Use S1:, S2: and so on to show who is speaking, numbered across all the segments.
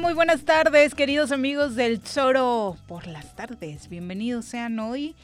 S1: Muy buenas tardes, queridos amigos del Choro por las tardes. Bienvenidos sean hoy,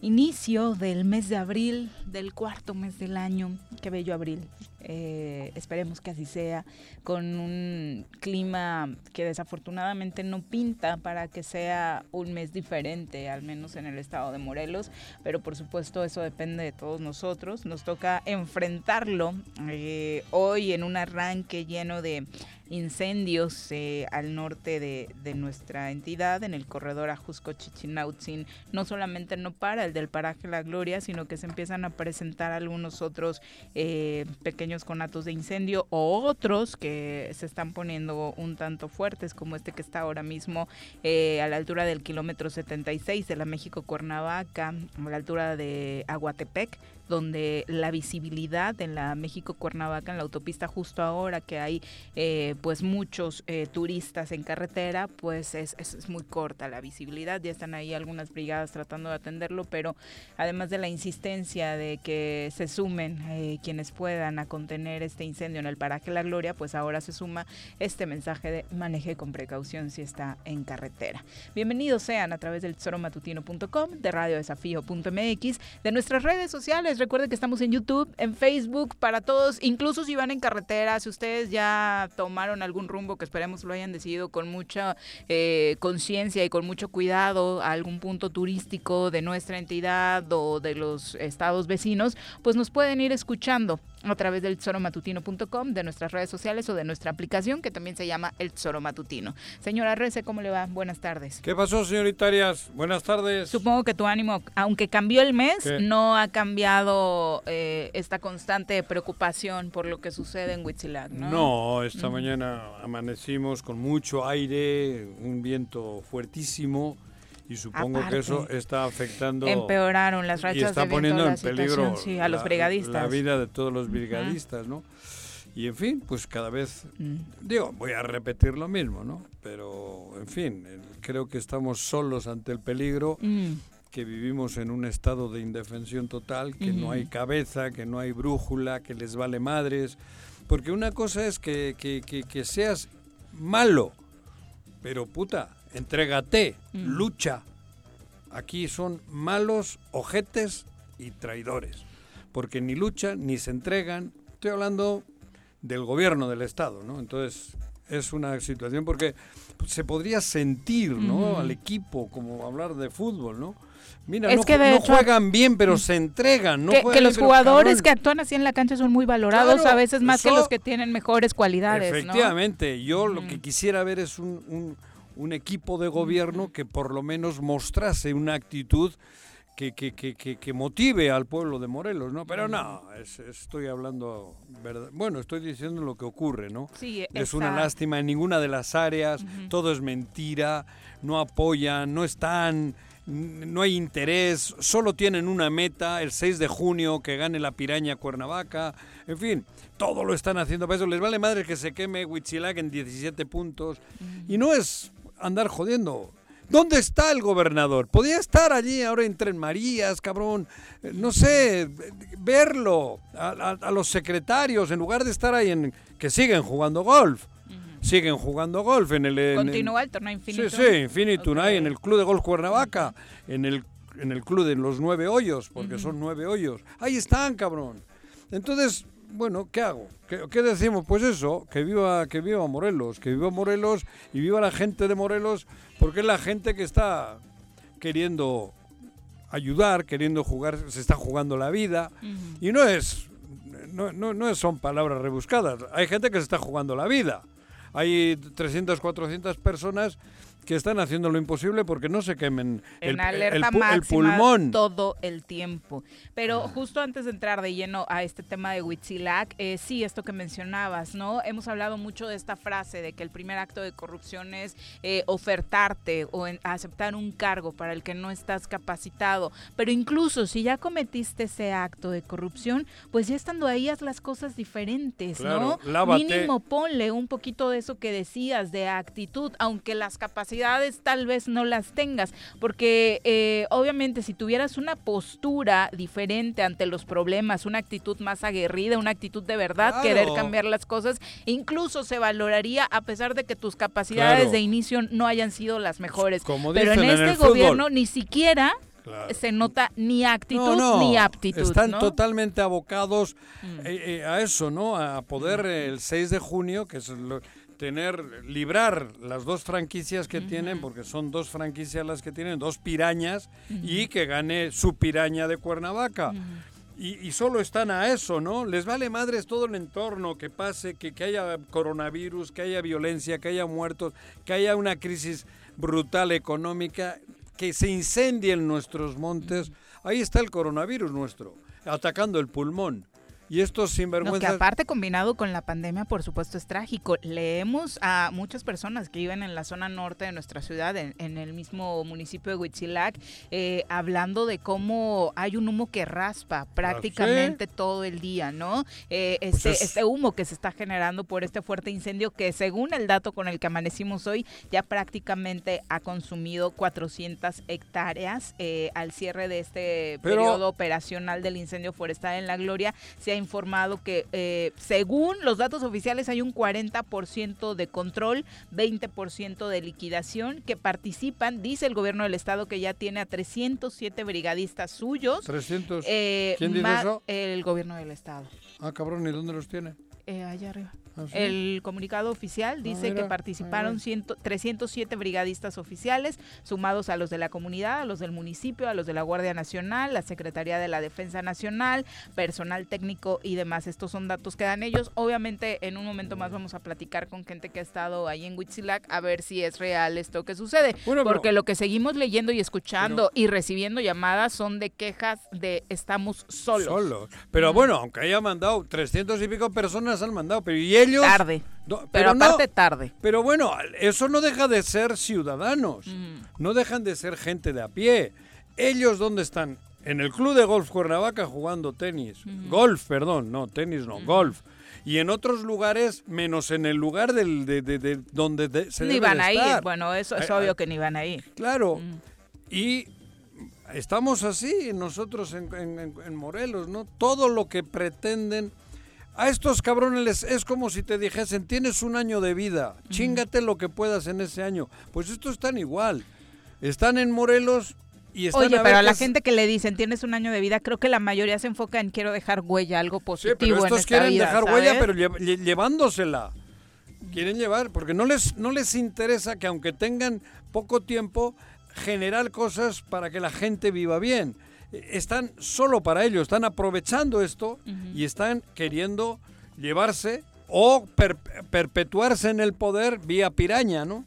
S1: inicio del mes de abril, del cuarto mes del año. Qué bello abril. Eh, esperemos que así sea, con un clima que desafortunadamente no pinta para que sea un mes diferente, al menos en el estado de Morelos, pero por supuesto eso depende de todos nosotros. Nos toca enfrentarlo eh, hoy en un arranque lleno de incendios eh, al norte de, nuestra entidad, en el corredor Ajusco-Chichinautzin. No solamente no para el del paraje La Gloria, sino que se empiezan a presentar algunos otros eh, pequeños conatos de incendio o otros que se están poniendo un tanto fuertes, como este que está ahora mismo eh, a la altura del kilómetro 76 de la México-Cuernavaca, a la altura de Aguatepec donde la visibilidad en la México Cuernavaca, en la autopista justo ahora que hay eh, pues muchos eh, turistas en carretera, pues es, es, muy corta la visibilidad, ya están ahí algunas brigadas tratando de atenderlo, pero además de la insistencia de que se sumen eh, quienes puedan a contener este incendio en el paraje La Gloria, pues ahora se suma este mensaje de maneje con precaución si está en carretera. Bienvenidos sean a través del tesoromatutino.com, de radiodesafío.mx, de nuestras redes sociales, Recuerden que estamos en YouTube, en Facebook, para todos, incluso si van en carretera, si ustedes ya tomaron algún rumbo que esperemos lo hayan decidido con mucha eh, conciencia y con mucho cuidado a algún punto turístico de nuestra entidad o de los estados vecinos, pues nos pueden ir escuchando a través del tesoromatutino.com, de nuestras redes sociales o de nuestra aplicación que también se llama El Tesoro Matutino. Señora Rece, ¿cómo le va? Buenas tardes.
S2: ¿Qué pasó, señorita Arias? Buenas tardes.
S1: Supongo que tu ánimo, aunque cambió el mes, no ha cambiado eh, esta constante preocupación por lo que sucede en Huitzilac, ¿no?
S2: No, esta mañana amanecimos con mucho aire, un viento fuertísimo y supongo que eso está afectando
S1: empeoraron las rachas
S2: y está poniendo en peligro
S1: a los brigadistas.
S2: la vida de todos los brigadistas no y en fin pues cada vez mm. digo voy a repetir lo mismo no pero en fin creo que estamos solos ante el peligro mm. que vivimos en un estado de indefensión total que no hay cabeza que no hay brújula que les vale madres. Porque una cosa es que, que, que seas malo pero puta entrégate, mm. lucha. Aquí son malos, ojetes y traidores, porque ni luchan ni se entregan. Estoy hablando del gobierno del Estado, ¿no? Entonces es una situación porque se podría sentir, ¿no? Al equipo, como hablar de fútbol, ¿no? Mira, no, juegan bien, pero mm. se entregan. No
S1: que, los jugadores que actúan así en la cancha son muy valorados, a veces más que los que tienen mejores cualidades.
S2: Efectivamente, yo lo que quisiera ver es un un equipo de gobierno que por lo menos mostrase una actitud que, que, que, que, motive al pueblo de Morelos, ¿no? Pero no, estoy hablando, verdad, bueno, estoy diciendo lo que ocurre, ¿no?
S1: Sí,
S2: es una lástima en ninguna de las áreas, todo es mentira, no apoyan, no están, no hay interés, solo tienen una meta, el 6 de junio, que gane la piraña Cuernavaca, en fin, todo lo están haciendo para eso. Les vale madre que se queme Huitzilac en 17 puntos. Y no es andar jodiendo. ¿Dónde está el gobernador? Podía estar allí ahora en Tren Marías, cabrón. Eh, no sé, verlo a, los secretarios en lugar de estar ahí en que siguen jugando golf. Siguen jugando golf en el...
S1: Continúa el torneo infinito.
S2: Sí, sí, infinito, en el Club de Golf Cuernavaca, en el, en el Club de los Nueve Hoyos, porque son nueve hoyos. Ahí están, cabrón. Entonces, bueno, ¿qué hago? ¿Qué, decimos? Pues eso, que viva, que viva Morelos, que viva Morelos y viva la gente de Morelos, porque es la gente que está queriendo ayudar, queriendo jugar, se está jugando la vida. Y no es, no, no, no son palabras rebuscadas. Hay gente que se está jugando la vida. Hay 300, 400 personas que están haciendo lo imposible porque no se quemen
S1: en el, alerta el, pulmón todo el tiempo. Pero justo antes de entrar de lleno a este tema de Huitzilac, eh, sí, esto que mencionabas, ¿no? Hemos hablado mucho de esta frase de que el primer acto de corrupción es eh, ofertarte o aceptar un cargo para el que no estás capacitado. Pero incluso si ya cometiste ese acto de corrupción, pues ya estando ahí haz las cosas diferentes, ¿no? Mínimo ponle un poquito de eso que decías, de actitud, aunque las capacidades tal vez no las tengas, porque eh, obviamente si tuvieras una postura diferente ante los problemas, una actitud más aguerrida, una actitud de verdad, querer cambiar las cosas, incluso se valoraría a pesar de que tus capacidades de inicio no hayan sido las mejores. Pero en este gobierno ni siquiera se nota ni actitud ni aptitud.
S2: Están totalmente abocados mm. eh, eh, a eso, ¿no? A poder el 6 de junio, que es lo, tener, librar las dos franquicias que tienen, porque son dos franquicias las que tienen, dos pirañas, y que gane su piraña de Cuernavaca. Y, solo están a eso, ¿no? Les vale madres todo el entorno, que pase, que, que haya coronavirus, que haya violencia, que haya muertos, que haya una crisis brutal económica, que se incendien nuestros montes. Ahí está el coronavirus nuestro, atacando el pulmón. Y estos sinvergüenzas...
S1: que aparte combinado con la pandemia, por supuesto, es trágico. Leemos a muchas personas que viven en la zona norte de nuestra ciudad, en, el mismo municipio de Huitzilac, eh, hablando de cómo hay un humo que raspa ah, prácticamente todo el día, ¿no? Eh, este, pues este, humo que se está generando por este fuerte incendio que según el dato con el que amanecimos hoy, ya prácticamente ha consumido 400 hectáreas eh, al cierre de este periodo operacional del incendio forestal en La Gloria. Se ha informado que eh, según los datos oficiales hay un 40% de control, 20% de liquidación que participan, dice el gobierno del estado que ya tiene a 307 brigadistas suyos.
S2: 300. Eh, ¿Quién dice eso?
S1: El gobierno del estado.
S2: Ah, cabrón, ¿y dónde los tiene?
S1: Eh, allá arriba. ¿Ah, el comunicado oficial ah, dice que participaron 307 brigadistas oficiales, sumados a los de la comunidad, a los del municipio, a los de la Guardia Nacional, la Secretaría de la Defensa Nacional, personal técnico y demás. Estos son datos que dan ellos. Obviamente, en un momento más vamos a platicar con gente que ha estado ahí en Huitzilac a ver si es real esto que sucede. porque lo que seguimos leyendo y escuchando y recibiendo llamadas son de quejas de estamos solos.
S2: Solos. Pero bueno, aunque haya mandado 300 y pico personas han mandado, pero ¿y
S1: Tarde. pero, aparte tarde.
S2: Pero bueno, eso no deja de ser ciudadanos. No dejan de ser gente de a pie. ¿Ellos dónde están? En el club de golf Cuernavaca jugando tenis. Golf, perdón, no, tenis no, golf. Y en otros lugares menos en el lugar del, de, donde se ni van a ir.
S1: bueno eso es obvio que ni van a ir.
S2: Claro. Y estamos así nosotros en, en, Morelos no todo lo que pretenden a estos cabrones es como si te dijesen, tienes un año de vida, chingate lo que puedas en ese año. Pues estos están igual. Están en Morelos y están
S1: Oye, pero a la gente que le dicen, tienes un año de vida, creo que la mayoría se enfoca en quiero dejar huella, algo positivo. Sí, pero estos
S2: quieren dejar huella, pero llevándosela. Quieren llevar, porque no les, no les interesa que aunque tengan poco tiempo, generar cosas para que la gente viva bien están solo para ello, están aprovechando esto y están queriendo llevarse o perpetuarse en el poder vía piraña, ¿no?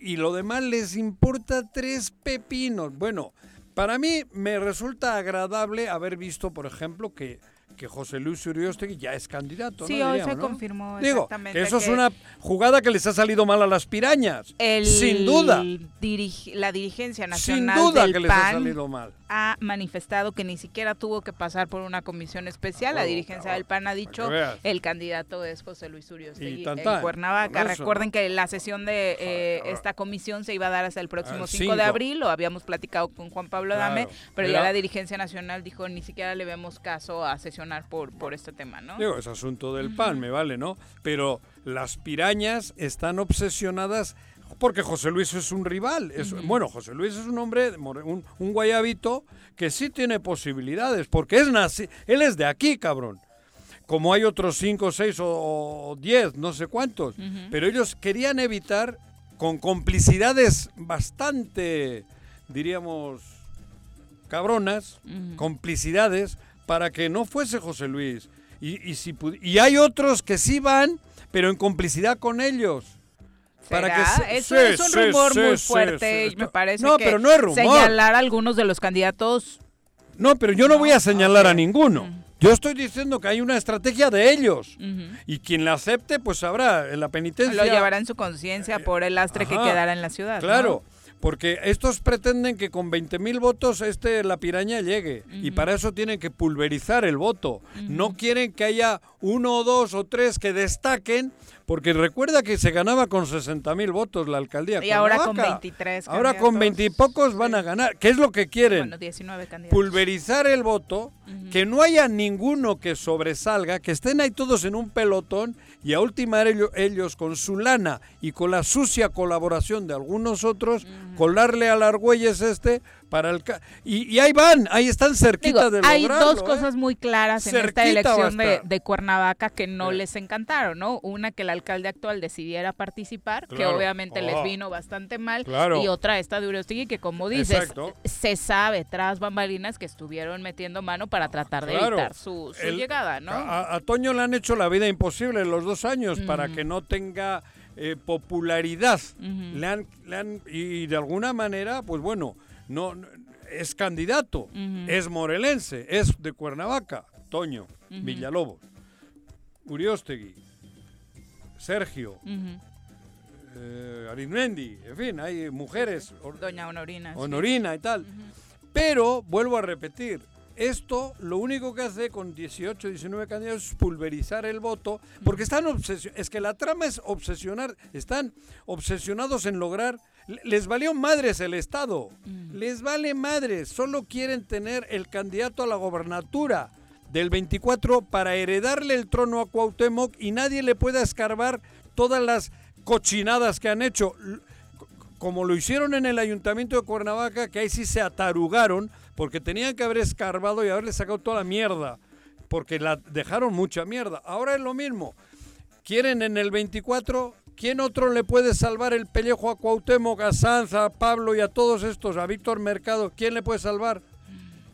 S2: Y, lo demás les importa tres pepinos. Bueno, para mí me resulta agradable haber visto, por ejemplo, que, que José Luis Uriostegui ya es candidato.
S1: Sí,
S2: ¿no?
S1: hoy
S2: Diríamos,
S1: se
S2: ¿no?
S1: confirmó
S2: Digo,
S1: exactamente
S2: que eso es una jugada que les ha salido mal a las pirañas.
S1: el
S2: sin duda.
S1: dirige- la dirigencia
S2: Sin
S1: nacional
S2: duda
S1: del
S2: que les ha
S1: PAN
S2: salido mal.
S1: ha manifestado que ni siquiera tuvo que pasar por una comisión especial. La dirigencia del PAN ha dicho el candidato es José Luis Uriostegui
S2: tan,
S1: en Cuernavaca. Recuerden que la sesión de eh, esta comisión se iba a dar hasta el próximo
S2: Ah,
S1: 5 de
S2: cinco.
S1: abril, lo habíamos platicado con Juan Pablo
S2: Claro,
S1: Dame, pero ya la dirigencia nacional dijo ni siquiera le vemos caso a por, por este tema, ¿no?
S2: Digo, es asunto del pan, me vale, ¿no? Pero las pirañas están obsesionadas porque José Luis es un rival. Es, Bueno, José Luis es un hombre, un, un guayabito que sí tiene posibilidades, porque es naci él es de aquí, cabrón. Como hay otros cinco, seis o, o diez, no sé cuántos. Pero ellos querían evitar, con complicidades bastante, diríamos, cabronas,
S1: Ujú.
S2: complicidades, para que no fuese José Luis. Y, y, si y hay otros que sí van, pero en complicidad con ellos. Para que
S1: Eso
S2: sí,
S1: es un
S2: sí,
S1: rumor
S2: sí,
S1: muy fuerte. Me parece
S2: No,
S1: que
S2: pero no es rumor.
S1: señalar a algunos de los candidatos.
S2: No, pero yo no, voy a señalar a ninguno.
S1: Mm.
S2: Yo estoy diciendo que hay una estrategia de ellos. Y quien la acepte, pues sabrá en la penitencia.
S1: Lo llevará en su conciencia por el lastre que quedará en la ciudad.
S2: Claro, porque estos pretenden que con 20.000 votos este la piraña llegue y para eso tienen que pulverizar el voto. No quieren que haya uno o dos o tres que destaquen, porque recuerda que se ganaba con 60.000 votos la alcaldía.
S1: Y ahora con
S2: Cuernavaca.
S1: 23
S2: Ahora con
S1: candidatos.
S2: 20 y pocos van a ganar. ¿Qué es lo que quieren?
S1: Bueno, 19 candidatos.
S2: pulverizar el voto, que no haya ninguno que sobresalga, que estén ahí todos en un pelotón y a ultimar ello- ellos con su lana y con la sucia colaboración de algunos otros, colarle al Argüelles este para el... Y, y ahí van, ahí están cerquita
S1: Digo,
S2: de
S1: hay
S2: lograrlo,
S1: dos
S2: ¿eh?
S1: cosas muy claras en esta
S2: Cerquita
S1: elección de, de Cuernavaca que no
S2: Sí.
S1: les encantaron, ¿no? Una, que el alcalde actual decidiera participar, que obviamente les
S2: Oh.
S1: vino bastante mal,
S2: Claro.
S1: y otra, esta de Uriostegui, que como dices,
S2: Exacto.
S1: se sabe tras bambalinas que estuvieron metiendo mano para tratar de
S2: Claro.
S1: evitar su, su
S2: El-
S1: llegada, ¿no?
S2: A, a Toño le han hecho la vida imposible los dos años para
S1: Mm.
S2: que no tenga eh, popularidad. Le han, le han- y de alguna manera, pues bueno, no, no- es candidato, es morelense, es de Cuernavaca, Toño. Villalobos, Uriostegui, Sergio, eh, Arizmendi, en fin, hay mujeres,
S1: Doña Honorina. sí.
S2: Honorina y tal. Pero, vuelvo a repetir, esto lo único que hace con 18, 19 candidatos es pulverizar el voto, porque están obsesionados, es que la trama es obsesionar, están obsesionados en lograr, le- les valió madres el Estado, les vale madres, solo quieren tener el candidato a la gobernatura del 24 para heredarle el trono a Cuauhtémoc y nadie le pueda escarbar todas las cochinadas que han hecho como lo hicieron en el ayuntamiento de Cuernavaca, que ahí sí se atarugaron, porque tenían que haber escarbado y haberle sacado toda la mierda, porque la dejaron mucha mierda. Ahora es lo mismo. Quieren en el 24, ¿quién otro le puede salvar el pellejo a Cuauhtémoc, a a Pablo y a todos estos, a Víctor Mercado? ¿Quién le puede salvar?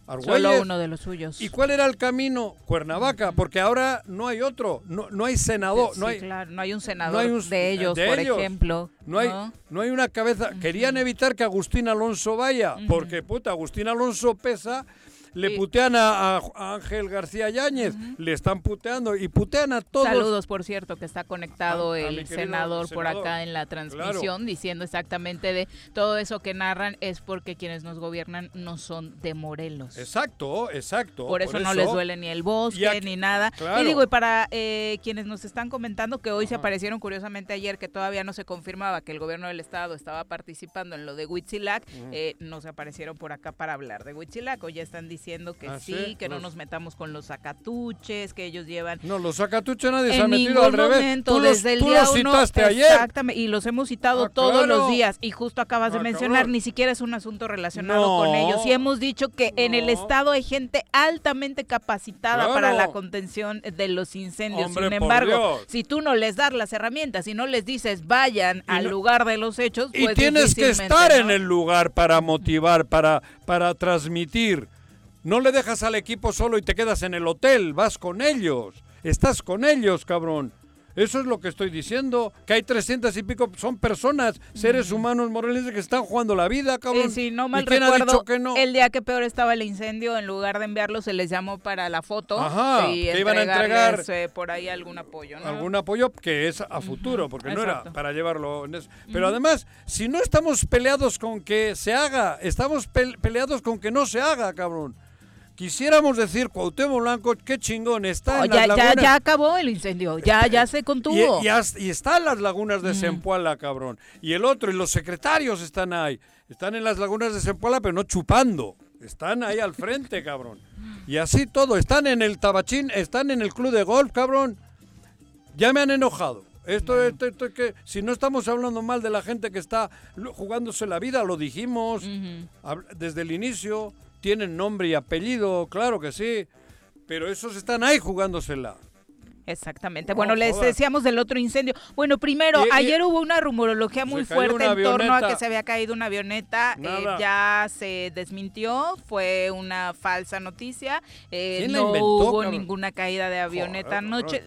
S1: Solo uno de los suyos.
S2: ¿Y cuál era el camino? Cuernavaca, porque ahora no hay otro, no, no hay senador,
S1: Sí,
S2: no hay,
S1: claro, no hay un senador
S2: no hay un-
S1: de ellos,
S2: de
S1: por
S2: ellos.
S1: ejemplo.
S2: No hay, no hay una cabeza. Querían evitar que Agustín Alonso vaya, porque puta, Agustín Alonso pesa, le
S1: Sí.
S2: putean a, a Ángel García Yáñez, le están puteando y putean a todos.
S1: Saludos, por cierto, que está conectado
S2: A-
S1: el senador, por acá en la transmisión, diciendo exactamente de todo eso que narran es porque quienes nos gobiernan no son de Morelos.
S2: Exacto, exacto.
S1: Por eso, no les duele ni el bosque
S2: aquí-
S1: ni nada.
S2: claro.
S1: Y digo, y para eh, quienes nos están comentando que hoy se aparecieron curiosamente ayer, que todavía no se confirmaba que el gobierno del estado estaba participando en lo de Huitzilac, eh, no se aparecieron por acá para hablar de Huitzilac. Hoy ya están diciendo que
S2: Ah,
S1: sí,
S2: sí,
S1: que no nos metamos con los acatuches, que ellos llevan
S2: No, los sacatuches nadie se ha metido al revés.
S1: momento,
S2: tú los,
S1: desde el
S2: tú
S1: día
S2: los
S1: uno,
S2: citaste ayer.
S1: exactamente, y los hemos citado
S2: Ah,
S1: todos
S2: claro.
S1: los días, y justo acabas de
S2: Ah,
S1: mencionar,
S2: cabrón.
S1: ni siquiera es un asunto relacionado
S2: No.
S1: con ellos, y hemos dicho que en el. Estado hay gente altamente capacitada
S2: Claro.
S1: para la contención de los incendios,
S2: Hombre,
S1: sin embargo, si tú no les das las herramientas, y no les dices vayan al
S2: no-
S1: lugar de los hechos,
S2: Y
S1: pues
S2: tienes que estar en el lugar para motivar, para, para transmitir. No le dejas al equipo solo y te quedas en el hotel, vas con ellos. Estás con ellos, cabrón. Eso es lo que estoy diciendo, que hay 300 y pico, son personas, seres humanos morales que están jugando la vida, cabrón.
S1: Y si no mal
S2: ¿Y quién ha
S1: recuerdo,
S2: dicho que no?
S1: el día que peor estaba el incendio, en lugar de enviarlo, se les llamó para la foto
S2: Ajá,
S1: y
S2: que iban a entregar
S1: eh, por ahí algún apoyo, ¿no?
S2: algún apoyo que es a futuro, porque no era para llevarlo en eso. Pero además, si no estamos peleados con que se haga, estamos pel- peleados con que no se haga, cabrón. Quisiéramos decir, Cuauhtémoc Blanco, qué chingón, está
S1: Oh,
S2: en
S1: ya,
S2: las
S1: ya,
S2: lagunas.
S1: ya acabó el incendio, ya, ya se contuvo.
S2: Y, y, y están las lagunas de Zempoala, cabrón. Y el otro, y los secretarios están ahí. Están en las lagunas de Zempoala, pero no chupando. Están ahí al frente, cabrón. Y así todo. Están en el tabachín, están en el club de golf, cabrón. Ya me han enojado. Esto, esto, esto que si no estamos hablando mal de la gente que está jugándose la vida, lo dijimos desde el inicio, tienen nombre y apellido, claro que sí, pero esos están ahí jugándosela.
S1: Exactamente.
S2: No,
S1: bueno, les decíamos del otro incendio. Bueno, primero,
S2: Y- y-
S1: ayer hubo una rumorología muy fuerte en torno a que se había caído una avioneta. Eh, ya se desmintió, fue una falsa noticia. Eh,
S2: ¿Quién la
S1: no
S2: inventó,
S1: hubo
S2: cabrón?
S1: ninguna caída de avioneta
S2: Joder,
S1: anoche.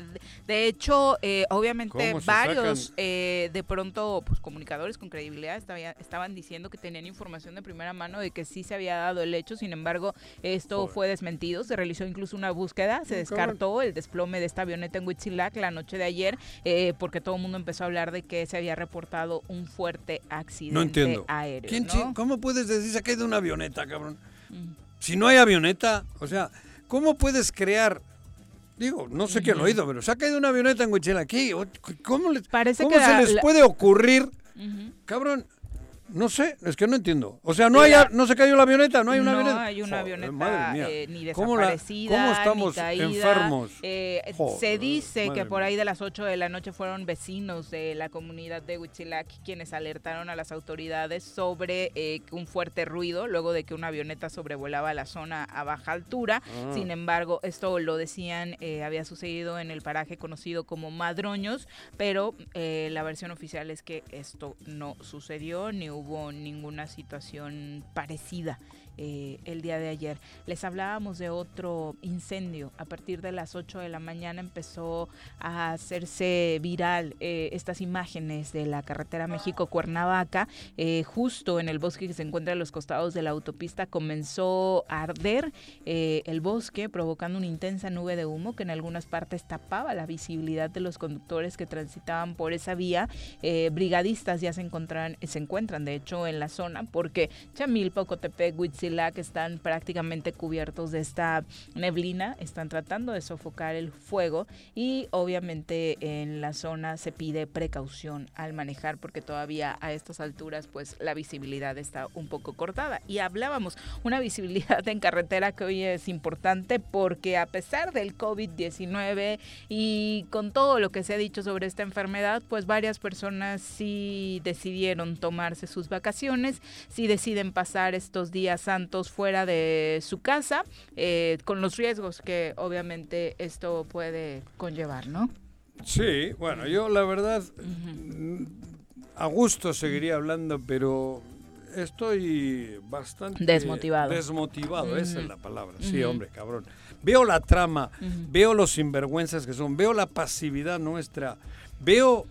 S1: De hecho, eh, obviamente
S2: ¿Cómo se
S1: varios eh, de pronto pues, comunicadores con credibilidad estaban, estaban diciendo que tenían información de primera mano de que sí se había dado el hecho. Sin embargo, esto fue desmentido. Se realizó incluso una búsqueda. Se descartó el desplome de esta avioneta en Huitzilac la noche de ayer eh, porque todo el mundo empezó a hablar de que se había reportado un fuerte accidente
S2: No entiendo.
S1: aéreo.
S2: ¿Quién
S1: ¿no?
S2: chi- ¿Cómo puedes decir se ha caído una avioneta, cabrón?
S1: Mm.
S2: Si no hay avioneta, o sea, ¿cómo puedes crear? Digo, no sé quién lo ha oído, pero se ha caído una avioneta en Huichel aquí. ¿Cómo, les,
S1: Parece
S2: cómo
S1: que
S2: se
S1: la-
S2: les puede ocurrir, cabrón? No sé, es que no entiendo. O sea, no, hay, no se cayó la avioneta, no hay una
S1: no
S2: avioneta.
S1: hay una
S2: Joder,
S1: avioneta
S2: madre mía.
S1: eh, ni
S2: ¿Cómo la-
S1: desaparecida,
S2: cómo estamos
S1: ni caída.
S2: enfermos?
S1: Eh,
S2: Joder,
S1: se dice que por ahí de las 8 de la noche fueron vecinos de la comunidad de Huitzilac quienes alertaron a las autoridades sobre eh, un fuerte ruido luego de que una avioneta sobrevolaba la zona a baja altura.
S2: Ah.
S1: Sin embargo, esto lo decían, eh, había sucedido en el paraje conocido como Madroños, pero eh, la versión oficial es que esto no sucedió ni hubo ninguna situación parecida. Eh, el día de ayer. Les hablábamos de otro incendio. A partir de las 8 de la mañana empezó a hacerse viral eh, estas imágenes de la carretera México-Cuernavaca. Eh, justo en el bosque que se encuentra a los costados de la autopista comenzó a arder el bosque, provocando una intensa nube de humo que en algunas partes tapaba la visibilidad de los conductores que transitaban por esa vía. Brigadistas ya se encuentran, se encuentran de hecho en la zona porque Chamilpa, Ocotepec, Huitzilac están prácticamente cubiertos de esta neblina, están tratando de sofocar el fuego y obviamente en la zona se pide precaución al manejar porque todavía a estas alturas pues la visibilidad está un poco cortada. Y hablábamos una visibilidad en carretera que hoy es importante porque a pesar del COVID-19 y con todo lo que se ha dicho sobre esta enfermedad pues varias personas sí decidieron tomarse sus vacaciones, sí deciden pasar estos días fuera de su casa eh, con los riesgos que obviamente esto puede conllevar, ¿no?
S2: Sí, bueno, yo la verdad a gusto seguiría hablando, pero estoy bastante
S1: Desmotivado.
S2: Desmotivado, esa es la palabra. Sí, hombre, cabrón. Veo la trama, veo los sinvergüenzas que son, veo la pasividad nuestra, veo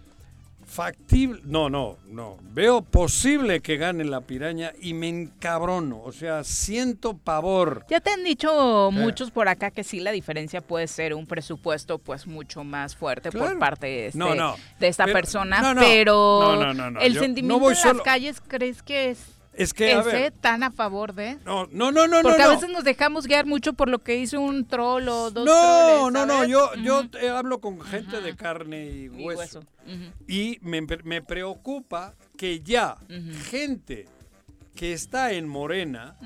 S2: factible, no, no, no, veo posible que gane la piraña y me encabrono, o sea, siento pavor.
S1: Ya te han dicho muchos por acá que sí la diferencia puede ser un presupuesto pues mucho más fuerte por parte de, este-
S2: No, no.
S1: de esta
S2: Pero-
S1: persona,
S2: no,
S1: pero el
S2: Yo
S1: sentimiento
S2: voy
S1: en
S2: solo-
S1: las calles crees que es
S2: Es que, a
S1: ese
S2: ver,
S1: tan a favor de
S2: no, no, no, no,
S1: porque
S2: no.
S1: a veces nos dejamos guiar mucho por lo que hizo un troll o dos
S2: No,
S1: troles,
S2: no, no, yo, yo hablo con gente de carne y
S1: Y
S2: hueso. Y me, me preocupa que ya gente que está en Morena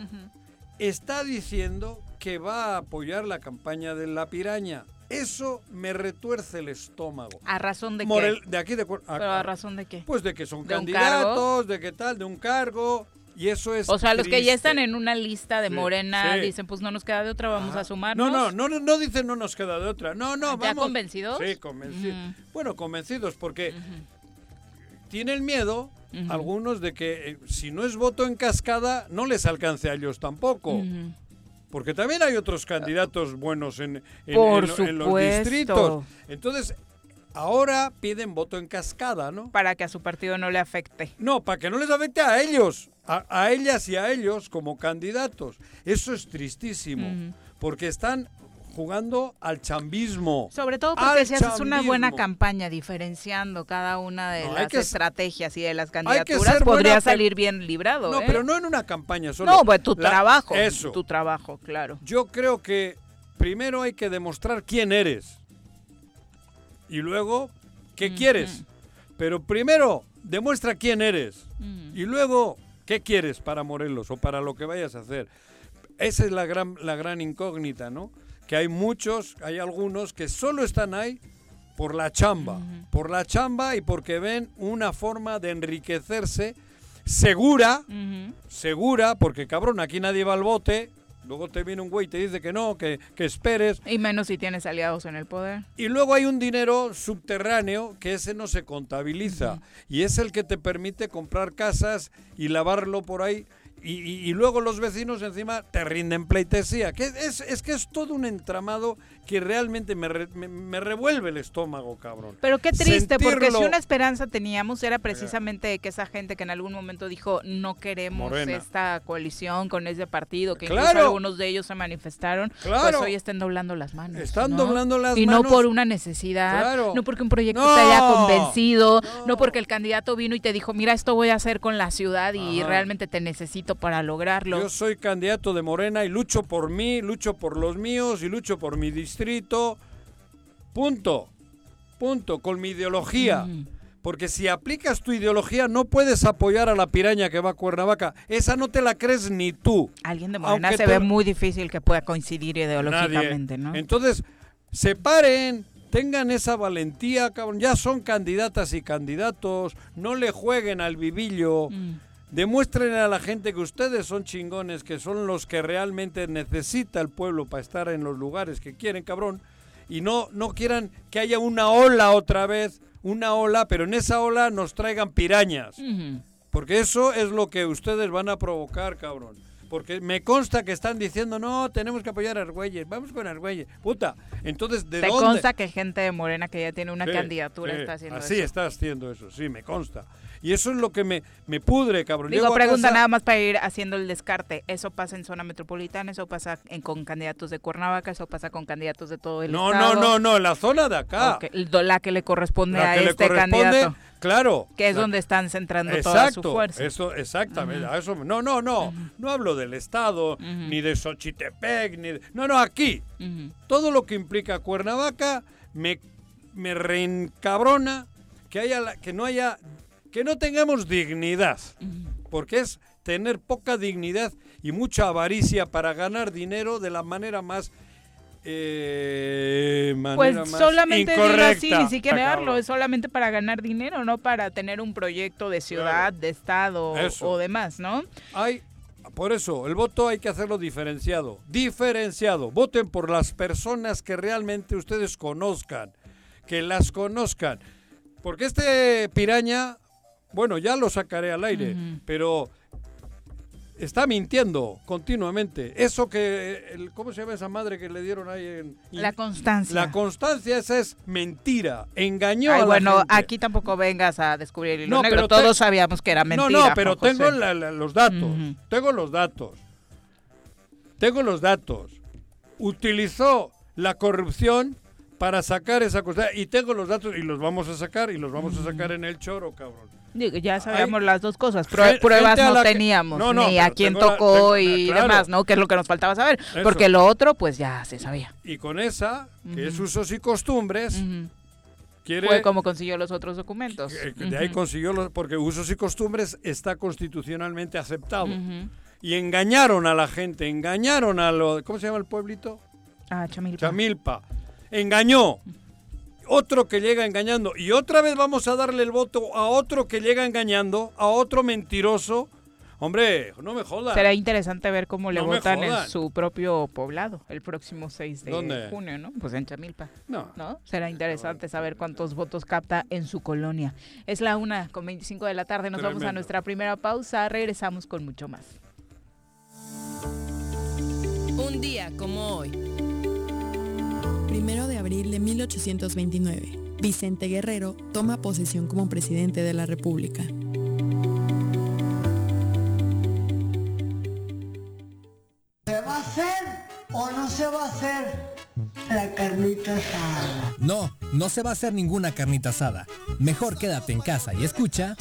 S2: está diciendo que va a apoyar la campaña de la piraña. Eso me retuerce el estómago.
S1: ¿A razón de
S2: Morel-
S1: qué?
S2: de aquí de a-
S1: ¿Pero a razón de qué?
S2: Pues de que son
S1: ¿De un
S2: candidatos, de que tal, de un cargo. Y eso es.
S1: O sea, los que ya están en una lista de
S2: Sí,
S1: Morena
S2: sí.
S1: dicen, pues no nos queda de otra, vamos
S2: Ajá.
S1: a sumarnos.
S2: No, no, no, no dicen no nos queda de otra. No, no,
S1: ¿Ya
S2: vamos.
S1: convencidos?
S2: Sí, convencidos. Bueno, convencidos porque
S1: Ujú.
S2: tienen miedo algunos de que eh, si no es voto en cascada no les alcance a ellos tampoco. Porque también hay otros candidatos buenos en, en-
S1: Por
S2: en en los distritos. Entonces, ahora piden voto en cascada, ¿no?
S1: Para que a su partido no le afecte.
S2: No, para que no les afecte a ellos, a, a ellas y a ellos como candidatos. Eso es tristísimo, porque están jugando al chambismo.
S1: Sobre todo porque si haces una buena campaña diferenciando cada una de
S2: No,
S1: las
S2: que
S1: estrategias y de las candidaturas,
S2: buena
S1: podría salir bien librado.
S2: No,
S1: ¿eh?
S2: pero no en una campaña solo.
S1: No, pues tu
S2: La-
S1: trabajo.
S2: Eso.
S1: Tu trabajo, claro.
S2: Yo creo que primero hay que demostrar quién eres. Y luego, ¿qué quieres? Pero primero, demuestra quién eres.
S1: Mm.
S2: Y luego, ¿qué quieres para Morelos o para lo que vayas a hacer? Esa es la gran, la gran incógnita, ¿no? Que hay muchos, hay algunos que solo están ahí por la chamba. Por la chamba y porque ven una forma de enriquecerse segura, segura, porque cabrón, aquí nadie va al bote. Luego te viene un güey y te dice que no, que, que esperes.
S1: Y menos si tienes aliados en el poder.
S2: Y luego hay un dinero subterráneo que ese no se contabiliza y es el que te permite comprar casas y lavarlo por ahí. Y, y- y luego los vecinos encima te rinden pleitesía. Que es, es que es todo un entramado que realmente me, re- me- me revuelve el estómago, cabrón.
S1: Pero qué triste, porque si una esperanza teníamos era precisamente de que esa gente que en algún momento dijo no queremos
S2: Morena.
S1: esta coalición con ese partido, que
S2: Claro.
S1: incluso algunos de ellos se manifestaron,
S2: Claro.
S1: pues hoy estén doblando las manos.
S2: Están
S1: ¿no?
S2: doblando las
S1: y
S2: manos.
S1: no por una necesidad,
S2: Claro.
S1: no porque un proyecto
S2: No.
S1: te haya convencido, no.
S2: No.
S1: porque el candidato vino y te dijo, mira, esto voy a hacer con la ciudad y
S2: Ajá.
S1: realmente te necesito para lograrlo.
S2: Yo soy candidato de Morena y lucho por mí, lucho por los míos y lucho por mi distrito. Punto. Punto. Con mi ideología.
S1: Mm.
S2: Porque si aplicas tu ideología no puedes apoyar a la piraña que va a Cuernavaca. Esa no te la crees ni tú.
S1: Alguien de Morena
S2: Aunque
S1: se
S2: te-
S1: ve muy difícil que pueda coincidir ideológicamente,
S2: Nadie.
S1: ¿no?
S2: Entonces, separen, tengan esa valentía, cabrón. Ya son candidatas y candidatos. No le jueguen al vivillo.
S1: Mm.
S2: Demuestren a la gente que ustedes son chingones, que son los que realmente necesita el pueblo para estar en los lugares que quieren, cabrón. Y no, no quieran que haya una ola otra vez, una ola, pero en esa ola nos traigan pirañas. Porque eso es lo que ustedes van a provocar, cabrón. Porque me consta que están diciendo, no, tenemos que apoyar a Argüelles, vamos con Argüelles. Puta, entonces, ¿de
S1: Te
S2: dónde?
S1: consta que gente de Morena que ya tiene una
S2: Sí,
S1: candidatura
S2: sí,
S1: está haciendo
S2: Así
S1: eso.
S2: está haciendo eso, sí, me consta. Y eso es lo que me, me pudre, cabrón.
S1: Digo,
S2: Llego
S1: pregunta
S2: casa-
S1: nada más para ir haciendo el descarte. ¿Eso pasa en zona metropolitana? ¿Eso pasa en- con candidatos de Cuernavaca? ¿Eso pasa con candidatos de todo el
S2: No,
S1: estado?
S2: no, no, no, la zona de acá.
S1: Ok, La que le corresponde
S2: La
S1: a
S2: que le
S1: este
S2: corresponde,
S1: candidato.
S2: claro.
S1: Que es
S2: La-
S1: donde están centrando toda su
S2: Exacto,
S1: fuerza.
S2: eso, exactamente. a eso, no, no, no, no hablo del Estado, ni de Xochitepec, ni de- No, no, aquí. Todo lo que implica Cuernavaca me, me reencabrona que, haya la- que no haya, que no tengamos dignidad, porque es tener poca dignidad y mucha avaricia para ganar dinero de la manera más... eh,
S1: Pues
S2: más
S1: solamente así, ni siquiera
S2: cabrón.
S1: es solamente para ganar dinero, no para tener un proyecto de ciudad, de estado
S2: Eso.
S1: o demás, ¿no?
S2: Hay, por eso, el voto hay que hacerlo diferenciado. Diferenciado. Voten por las personas que realmente ustedes conozcan. Que las conozcan. Porque este piraña, bueno, ya lo sacaré al aire, pero está mintiendo continuamente. Eso que, el- ¿cómo se llama esa madre que le dieron ahí en...
S1: La constancia.
S2: La constancia, esa es mentira. Engañó
S1: Ay,
S2: a la
S1: bueno,
S2: gente.
S1: aquí tampoco vengas a descubrir el
S2: No,
S1: negro.
S2: pero te-
S1: Todos sabíamos que era mentira.
S2: No, no, pero
S1: Juan
S2: tengo
S1: José.
S2: la- la- los datos. Tengo los datos. Tengo los datos. Utilizó la corrupción para sacar esa cosa. Y tengo los datos y los vamos a sacar y los vamos a sacar en el choro, cabrón.
S1: Ya sabíamos
S2: Hay-
S1: las dos cosas. Pruebas no
S2: la que-
S1: teníamos.
S2: No, no,
S1: ni a quién
S2: tengo la-
S1: tocó
S2: tengo-
S1: y
S2: claro.
S1: demás, ¿no? Que es lo que nos faltaba saber.
S2: Eso.
S1: Porque lo otro, pues ya se sabía.
S2: Y con esa, que es usos y costumbres,
S1: Ujú.
S2: quiere...
S1: Fue como consiguió los otros documentos.
S2: eh, De ahí consiguió, los, porque usos y costumbres está constitucionalmente aceptado.
S1: Ujú.
S2: Y engañaron a la gente, engañaron a lo... ¿Cómo se llama el pueblito?
S1: Ah, Chamilpa.
S2: Chamilpa. Engañó. Otro que llega engañando. Y otra vez vamos a darle el voto a otro que llega engañando, a otro mentiroso. Hombre, no me jodas.
S1: Será interesante ver cómo le
S2: No
S1: votan en su propio poblado el próximo 6 de
S2: ¿Dónde?
S1: junio, ¿no? Pues en Chamilpa,
S2: No.
S1: ¿no? Será interesante saber cuántos votos capta en su colonia. Es la una con 25 de la tarde. Nos vamos a nuestra primera pausa. Regresamos con mucho más.
S3: Un día como hoy. Primero de abril de 1829. Vicente Guerrero toma posesión como presidente de la República.
S4: ¿Se va a hacer o no se va a hacer la carnita asada?
S5: No, no se va a hacer ninguna carnita asada. Mejor quédate en casa y escucha.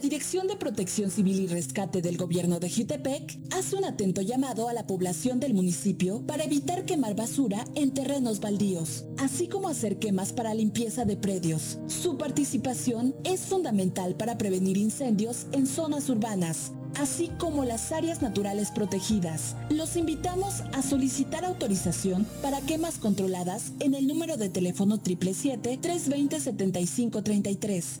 S6: La Dirección de Protección Civil y Rescate del Gobierno de Jutepec hace un atento llamado a la población del municipio para evitar quemar basura en terrenos baldíos, así como hacer quemas para limpieza de predios. Su participación es fundamental para prevenir incendios en zonas urbanas, así como las áreas naturales protegidas. Los invitamos a solicitar autorización para quemas controladas en el número de teléfono 777-320-7533.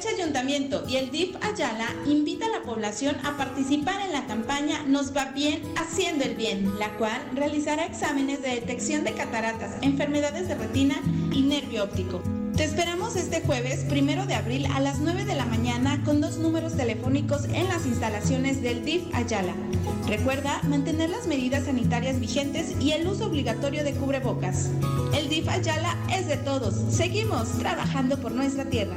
S7: H Ayuntamiento y el DIF Ayala invita a la población a participar en la campaña Nos va bien haciendo el bien, la cual realizará exámenes de detección de cataratas, enfermedades de retina y nervio óptico. Te esperamos este jueves, primero de abril, a las 9 de la mañana con dos números telefónicos en las instalaciones del DIF Ayala. Recuerda mantener las medidas sanitarias vigentes y el uso obligatorio de cubrebocas. El DIF Ayala es de todos. Seguimos trabajando por nuestra tierra.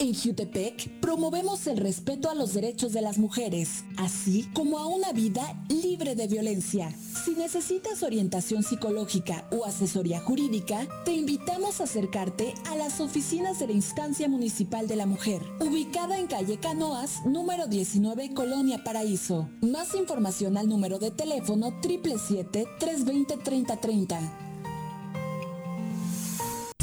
S6: En Jutepec promovemos el respeto a los derechos de las mujeres, así como a una vida libre de violencia. Si necesitas orientación psicológica o asesoría jurídica, te invitamos a acercarte a las oficinas de la Instancia Municipal de la Mujer, ubicada en calle Canoas, número 19, Colonia Paraíso. Más información al número de teléfono 777-320-3030.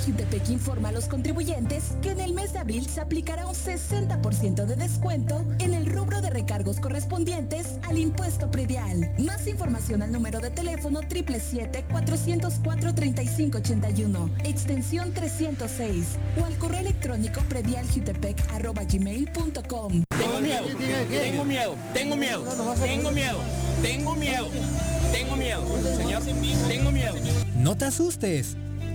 S6: De Jutepec informa a los contribuyentes que en el mes de abril se aplicará un 60% de descuento en el rubro de recargos correspondientes al impuesto predial. Más información al número de teléfono 777-404-3581, extensión 306 o al correo electrónico predialjutepec.gmail.com.
S8: Tengo miedo, tengo miedo, tengo miedo, tengo miedo, tengo miedo, tengo miedo, señor, tengo miedo.
S5: No te asustes.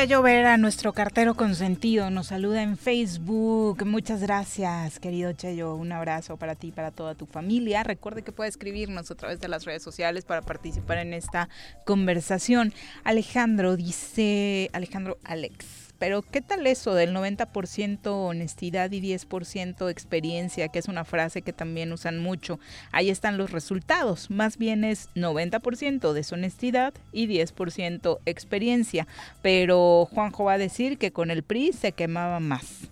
S1: Chayo Vera, nuestro cartero consentido, nos saluda en Facebook. Muchas gracias, querido Chayo. Un abrazo para ti y para toda tu familia. Recuerde que puede escribirnos a través de las redes sociales para participar en esta conversación. Alejandro dice, Alejandro Alex. Pero ¿qué tal eso del 90% honestidad y 10% experiencia, que es una frase que también usan mucho? Ahí están los resultados. Más bien es 90% deshonestidad y 10% experiencia. Pero Juanjo va a decir que con el PRI se quemaba más.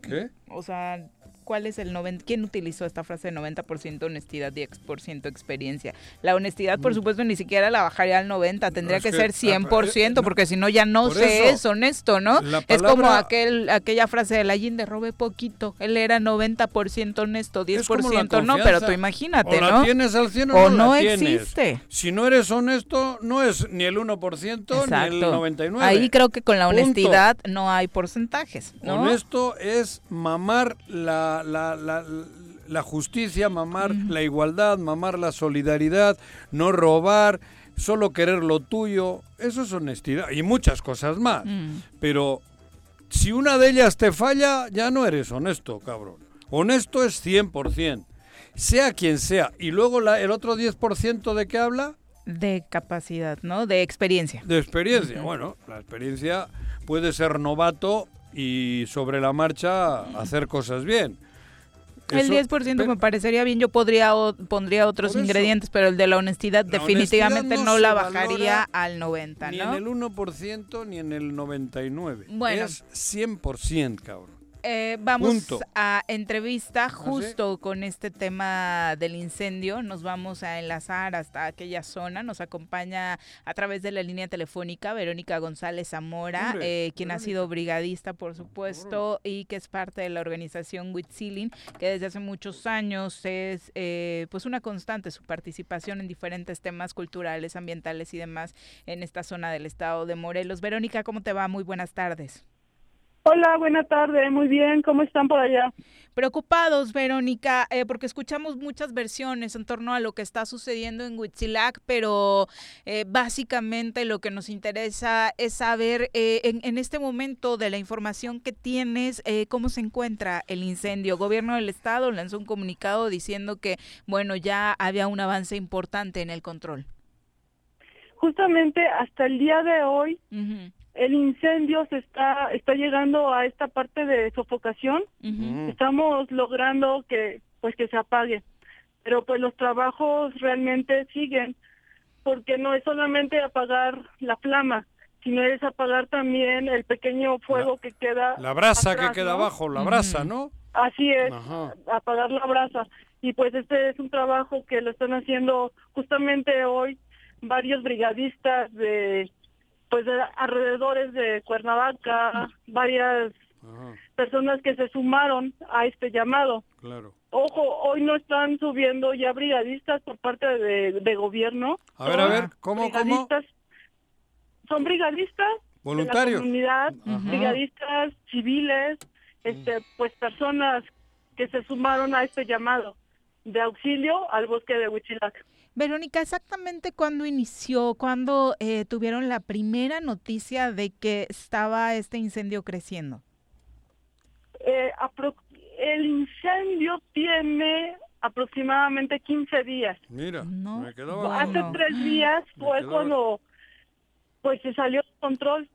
S2: ¿Qué?
S1: O sea, ¿cuál es el 90? ¿Quién utilizó esta frase de 90% honestidad y X% experiencia? La honestidad, por
S2: Mm.
S1: supuesto, ni siquiera la bajaría al 90, tendría
S2: es
S1: que,
S2: que,
S1: ser
S2: ah,
S1: 100%,
S2: eh,
S1: porque si no ya no se
S2: eso,
S1: es honesto, ¿no? Es como aquel aquella frase de la de robé poquito, él era 90% honesto, 10%
S2: Es como la
S1: no, pero tú imagínate,
S2: o la
S1: ¿no?
S2: tienes al 100 o,
S1: O
S2: no,
S1: no existe.
S2: Si no eres honesto, no es ni el 1% ni el
S1: Exacto.
S2: 99%.
S1: Ahí creo que con la
S2: Punto.
S1: honestidad no hay porcentajes, ¿no?
S2: Honesto es mamar la, la, la, la justicia, mamar la igualdad, mamar la solidaridad, no robar, solo querer lo tuyo. Eso es honestidad y muchas cosas más.
S1: Mm.
S2: Pero si una de ellas te falla, ya no eres honesto, cabrón. Honesto es 100%, sea quien sea. Y luego la, el otro 10% de qué habla?
S1: De capacidad, ¿no? De experiencia.
S2: De experiencia. Bueno, la experiencia puede ser novato y sobre la marcha hacer cosas bien.
S1: El
S2: Eso-
S1: 10%
S2: pe-
S1: me parecería bien, yo podría o- pondría otros
S2: eso.
S1: ingredientes, pero el de la honestidad
S2: La
S1: definitivamente
S2: honestidad
S1: no,
S2: no
S1: la bajaría al 90,
S2: Ni
S1: ¿no?
S2: en el 1% ni en el 99%.
S1: Bueno.
S2: Es 100%, cabrón.
S1: Eh, vamos
S2: Punto.
S1: a entrevista
S2: sí?
S1: justo con este tema del incendio. Nos vamos a enlazar hasta aquella zona. Nos acompaña a través de la línea telefónica Verónica González Zamora, eh, quien ha sido brigadista, por supuesto, y que es parte de la organización Huitzilin, que desde hace muchos años es eh, pues una constante su participación en diferentes temas culturales, ambientales y demás en esta zona del estado de Morelos. Verónica, ¿cómo te va? Muy buenas tardes.
S9: Hola, buena tarde, muy bien, ¿cómo están por allá?
S1: Preocupados, Verónica, eh, porque escuchamos muchas versiones en torno a lo que está sucediendo en Huitzilac, pero eh, básicamente lo que nos interesa es saber eh, en, en este momento de la información que tienes, eh, cómo se encuentra el incendio. Gobierno del Estado lanzó un comunicado diciendo que, bueno, ya había un avance importante en el control.
S9: Justamente hasta el día de hoy el incendio se está está llegando a esta parte de sofocación. Estamos logrando que pues que se apague, pero pues los trabajos realmente siguen porque no es solamente apagar la flama, sino es apagar también el pequeño fuego que queda
S2: La brasa
S9: atrás,
S2: que queda
S9: ¿no?
S2: abajo, la brasa, ¿no?
S9: Así es,
S2: Ajá.
S9: apagar la brasa. Y pues este es un trabajo que lo están haciendo justamente hoy varios brigadistas de pues de alrededores de Cuernavaca, varias personas que se sumaron a este llamado.
S2: Claro.
S9: Ojo, hoy no están subiendo ya brigadistas por parte de, de gobierno.
S2: A ver, a ver, ¿cómo, cómo?
S9: Brigadistas- Son brigadistas
S2: Voluntarios.
S9: de la comunidad,
S2: Ajá.
S9: brigadistas civiles, este, pues personas que se sumaron a este llamado de auxilio al bosque de Huichilac.
S1: Verónica, exactamente cuándo inició, cuándo eh, tuvieron la primera noticia de que estaba este incendio creciendo.
S9: Eh, el incendio tiene aproximadamente 15 días.
S2: Mira, me quedaba
S9: Hace
S2: uno.
S9: tres días fue
S2: quedaba-
S9: cuando pues se salió de control,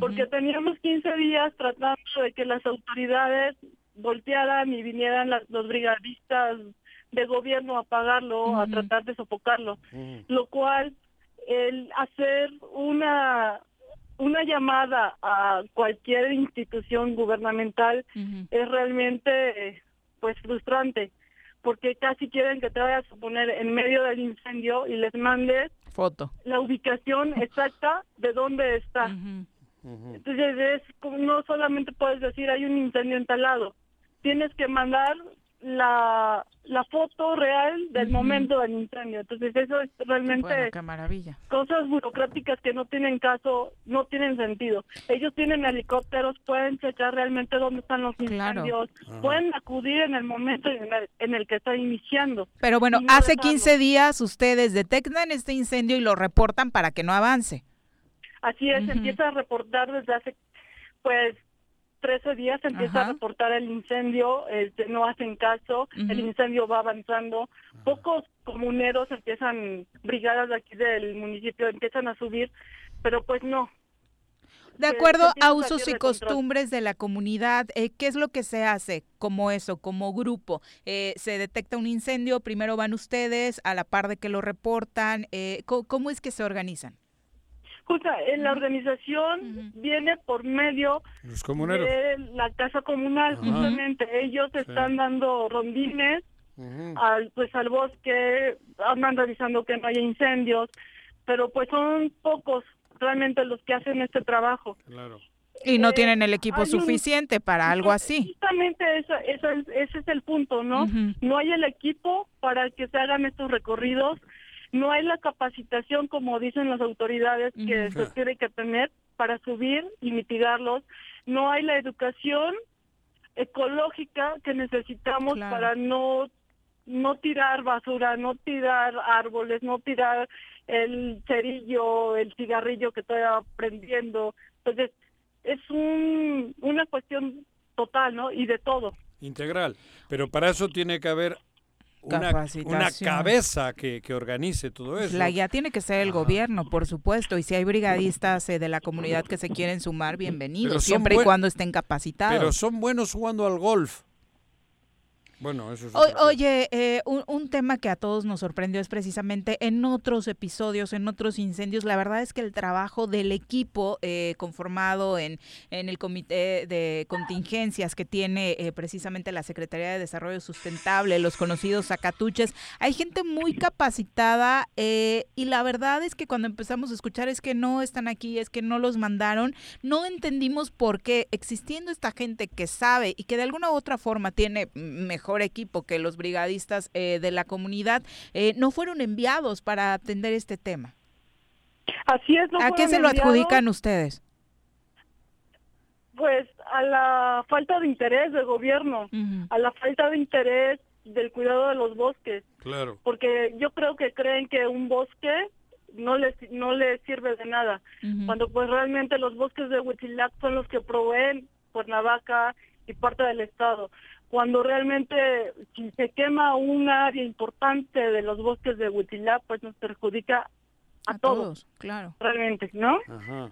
S9: porque teníamos 15 días tratando de que las autoridades voltearan y vinieran las- los brigadistas de gobierno a apagarlo, a tratar de sofocarlo, lo cual el hacer una una llamada a cualquier institución gubernamental es realmente pues frustrante porque casi quieren que te vayas a poner en medio del incendio y les mandes
S1: Foto.
S9: la ubicación exacta de dónde está. Entonces es como no solamente puedes decir hay un incendio instalado, tienes que mandar la, la foto real del momento del incendio. Entonces eso es realmente
S1: Bueno, qué maravilla.
S9: cosas burocráticas que no tienen caso, no tienen sentido. Ellos tienen helicópteros, pueden checar realmente dónde están los incendios, pueden acudir en el momento en el, en el que está iniciando.
S1: Pero bueno,
S9: no
S1: hace
S9: dejarlo.
S1: 15 días ustedes detectan este incendio y lo reportan para que no avance.
S9: Así es, empieza a reportar desde hace, pues, 13 días, empieza
S1: Ajá.
S9: a reportar el incendio, este, no hacen caso, el incendio va avanzando. Pocos comuneros empiezan, brigadas de aquí del municipio empiezan a subir, pero pues no.
S1: De acuerdo a usos y
S9: de
S1: costumbres de la comunidad, eh, ¿qué es lo que se hace como eso, como grupo? Eh, se detecta un incendio, primero van ustedes a la par de que lo reportan. Eh, ¿co- ¿Cómo es que se organizan?
S9: Escucha, en la organización viene por medio
S2: Los comuneros.
S9: de la casa comunal,
S2: Ajá.
S9: justamente. Ellos están dando rondines al pues al bosque, andan revisando que no haya incendios, pero pues son pocos realmente los que hacen este trabajo.
S2: Claro.
S1: Y no
S9: Eh,
S1: tienen el equipo
S9: hay un-
S1: suficiente para algo así.
S9: Justamente esa- esa es- ese es el punto, ¿no?
S1: Ujú.
S9: No hay el equipo para que se hagan estos recorridos, no hay la capacitación, como dicen las autoridades, que se tiene que tener para subir y mitigarlos, no hay la educación ecológica que necesitamos
S10: Claro.
S9: para no no tirar basura, no tirar árboles, no tirar el cerillo, el cigarrillo que estoy prendiendo. Entonces, es un, una cuestión total, ¿no? Y de todo.
S2: Integral. Pero para eso tiene que haber una, cabeza que, que organice todo eso.
S1: La guía tiene que ser el gobierno, por supuesto, y si hay brigadistas eh, de la comunidad que se quieren sumar, bienvenidos, siempre y cuando estén capacitados.
S2: Pero son buenos jugando al golf. Bueno, eso es
S1: O- oye, eh, un, un tema que a todos nos sorprendió es precisamente en otros episodios, en otros incendios, la verdad es que el trabajo del equipo eh, conformado en, en el comité de contingencias que tiene eh, precisamente la Secretaría de Desarrollo Sustentable, los conocidos Zacatuches, hay gente muy capacitada eh, y la verdad es que cuando empezamos a escuchar es que no están aquí, es que no los mandaron, no entendimos por qué existiendo esta gente que sabe y que de alguna u otra forma tiene mejor equipo que los brigadistas eh, de la comunidad, eh, no fueron enviados para atender este tema.
S9: Así es. no
S1: ¿A qué se lo adjudican ustedes?
S9: Pues a la falta de interés del gobierno, a la falta de interés del cuidado de los bosques.
S2: Claro.
S9: porque yo creo que creen que un bosque no les no les sirve de nada cuando pues realmente los bosques de Huitzilac son los que proveen Cuernavaca y parte del estado cuando realmente si se quema un área importante de los bosques de Huitzilac pues nos perjudica a,
S1: A
S9: todos,
S1: todos, claro.
S9: realmente no
S2: Ajá.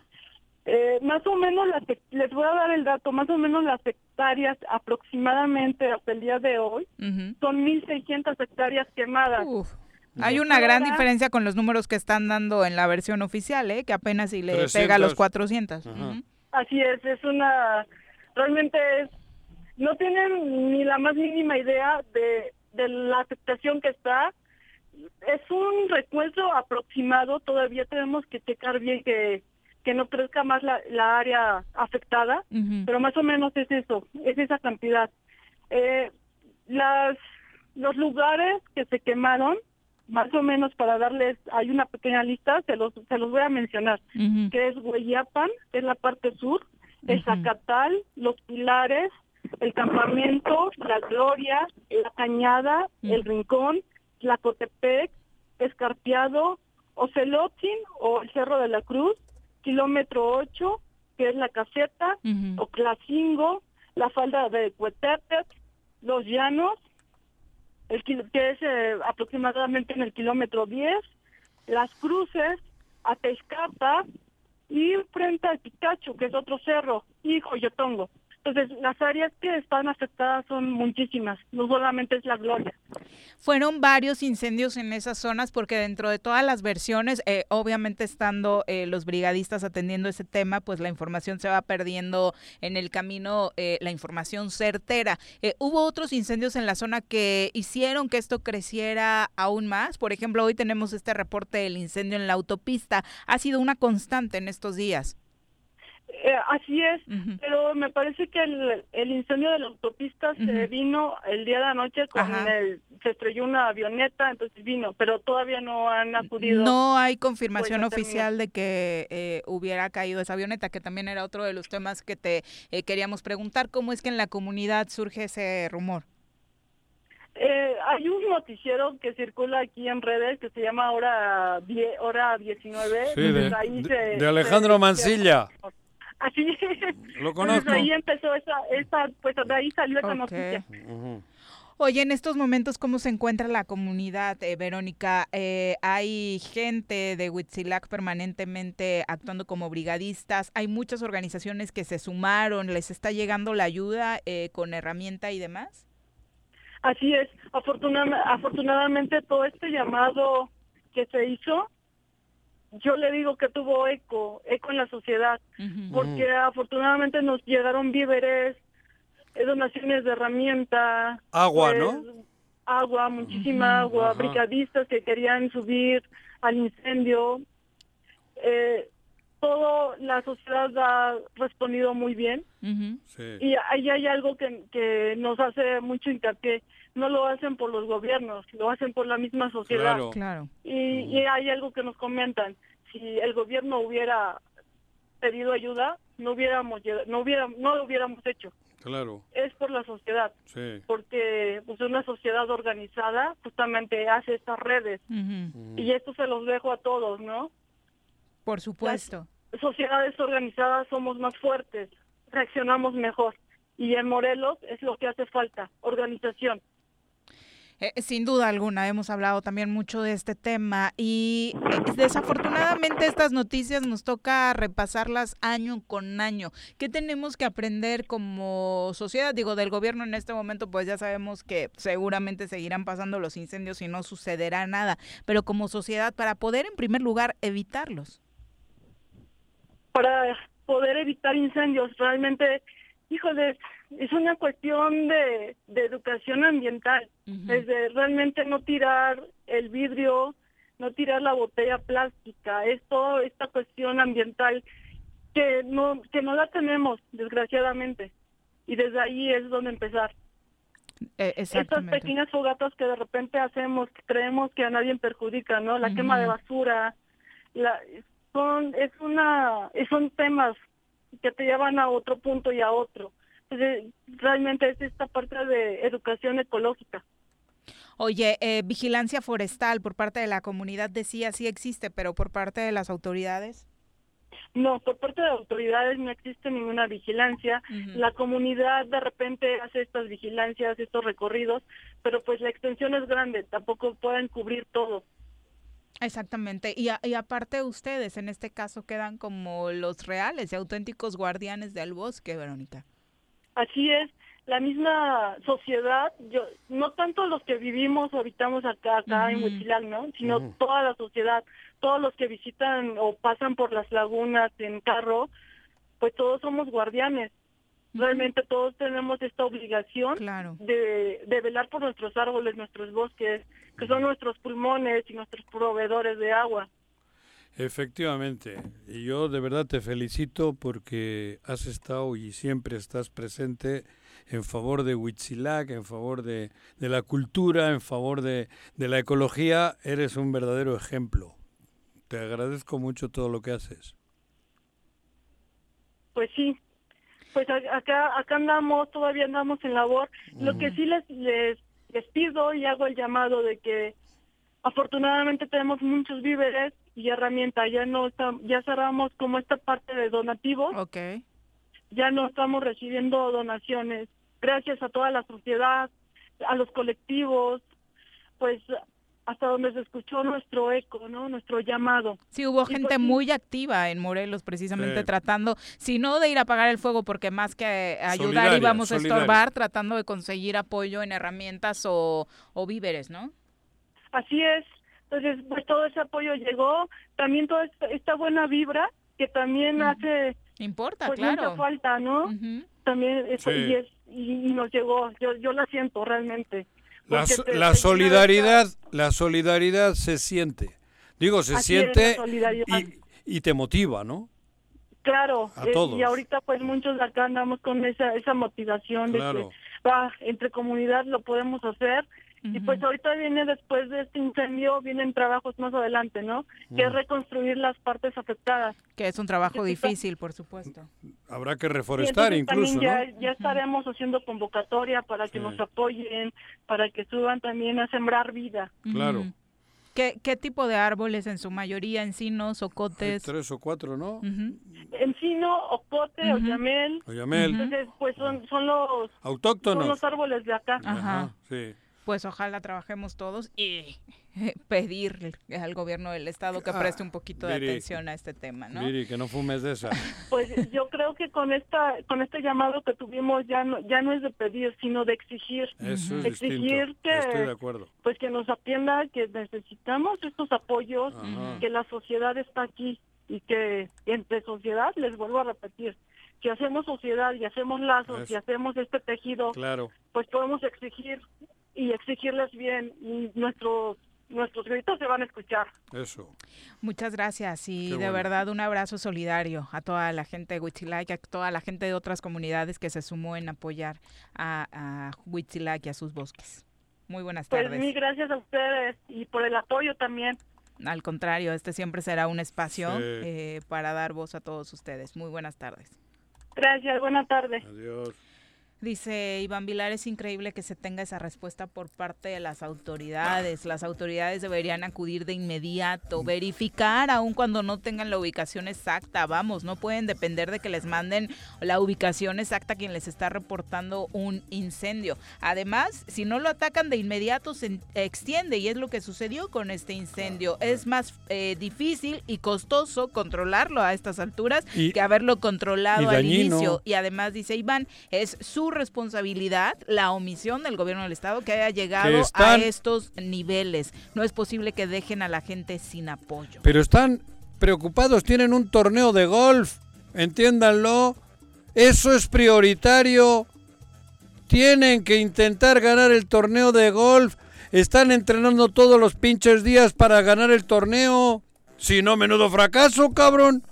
S9: eh, más o menos las les voy a dar el dato más o menos las hectáreas aproximadamente hasta el día de hoy
S1: Ujú.
S9: son 1.600 hectáreas quemadas
S1: Hay una gran diferencia con los números que están dando en la versión oficial, ¿eh? que apenas si le pega a los 400. Ujú.
S9: Así es, es una, realmente es, no tienen ni la más mínima idea de, de la afectación que está. Es un recuento aproximado, todavía tenemos que checar bien que, que no crezca más la, la área afectada, pero más o menos es eso, es esa cantidad. Eh, las, los lugares que se quemaron, más o menos para darles, hay una pequeña lista, se los, se los voy a mencionar que es Hueyapan, que es la parte sur, el Zacatal, Los Pilares, el Campamento, La Gloria, La Cañada, El Rincón, Tlacotepec, Escarpiado, Ocelotzin o el Cerro de la Cruz, kilómetro 8, que es la caseta, Oclacingo, la falda de Cuetepec, Los Llanos, el, que es eh, aproximadamente en el kilómetro 10, Las Cruces, Atezcata y frente al Picacho, que es otro cerro, y Joyotongo. Entonces, las áreas que están afectadas son muchísimas, no solamente es la Gloria.
S1: Fueron varios incendios en esas zonas porque dentro de todas las versiones, eh, obviamente estando eh, los brigadistas atendiendo ese tema, pues la información se va perdiendo en el camino, eh, la información certera. Eh, ¿Hubo otros incendios en la zona que hicieron que esto creciera aún más? Por ejemplo, hoy tenemos este reporte del incendio en la autopista. ¿Ha sido una constante en estos días?
S9: Eh, así es, pero me parece que el, el incendio de la autopista se vino el día de la noche con
S1: Ajá.
S9: el, se estrelló una avioneta, entonces vino, pero todavía no han acudido.
S1: No hay confirmación
S9: Pues,
S1: oficial de que eh, hubiera caído esa avioneta, que también era otro de los temas que te eh, queríamos preguntar. ¿Cómo es que en la comunidad surge ese rumor?
S9: Eh, hay un noticiero que circula aquí en redes que se llama Hora, die- hora 19.
S2: Sí, de,
S9: entonces ahí
S2: de-
S9: se-
S2: de Alejandro
S9: se-
S2: Mancilla.
S9: Así
S2: Lo conozco.
S9: ahí empezó esa, esa, pues de ahí salió esa noticia.
S1: Oye, en estos momentos, ¿cómo se encuentra la comunidad, eh, Verónica? Eh, ¿Hay gente de Huitzilac permanentemente actuando como brigadistas? ¿Hay muchas organizaciones que se sumaron? ¿Les está llegando la ayuda eh, con herramienta y demás?
S9: Así es. Afortunadamente, afortunadamente todo este llamado que se hizo yo le digo que tuvo eco, eco en la sociedad, porque afortunadamente nos llegaron víveres, eh, donaciones de herramienta.
S2: Agua,
S9: pues,
S2: ¿no?
S9: Agua, muchísima agua,
S2: Ajá.
S9: brigadistas que querían subir al incendio. Eh, todo la sociedad ha respondido muy bien. Y ahí hay algo que, que nos hace mucho hincapié. No lo hacen por los gobiernos, lo hacen por la misma sociedad.
S1: Claro. Claro.
S9: Y, y hay algo que nos comentan. Si el gobierno hubiera pedido ayuda, no hubiéramos no hubiera, no lo hubiéramos hecho.
S2: Claro,
S9: Es por la sociedad,
S2: sí.
S9: porque pues una sociedad organizada justamente hace estas redes. Y esto se los dejo a todos, ¿no?
S1: Por supuesto.
S9: sociedades organizadas somos más fuertes, reaccionamos mejor. Y en Morelos es lo que hace falta, organización.
S1: Eh, sin duda alguna, hemos hablado también mucho de este tema y eh, desafortunadamente estas noticias nos toca repasarlas año con año. ¿Qué tenemos que aprender como sociedad? Digo, del gobierno en este momento, pues ya sabemos que seguramente seguirán pasando los incendios y no sucederá nada, pero como sociedad, para poder en primer lugar evitarlos.
S9: Para poder evitar incendios, realmente, híjole, es una cuestión de, de educación ambiental. Desde realmente no tirar el vidrio, no tirar la botella plástica, es toda esta cuestión ambiental que no, que no la tenemos, desgraciadamente. Y desde ahí es donde empezar.
S1: Eh,
S9: Estas pequeñas fogatas que de repente hacemos, que creemos que a nadie perjudica, ¿no? La quema de basura, la, son, es una, son temas que te llevan a otro punto y a otro. Realmente es esta parte de educación ecológica.
S1: Oye, eh, vigilancia forestal por parte de la comunidad decía sí existe, pero por parte de las autoridades.
S9: No, por parte de autoridades no existe ninguna vigilancia. La comunidad de repente hace estas vigilancias, estos recorridos, pero pues la extensión es grande, tampoco pueden cubrir todo.
S1: Exactamente. Y, a- y aparte ustedes, en este caso, quedan como los reales y auténticos guardianes del bosque, Verónica.
S9: Así es, la misma sociedad, yo, no tanto los que vivimos o habitamos acá, acá en. Huitzilac, ¿no? Sino toda la sociedad, todos los que visitan o pasan por las lagunas en carro, pues todos somos guardianes. Realmente todos tenemos esta obligación de, de velar por nuestros árboles, nuestros bosques, que son nuestros pulmones y nuestros proveedores de agua.
S2: Efectivamente, y yo de verdad te felicito porque has estado y siempre estás presente en favor de Huitzilac, en favor de, de la cultura, en favor de, de la ecología. Eres un verdadero ejemplo. Te agradezco mucho todo lo que haces.
S9: Pues sí, pues acá acá andamos, todavía andamos en labor. Lo que sí les, les les pido y hago el llamado de que afortunadamente tenemos muchos víveres y herramientas. Ya no estam- ya cerramos como esta parte de donativos.
S1: Okay.
S9: Ya no estamos recibiendo donaciones. Gracias a toda la sociedad, a los colectivos, pues hasta donde se escuchó nuestro eco, ¿no? Nuestro llamado.
S1: Sí, hubo
S9: Y
S1: gente
S9: pues sí,
S1: muy activa en Morelos precisamente
S9: Sí.
S1: tratando, si no de ir a apagar el fuego, porque más que ayudar íbamos a estorbar, tratando de conseguir apoyo en herramientas o, o víveres, ¿no?
S9: Así es. Entonces, pues todo ese apoyo llegó. También toda esta, esta buena vibra que también hace
S1: Importa,
S9: pues
S1: claro.
S9: mucha falta, ¿no? También eso,
S2: Sí.
S9: y, es, y, nos llegó. Yo, yo la siento realmente.
S2: La,
S9: te-
S2: la
S9: te
S2: solidaridad, la solidaridad se siente. Digo, se
S9: Así
S2: siente y, y te motiva, ¿no?
S9: Claro,
S2: A
S9: eh,
S2: todos.
S9: y ahorita pues muchos de acá andamos con esa esa motivación de que va, entre comunidad lo podemos hacer y pues ahorita viene después de este incendio vienen trabajos más adelante, ¿no? Que es reconstruir las partes afectadas.
S1: Que es un trabajo
S9: Que está-
S1: difícil, por supuesto.
S2: Habrá que reforestar incluso, ¿no?
S9: ya, ya estaremos haciendo convocatoria para que
S2: Sí.
S9: nos apoyen, para que suban también a sembrar vida.
S2: Claro.
S1: ¿Qué, ¿Qué tipo de árboles en su mayoría? ¿Encinos,
S2: Hay
S1: ocotes?
S2: tres o cuatro, ¿no?
S1: Ujú.
S9: Encino, ocote,
S1: Ujú.
S9: oyamel.
S2: Oyamel.
S9: Entonces, pues son, son los son
S2: Autóctonos.
S9: los árboles de acá.
S2: Ajá, sí.
S1: Pues ojalá trabajemos todos y pedir al gobierno del estado que preste un poquito de
S2: Viri.
S1: atención a este tema, ¿no?
S2: Miri, que no fumes de esa.
S9: Pues yo creo que con esta con este llamado que tuvimos ya no ya no es de pedir, sino de exigir.
S2: Eso es
S9: exigir
S2: distinto.
S9: que
S2: Estoy de acuerdo.
S9: pues que nos atienda, que necesitamos estos apoyos,
S2: Ajá.
S9: que la sociedad está aquí y que entre sociedad, les vuelvo a repetir, si hacemos sociedad y hacemos lazos
S2: Eso.
S9: y hacemos este tejido,
S2: Claro.
S9: pues podemos exigir y exigirles bien y nuestros nuestros gritos se van a escuchar.
S2: Eso.
S1: Muchas gracias y
S2: Qué
S1: de
S2: bueno.
S1: verdad un abrazo solidario a toda la gente de Huitzilac, a toda la gente de otras comunidades que se sumó en apoyar a, a Huitzilac y a sus bosques. Muy buenas
S9: Pues
S1: tardes.
S9: mil gracias a ustedes y por el apoyo también.
S1: Al contrario, este siempre será un espacio
S2: Sí.
S1: eh, para dar voz a todos ustedes. Muy buenas tardes.
S9: Gracias, buena tarde.
S2: Adiós.
S1: Dice Iván Vilar, es increíble que se tenga esa respuesta por parte de las autoridades. Las autoridades deberían acudir de inmediato, verificar aun cuando no tengan la ubicación exacta. Vamos, no pueden depender de que les manden la ubicación exacta a quien les está reportando un incendio. Además, si no lo atacan de inmediato, se en- extiende y es lo que sucedió con este incendio. Es más eh, difícil y costoso controlarlo a estas alturas
S2: Y-
S1: que haberlo controlado al inicio. Y además, dice Iván, es su responsabilidad la omisión del gobierno del Estado que haya llegado
S2: están-
S1: a estos niveles. No es posible que dejen a la gente sin apoyo.
S2: Pero están preocupados, tienen un torneo de golf, entiéndanlo. Eso es prioritario. Tienen que intentar ganar el torneo de golf. Están entrenando todos los pinches días para ganar el torneo. Si no, menudo fracaso, cabrón.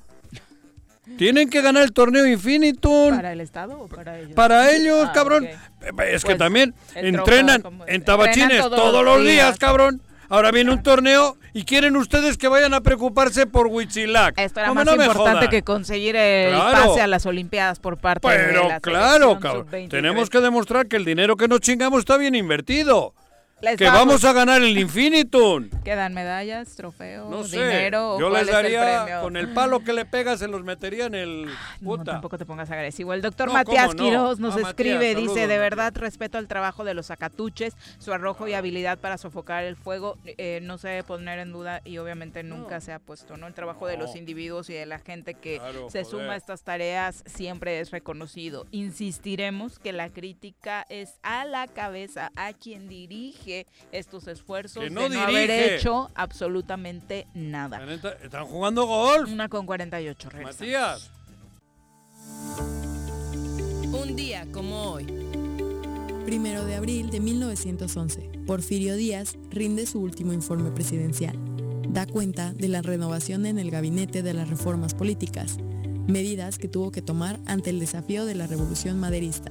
S2: Tienen que ganar el torneo Infinitum.
S1: ¿Para el Estado o para ellos?
S2: Para ellos,
S1: Ah,
S2: cabrón. Es que
S1: Pues,
S2: también entrenan en tabachines
S1: entrenan
S2: todos, los días, cabrón. Ahora viene un torneo y quieren ustedes que vayan a preocuparse por Huitzilac.
S1: Esto era más
S2: no me
S1: importante que conseguir el
S2: Claro.
S1: pase a las Olimpiadas por parte de
S2: Pero
S1: la
S2: claro, cabrón.
S1: sub-23.
S2: Tenemos que demostrar que el dinero que nos chingamos está bien invertido.
S1: Les
S2: que vamos a ganar el Infinitum.
S1: Quedan medallas, trofeos,
S2: No sé.
S1: dinero.
S2: Yo les
S1: el
S2: daría con el palo que le pegas se los metería en el
S1: No,
S2: puta.
S1: tampoco te pongas agresivo. El doctor
S2: No,
S1: Matías
S2: ¿cómo no?
S1: Quiroz nos
S2: Ah, Matías,
S1: escribe,
S2: saludos,
S1: dice, de verdad respeto al trabajo de los acatuches, su arrojo y habilidad para sofocar el fuego, eh, no se debe poner en duda y obviamente nunca se ha puesto, ¿no? El trabajo de los
S2: No.
S1: individuos y de la gente que
S2: Claro,
S1: se
S2: joder.
S1: suma a estas tareas siempre es reconocido. Insistiremos que la crítica es a la cabeza, a quien dirige estos esfuerzos
S2: no
S1: de no haber hecho absolutamente nada.
S2: Están jugando golf.
S1: Una con 48, regresamos.
S2: Matías.
S11: Un día como hoy.
S3: Primero de abril de 1911, Porfirio Díaz rinde su último informe presidencial. Da cuenta de la renovación en el gabinete de las reformas políticas, medidas que tuvo que tomar ante el desafío de la revolución maderista.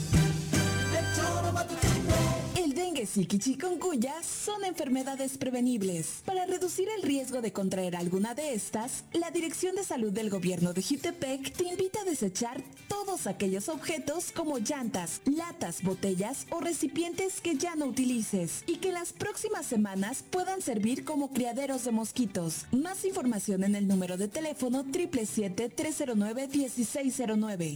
S6: Zika y chikungunya son enfermedades prevenibles. Para reducir el riesgo de contraer alguna de estas, la Dirección de Salud del Gobierno de Jutepec te invita a desechar todos aquellos objetos como llantas, latas, botellas o recipientes que ya no utilices y que en las próximas semanas puedan servir como criaderos de mosquitos. Más información en el número de teléfono 777-309-1609.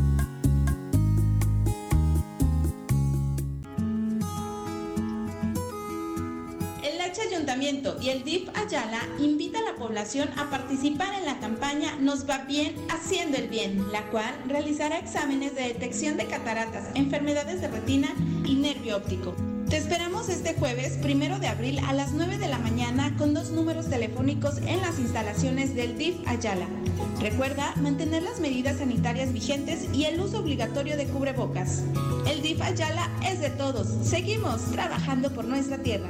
S7: Y el DIF Ayala invita a la población a participar en la campaña Nos va bien haciendo el bien, la cual realizará exámenes de detección de cataratas, enfermedades de retina y nervio óptico. Te esperamos este jueves, primero de abril, a las 9 de la mañana con dos números telefónicos en las instalaciones del DIF Ayala. Recuerda mantener las medidas sanitarias vigentes y el uso obligatorio de cubrebocas. El DIF Ayala es de todos. Seguimos trabajando por nuestra tierra.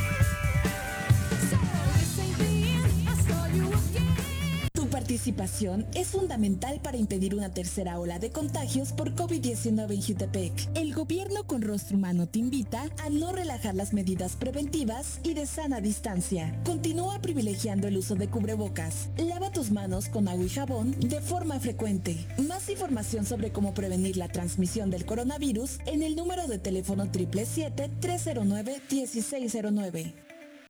S6: Participación es fundamental para impedir una tercera ola de contagios por COVID-19 en Jutepec. El gobierno con rostro humano te invita a no relajar las medidas preventivas y de sana distancia. Continúa privilegiando el uso de cubrebocas. Lava tus manos con agua y jabón de forma frecuente. Más información sobre cómo prevenir la transmisión del coronavirus en el número de teléfono 777-309-1609.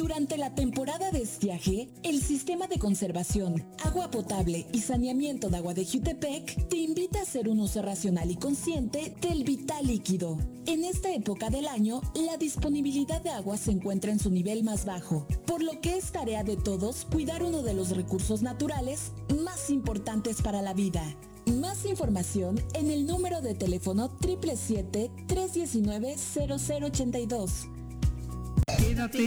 S6: Durante la temporada de estiaje, el Sistema de Conservación, Agua Potable y Saneamiento de Agua de Jutepec te invita a hacer un uso racional y consciente del vital líquido. En esta época del año, la disponibilidad de agua se encuentra en su nivel más bajo, por lo que es tarea de todos cuidar uno de los recursos naturales más importantes para la vida. Más información en el número de teléfono 777-319-0082.
S12: Quédate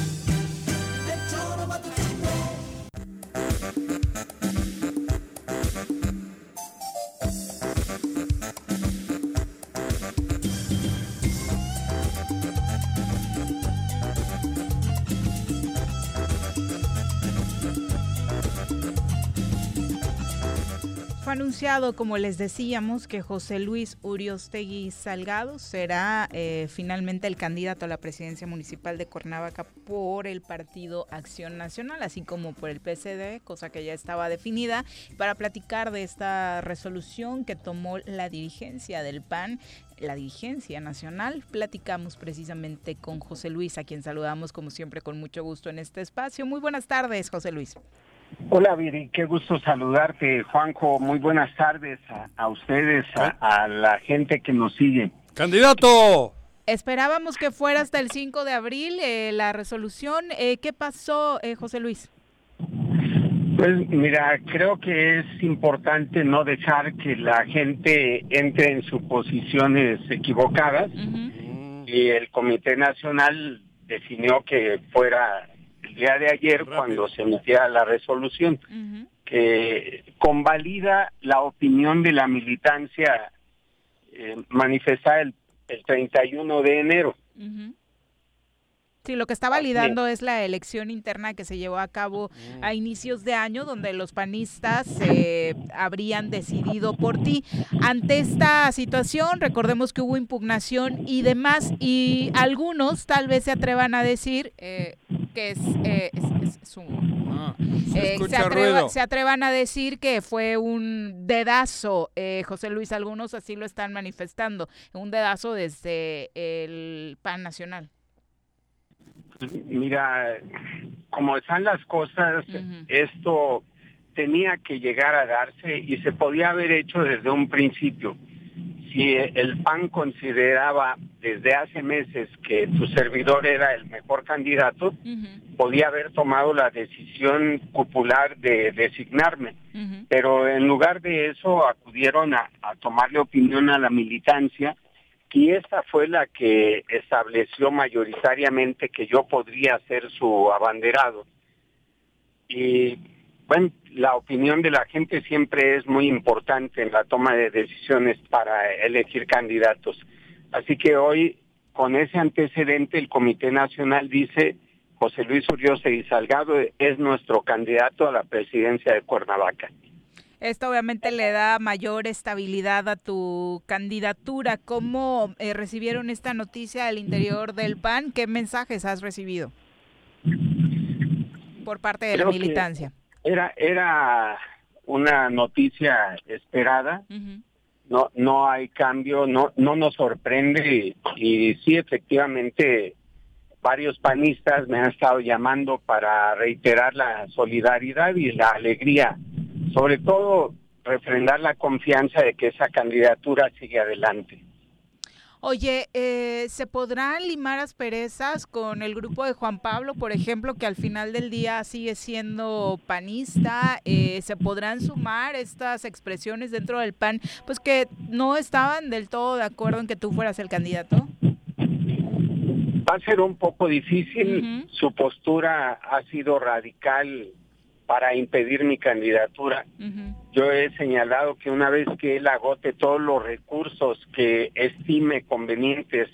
S1: Anunciado, como les decíamos, que José Luis Uriostegui Salgado será eh, finalmente el candidato a la presidencia municipal de Cuernavaca por el Partido Acción Nacional, así como por el PCD, cosa que ya estaba definida. Para platicar de esta resolución que tomó la dirigencia del PAN, la dirigencia nacional, platicamos precisamente con José Luis, a quien saludamos como siempre con mucho gusto en este espacio. Muy buenas tardes, José Luis.
S13: Hola Viri, qué gusto saludarte, Juanjo. Muy buenas tardes a, a ustedes, a, a, la gente que nos sigue.
S2: ¡Candidato!
S1: Esperábamos que fuera hasta el 5 de abril eh, la resolución. Eh, ¿Qué pasó, eh, José Luis?
S13: Pues mira, creo que es importante no dejar que la gente entre en suposiciones equivocadas uh -huh. y el Comité Nacional definió que fuera el día de ayer Rápido. cuando se emitiera la resolución uh -huh. que convalida la opinión de la militancia eh, manifestada el, el, 31 de enero. Uh -huh.
S1: Sí, lo que está validando es la elección interna que se llevó a cabo a inicios de año, donde los panistas eh, habrían decidido por ti. Ante esta situación, recordemos que hubo impugnación y demás, y algunos tal vez se atrevan a decir eh, que es, eh, es, es, es un... Ah, se, se, atreva, se, atrevan a decir que fue un dedazo, José Luis, algunos así lo están manifestando, un dedazo desde el PAN nacional.
S13: Mira, como están las cosas, uh -huh. esto tenía que llegar a darse y se podía haber hecho desde un principio. Si el PAN consideraba desde hace meses que tu servidor era el mejor candidato, podía haber tomado la decisión popular de designarme. Pero en lugar de eso acudieron a, a tomarle opinión a la militancia y esta fue la que estableció mayoritariamente que yo podría ser su abanderado. Y bueno, la opinión de la gente siempre es muy importante en la toma de decisiones para elegir candidatos. Así que hoy, con ese antecedente, el Comité Nacional dice, José Luis Uriosa y Salgado es nuestro candidato a la presidencia de Cuernavaca.
S1: Esto obviamente le da mayor estabilidad a tu candidatura. ¿Cómo eh, recibieron esta noticia al interior del PAN? ¿Qué mensajes has recibido por parte de la militancia?
S13: Era, era una noticia esperada. No, no hay cambio, no, no nos sorprende y, sí, efectivamente, varios panistas me han estado llamando para reiterar la solidaridad y la alegría, sobre todo refrendar la confianza de que esa candidatura sigue adelante.
S1: Oye, eh, ¿se podrán limar asperezas con el grupo de Juan Pablo, por ejemplo, que al final del día sigue siendo panista? Eh, ¿Se podrán sumar estas expresiones dentro del PAN, pues que no estaban del todo de acuerdo en que tú fueras el candidato?
S13: Va a ser un poco difícil. Su postura ha sido radical para impedir mi candidatura. Yo he señalado que una vez que él agote todos los recursos que estime convenientes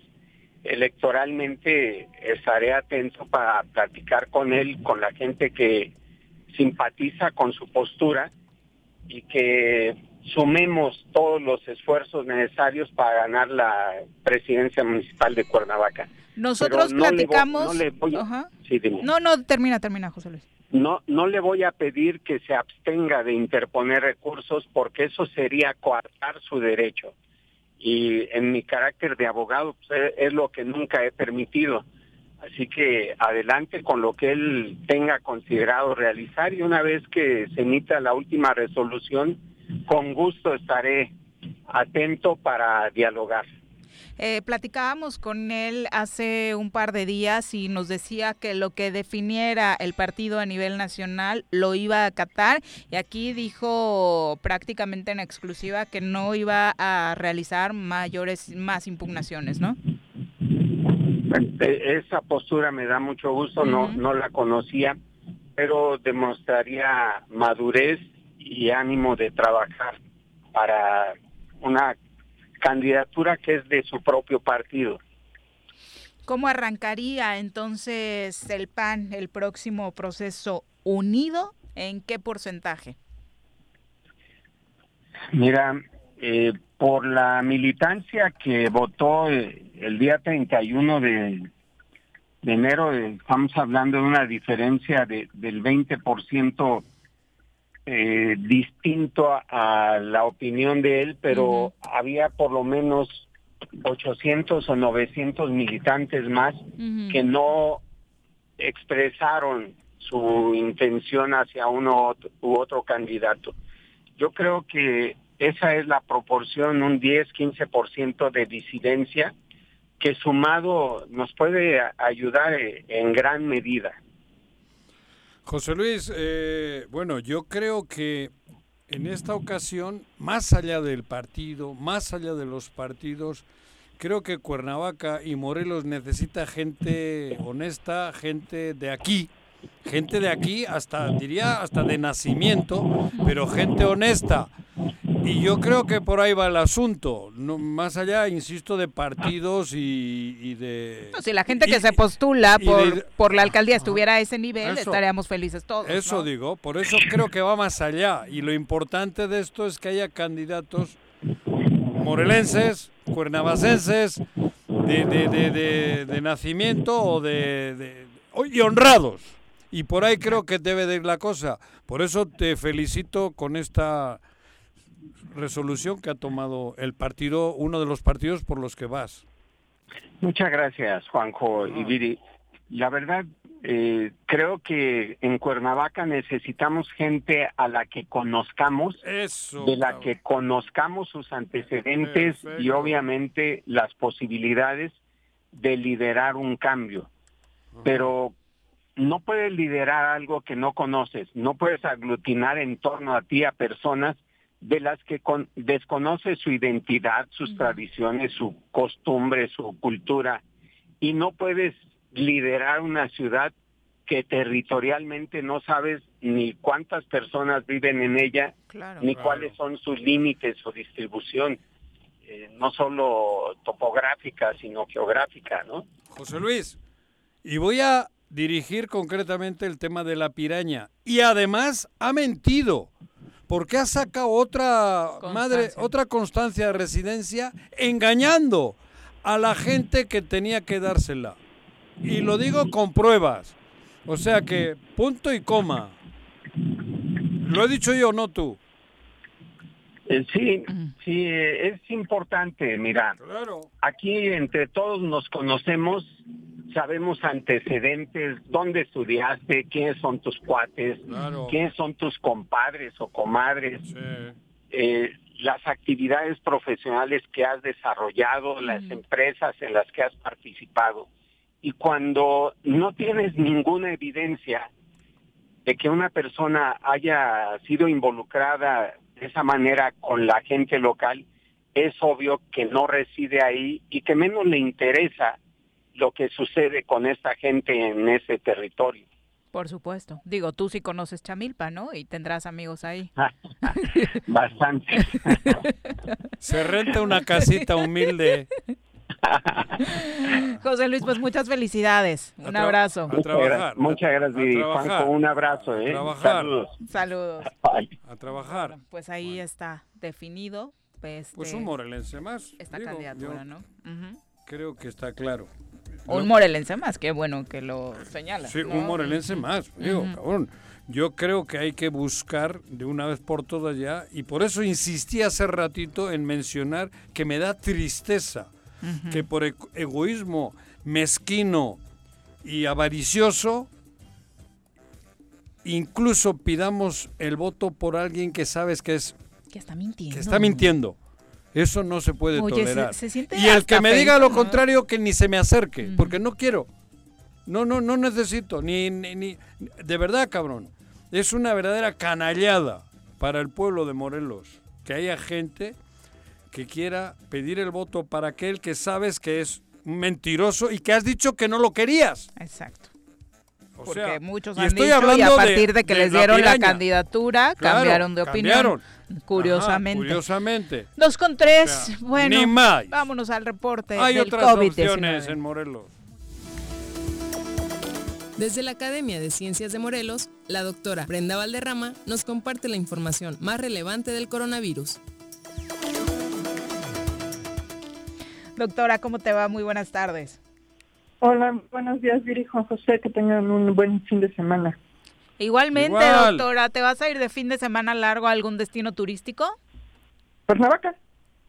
S13: electoralmente, estaré atento para platicar con él, con la gente que simpatiza con su postura y que sumemos todos los esfuerzos necesarios para ganar la presidencia municipal de Cuernavaca.
S1: Nosotros platicamos... no, no, termina, termina, José Luis
S13: no, no le voy a pedir que se abstenga de interponer recursos porque eso sería coartar su derecho. Y en mi carácter de abogado pues, es lo que nunca he permitido. Así que adelante con lo que él tenga considerado realizar y una vez que se emita la última resolución, con gusto estaré atento para dialogar.
S1: Eh, platicábamos con él hace un par de días y nos decía que lo que definiera el partido a nivel nacional lo iba a acatar y aquí dijo prácticamente en exclusiva que no iba a realizar mayores más impugnaciones, ¿no?
S13: E, esa postura me da mucho gusto, no no la conocía, pero demostraría madurez y ánimo de trabajar para una candidatura que es de su propio partido.
S1: ¿Cómo arrancaría entonces el PAN el próximo proceso unido? ¿En qué porcentaje?
S13: Mira, eh, por la militancia que votó eh, el día 31 de, de enero, eh, estamos hablando de una diferencia de, del 20% eh, distinto a, la opinión de él, pero había por lo menos 800 o 900 militantes más que no expresaron su intención hacia uno u otro candidato. Yo creo que esa es la proporción, un 10-15% de disidencia que sumado nos puede ayudar en gran medida.
S2: José Luis, eh, bueno, yo creo que en esta ocasión, más allá del partido, más allá de los partidos, creo que Cuernavaca y Morelos necesita gente honesta, gente de aquí, gente de aquí, hasta diría hasta de nacimiento, pero gente honesta. Y yo creo que por ahí va el asunto, no, más allá, insisto, de partidos y, de...
S1: si la gente que se postula por, por la alcaldía estuviera a ese nivel, estaríamos felices todos.
S2: Eso digo, por eso creo que va más allá. Y lo importante de esto es que haya candidatos morelenses, cuernavacenses, de, de, de nacimiento o de, y honrados. Y por ahí creo que debe de ir la cosa. Por eso te felicito con esta resolución que ha tomado el partido, uno de los partidos por los que vas.
S13: Muchas gracias, Juanjo y Viri. La verdad, Eh, creo que en Cuernavaca necesitamos gente a la que conozcamos,
S2: Eso,
S13: de la
S2: cabrón.
S13: que conozcamos sus antecedentes y obviamente las posibilidades de liderar un cambio. Pero no puedes liderar algo que no conoces, no puedes aglutinar en torno a ti a personas de las que con- desconoces su identidad, sus tradiciones, su costumbre, su cultura, y no puedes liderar una ciudad que territorialmente no sabes ni cuántas personas viven en ella,
S1: Claro.
S13: ni cuáles son sus límites o distribución, eh, no solo topográfica, sino geográfica, ¿no?
S2: José Luis, y voy a dirigir concretamente el tema de la piraña. Y además ha mentido, porque ha sacado otra madre, otra constancia de residencia, engañando a la gente que tenía que dársela. Y lo digo con pruebas. O sea que, punto y coma. Lo he dicho yo, no tú.
S13: Eh, Sí, sí, eh, es importante, mira, aquí entre todos nos conocemos, sabemos antecedentes, dónde estudiaste, quiénes son tus cuates, quiénes son tus compadres o comadres, eh, las actividades profesionales que has desarrollado, las empresas en las que has participado. Y cuando no tienes ninguna evidencia de que una persona haya sido involucrada de esa manera con la gente local, es obvio que no reside ahí y que menos le interesa lo que sucede con esta gente en ese territorio.
S1: Por supuesto. Digo, tú sí conoces Chamilpa, ¿no? Y tendrás amigos ahí.
S13: Bastante.
S2: Se renta una casita humilde.
S1: José Luis, pues muchas felicidades. Un abrazo.
S2: a trabajar.
S13: Muchas gracias. Juanjo, un abrazo, ¿eh?
S2: trabajar.
S13: Saludos.
S1: Saludos.
S2: A trabajar.
S1: Pues ahí está definido. Pues,
S2: Pues
S1: este,
S2: un morelense más.
S1: Esta
S2: digo,
S1: candidatura, ¿no?
S2: Creo que está claro.
S1: Un
S2: No-
S1: morelense más, qué bueno que lo señala.
S2: Sí,
S1: ¿no?
S2: un morelense más. Digo, cabrón. Yo creo que hay que buscar de una vez por todas ya, y por eso insistí hace ratito en mencionar que me da tristeza que por egoísmo mezquino y avaricioso, incluso pidamos el voto por alguien que sabes que es
S1: Que está mintiendo.
S2: que está mintiendo. Eso no se puede
S1: Oye,
S2: tolerar.
S1: se
S2: y el que me diga lo contrario, que ni se me acerque, porque no quiero. No, no, no necesito. Ni, ni, ni- de verdad, cabrón. Es una verdadera canallada para el pueblo de Morelos que haya gente que quiera pedir el voto para aquel que sabes que es mentiroso y que has dicho que no lo querías.
S1: Exacto.
S2: O
S1: Porque
S2: sea,
S1: muchos
S2: y
S1: han
S2: estoy
S1: dicho y a partir de, que
S2: de
S1: les dieron la, candidatura
S2: Claro,
S1: cambiaron de opinión.
S2: cambiaron.
S1: Curiosamente.
S2: Ajá, curiosamente.
S1: Dos con tres.
S2: O sea,
S1: bueno,
S2: ni más.
S1: vámonos al reporte
S2: Hay
S1: del
S2: otras
S1: COVID-19.
S2: opciones en Morelos.
S11: Desde la Academia de Ciencias de Morelos, la doctora Brenda Valderrama nos comparte la información más relevante del coronavirus.
S1: Doctora, ¿cómo te va? Muy buenas tardes.
S14: Hola, buenos días, Viri Juan José, que tengan un buen fin de semana.
S1: Igualmente,
S14: Igual.
S1: doctora, ¿te vas a ir de fin de semana largo a algún destino turístico?
S14: Cuernavaca.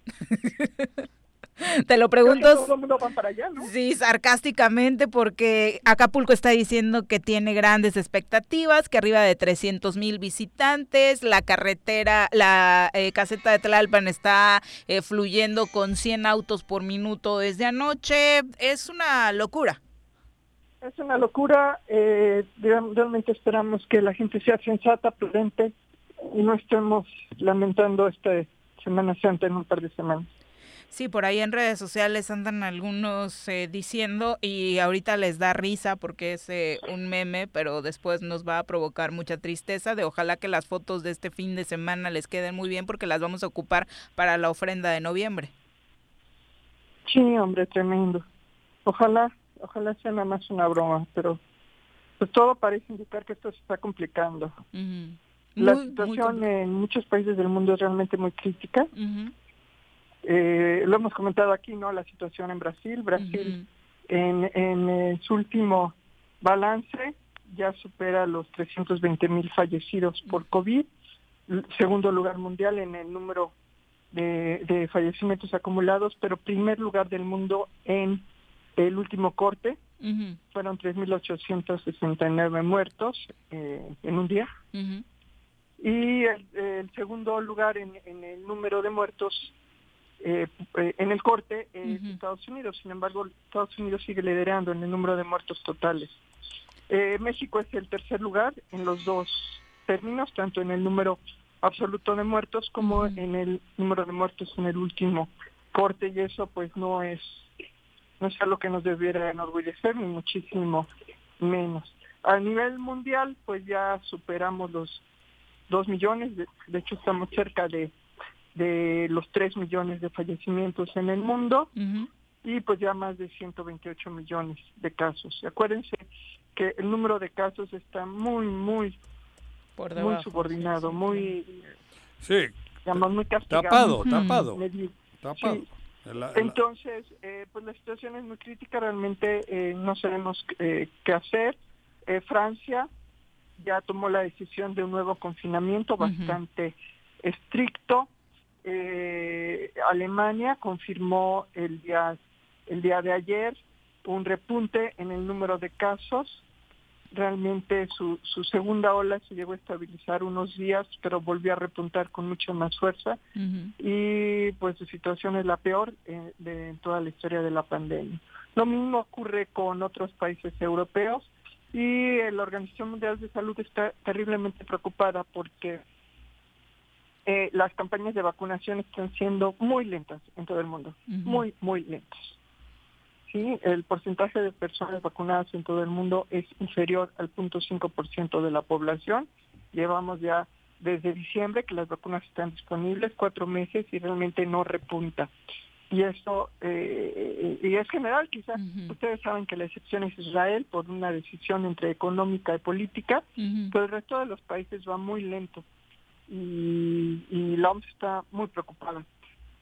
S1: Te lo pregunto.
S14: todo el mundo va para allá, ¿no?
S1: Sí, sarcásticamente, porque Acapulco está diciendo que tiene grandes expectativas, que arriba de 300 mil visitantes, la carretera, la eh, caseta de Tlalpan está eh, fluyendo con 100 autos por minuto desde anoche. Es una locura.
S14: Es una locura. eh, real- realmente esperamos que la gente sea sensata, prudente y no estemos lamentando esta Semana Santa en un par de semanas.
S1: Sí, por ahí en redes sociales andan algunos eh, diciendo y ahorita les da risa porque es eh, un meme, pero después nos va a provocar mucha tristeza de ojalá que las fotos de este fin de semana les queden muy bien porque las vamos a ocupar para la ofrenda de noviembre.
S14: Sí, hombre, tremendo. Ojalá, ojalá sea nada más una broma, pero pues todo parece indicar que esto se está complicando. La
S1: Muy, muy
S14: situación en muchos países del mundo es realmente muy crítica. Eh, lo hemos comentado aquí, ¿no? La situación en Brasil. Brasil, en, en eh, su último balance, ya supera los 320 mil fallecidos por COVID. Segundo lugar mundial en el número de, de fallecimientos acumulados, pero primer lugar del mundo en el último corte, Fueron 3.869 muertos eh, en un día. Y el, el, segundo lugar en, en, el número de muertos eh, eh, en el corte es Estados Unidos. Sin embargo, Estados Unidos sigue liderando en el número de muertos totales. Eh, México es el tercer lugar en los dos términos, tanto en el número absoluto de muertos como en el número de muertos en el último corte y eso pues no es no es algo que nos debiera enorgullecer ni muchísimo menos. A nivel mundial pues ya superamos los dos millones, de, de hecho estamos cerca de de los 3 millones de fallecimientos en el mundo y pues ya más de 128 millones de casos. Acuérdense que el número de casos está muy, muy, muy subordinado, muy,
S2: sí,
S14: digamos, muy castigado.
S2: Tapado, tapado. tapado.
S14: Entonces, eh, pues la situación es muy crítica, realmente eh, no sabemos eh, qué hacer. Francia ya tomó la decisión de un nuevo confinamiento bastante estricto eh, Alemania confirmó el día, el día de ayer un repunte en el número de casos. Realmente su, su segunda ola se llegó a estabilizar unos días, pero volvió a repuntar con mucha más fuerza. Y pues su situación es la peor eh, de toda la historia de la pandemia. Lo mismo ocurre con otros países europeos y la Organización Mundial de Salud está terriblemente preocupada porque eh, las campañas de vacunación están siendo muy lentas en todo el mundo, muy, muy lentas. Sí, el porcentaje de personas vacunadas en todo el mundo es inferior al 0.5% de la población. Llevamos ya desde diciembre que las vacunas están disponibles, cuatro meses y realmente no repunta. Y eso, eh, y es general, quizás ustedes saben que la excepción es Israel por una decisión entre económica y política, pero el resto de los países va muy lento y, y la OMS está muy preocupada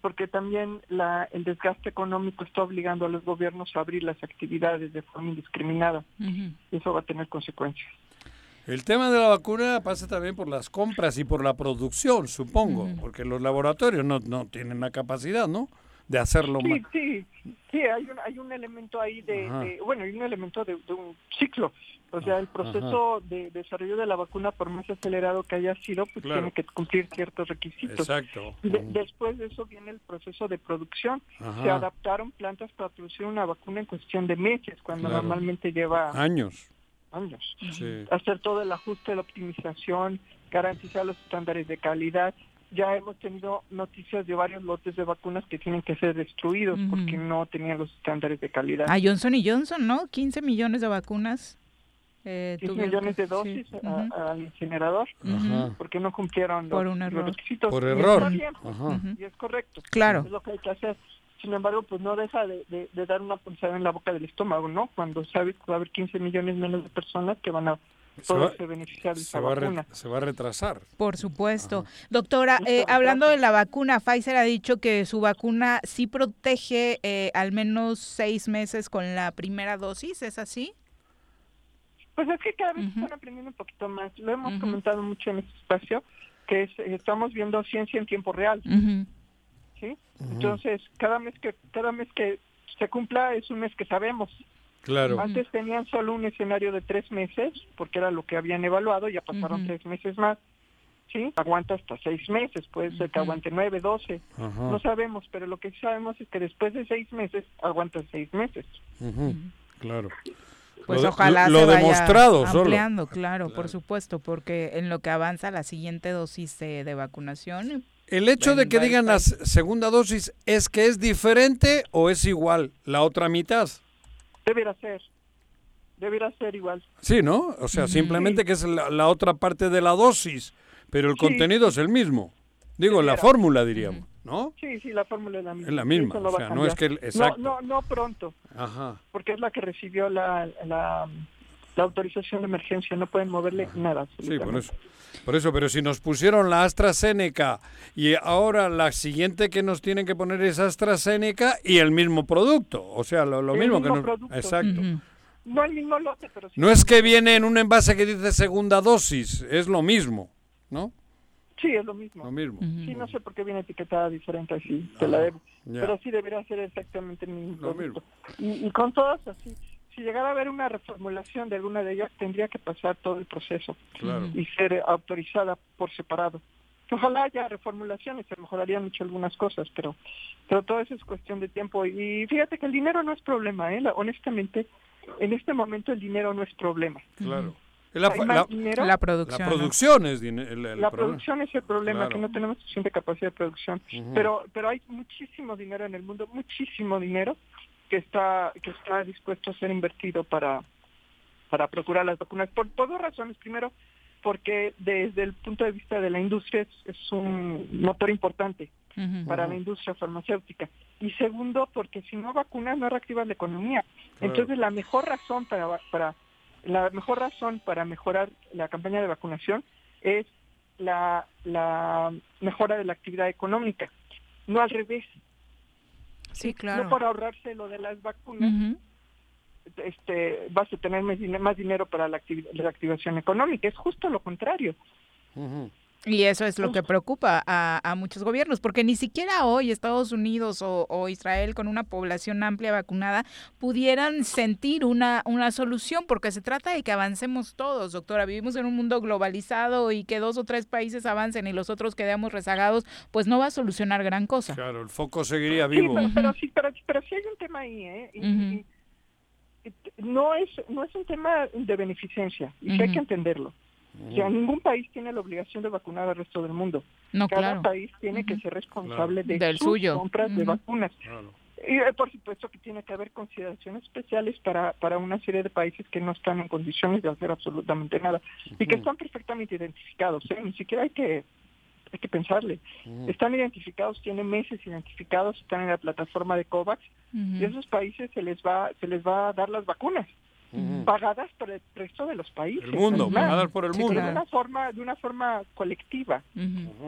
S14: porque también la, el desgaste económico está obligando a los gobiernos a abrir las actividades de forma indiscriminada. y eso va a tener consecuencias.
S2: El tema de la vacuna pasa también por las compras y por la producción, supongo, porque los laboratorios no, no tienen la capacidad, ¿no? De hacerlo
S14: sí, Sí, sí, hay un, hay un elemento ahí de, bueno, hay un elemento de, de un ciclo. O sea, el proceso de desarrollo de la vacuna, por más acelerado que haya sido, pues tiene que cumplir ciertos requisitos.
S2: Exacto.
S14: después de eso viene el proceso de producción. Se adaptaron plantas para producir una vacuna en cuestión de meses, cuando normalmente lleva
S2: años.
S14: Años. Hacer todo el ajuste, la optimización, garantizar los estándares de calidad. Ya hemos tenido noticias de varios lotes de vacunas que tienen que ser destruidos porque no tenían los estándares de calidad.
S1: A Johnson y Johnson, ¿no? 15 millones de vacunas
S14: eh, 10 millones de dosis al incinerador porque no cumplieron
S1: Por
S14: los, requisitos.
S2: Por error.
S14: Y, es correcto.
S1: Claro.
S14: Es lo que hay que hacer. Sin embargo, pues no deja de, de, dar una punzada en la boca del estómago, ¿no? Cuando sabes que va a haber 15 millones menos de personas que van a poderse beneficiar de esa vacuna.
S2: se va a retrasar.
S1: Por supuesto. Doctora, eh, hablando de la vacuna, Pfizer ha dicho que su vacuna sí protege eh, al menos seis meses con la primera dosis, ¿es así?
S14: Pues es que cada vez están aprendiendo un poquito más. Lo hemos comentado mucho en este espacio, que es, estamos viendo ciencia en tiempo real. ¿Sí? Entonces, cada mes que cada mes que se cumpla es un mes que sabemos.
S2: Claro.
S14: Antes tenían solo un escenario de tres meses, porque era lo que habían evaluado, ya pasaron tres meses más. ¿Sí? Aguanta hasta seis meses, puede ser que aguante nueve, doce. No sabemos, pero lo que sabemos es que después de seis meses, aguanta seis meses.
S2: Claro.
S1: Pues ojalá lo se vaya demostrado ampliando, Claro, por supuesto, porque en lo que avanza la siguiente dosis de, vacunación.
S2: El hecho de que digan la segunda dosis es que es diferente o es igual la otra mitad.
S14: Debería ser. Debería ser igual.
S2: Sí, ¿no? O sea, simplemente que es la, otra parte de la dosis, pero el contenido es el mismo. Digo, la fórmula diríamos. ¿No?
S14: Sí, sí, la fórmula es la misma.
S2: Es la misma, o sea, no es que... Exacto.
S14: No, no, pronto,
S2: Ajá.
S14: porque es la que recibió la, la, autorización de emergencia, no pueden moverle nada.
S2: Sí, por eso. Por eso, pero si nos pusieron la AstraZeneca y ahora la siguiente que nos tienen que poner es AstraZeneca y el mismo producto, o sea, lo, mismo, que nos... Exacto.
S14: No el mismo lote, pero
S2: No es que viene en un envase que dice segunda dosis, es lo mismo, ¿no?
S14: Sí, es lo mismo.
S2: Lo mismo.
S14: Sí, no sé por qué viene etiquetada diferente así, te la debo. Pero sí debería ser exactamente el mismo.
S2: Lo mismo.
S14: Y, con todas así, si llegara a haber una reformulación de alguna de ellas, tendría que pasar todo el proceso
S2: Claro.
S14: y ser autorizada por separado. Ojalá haya reformulaciones, se mejorarían mucho algunas cosas, pero, pero todo eso es cuestión de tiempo. Y fíjate que el dinero no es problema, ¿eh? La- honestamente, en este momento el dinero no es problema.
S2: Claro. La,
S14: Hay
S2: la-
S14: más dinero.
S1: La producción,
S2: la
S1: ¿no?
S2: producción es el, el
S14: la
S2: problema.
S14: producción es el problema,
S2: Claro.
S14: que no tenemos suficiente capacidad de producción. Pero pero hay muchísimo dinero en el mundo, muchísimo dinero que está que está dispuesto a ser invertido para para procurar las vacunas por, por dos razones. Primero, porque desde el punto de vista de la industria es, es un motor importante para la industria farmacéutica. Y segundo, porque si no vacunas no reactivas la economía.
S15: Claro.
S14: Entonces la mejor razón para, va- para la mejor razón para mejorar la campaña de vacunación es la, la mejora de la actividad económica, no al revés.
S1: Sí, claro.
S14: No por ahorrarse lo de las vacunas, este, vas a tener más, dine- más dinero para la, activi- la activación económica. Es justo lo contrario.
S1: Y eso es lo que preocupa a, a muchos gobiernos, porque ni siquiera hoy Estados Unidos o, o Israel, con una población amplia vacunada, pudieran sentir una, una solución, porque se trata de que avancemos todos, doctora. Vivimos en un mundo globalizado y que dos o tres países avancen y los otros quedamos rezagados, pues no va a solucionar gran cosa.
S2: Claro, el foco seguiría
S14: Sí,
S2: vivo.
S14: pero, pero sí, pero, pero sí hay un tema ahí, ¿eh? Y- no es no es un tema de beneficencia, y sí hay que entenderlo. O sea, ningún país tiene la obligación de vacunar al resto del mundo.
S1: No,
S14: Cada
S1: claro.
S14: país tiene que ser responsable de
S1: Del
S14: sus
S1: suyo.
S14: compras de vacunas. Y eh, por supuesto que tiene que haber consideraciones especiales para, para una serie de países que no están en condiciones de hacer absolutamente nada y que están perfectamente identificados. ¿eh? Ni siquiera hay que hay que pensarle. Están identificados, tienen meses identificados, están en la plataforma de COVAX y a esos países se les va se les va a dar las vacunas pagadas por el resto de los países.
S2: El mundo, pagadas por el
S14: Sí,
S2: mundo.
S14: pero De una forma de una forma colectiva.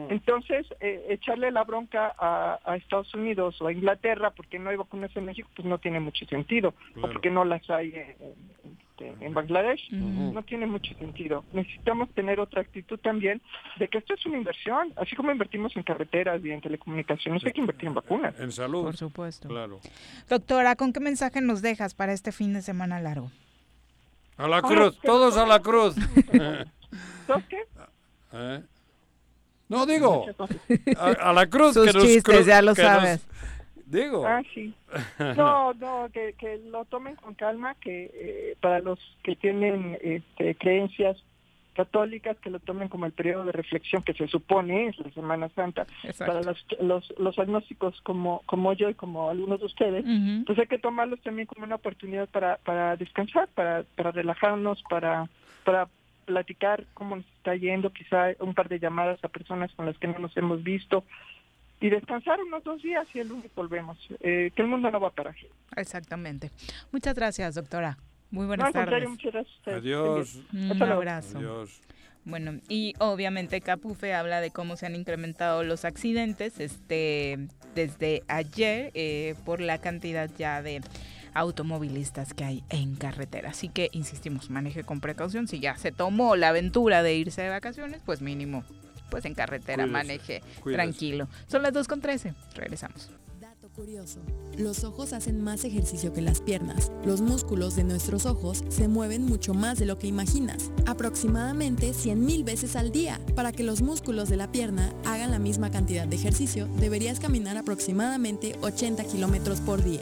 S14: Entonces, eh, echarle la bronca a, a Estados Unidos o a Inglaterra porque no hay vacunas en México, pues no tiene mucho sentido. O porque no las hay en, en- en Bangladesh, no tiene mucho sentido. Necesitamos tener otra actitud también de que esto es una inversión. Así como invertimos en carreteras y en telecomunicaciones, hay que invertir en vacunas.
S2: En salud.
S1: Por supuesto.
S2: Claro.
S1: Doctora, ¿con qué mensaje nos dejas para este fin de semana largo?
S2: A la cruz, todos a la cruz.
S14: ¿Sabes qué?
S2: ¿Eh? No digo, a, a la cruz
S1: Sus
S2: que nos
S1: chistes,
S2: cru-
S1: ya lo
S2: que nos-
S1: sabes.
S2: Digo.
S14: Ah, sí. No, no, que, que lo tomen con calma, que eh, para los que tienen este, creencias católicas, que lo tomen como el periodo de reflexión que se supone es la Semana Santa.
S1: Exacto.
S14: Para los, los, los agnósticos como, como yo y como algunos de ustedes, pues hay que tomarlos también como una oportunidad para, para descansar, para, para relajarnos, para, para platicar cómo nos está yendo, quizá un par de llamadas a personas con las que no nos hemos visto y descansar unos dos días y el lunes volvemos. Eh, que el mundo no va a parar.
S1: Exactamente. Muchas gracias, doctora. Muy
S14: No,
S1: buenas
S14: contrario,
S1: tardes.
S14: muchas gracias a ustedes.
S2: Adiós.
S1: Un abrazo.
S2: Adiós.
S1: Bueno, y obviamente Capufe habla de cómo se han incrementado los accidentes este, desde ayer eh, por la cantidad ya de automovilistas que hay en carretera. Así que insistimos, maneje con precaución. Si ya se tomó la aventura de irse de vacaciones, pues mínimo, pues en carretera
S3: Cuídese,
S1: maneje
S3: cuídese.
S1: tranquilo. Son las 2.13. Regresamos.
S3: Dato curioso. Los ojos hacen más ejercicio que las piernas. Los músculos de nuestros ojos se mueven mucho más de lo que imaginas, aproximadamente 100.000 veces al día. Para que los músculos de la pierna hagan la misma cantidad de ejercicio, deberías caminar aproximadamente 80 kilómetros por día.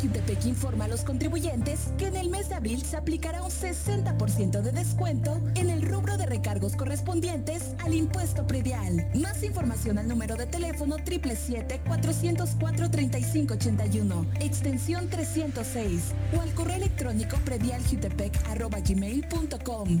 S6: Jutepec informa a los contribuyentes que en el mes de abril se aplicará un 60% de descuento en el rubro de recargos correspondientes al impuesto predial. Más información al número de teléfono 777-404-3581, extensión 306 o al correo electrónico predialjutepec.gmail.com.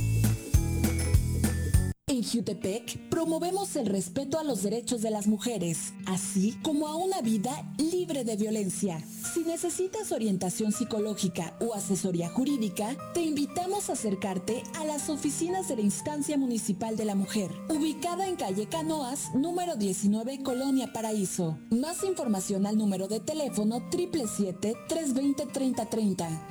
S6: En Jutepec promovemos el respeto a los derechos de las mujeres, así como a una vida libre de violencia. Si necesitas orientación psicológica o asesoría jurídica, te invitamos a acercarte a las oficinas de la Instancia Municipal de la Mujer, ubicada en calle Canoas, número 19, Colonia Paraíso. Más información al número de teléfono 777-320-3030.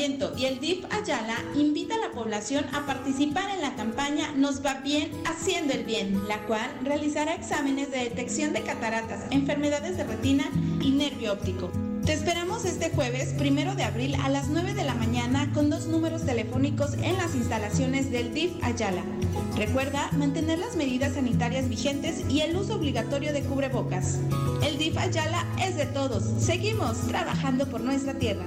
S7: Y el DIF Ayala invita a la población a participar en la campaña Nos va bien haciendo el bien, la cual realizará exámenes de detección de cataratas, enfermedades de retina y nervio óptico. Te esperamos este jueves, primero de abril, a las 9 de la mañana con dos números telefónicos en las instalaciones del DIF Ayala. Recuerda mantener las medidas sanitarias vigentes y el uso obligatorio de cubrebocas. El DIF Ayala es de todos. Seguimos trabajando por nuestra tierra.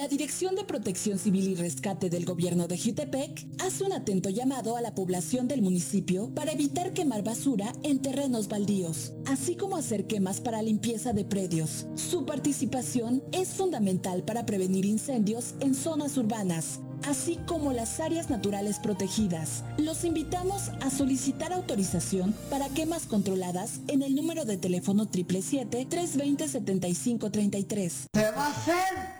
S6: La Dirección de Protección Civil y Rescate del Gobierno de Jutepec hace un atento llamado a la población del municipio para evitar quemar basura en terrenos baldíos, así como hacer quemas para limpieza de predios. Su participación es fundamental para prevenir incendios en zonas urbanas, así como las áreas naturales protegidas. Los invitamos a solicitar autorización para quemas controladas en el número de teléfono 777-320-7533.
S4: ¿Se va a hacer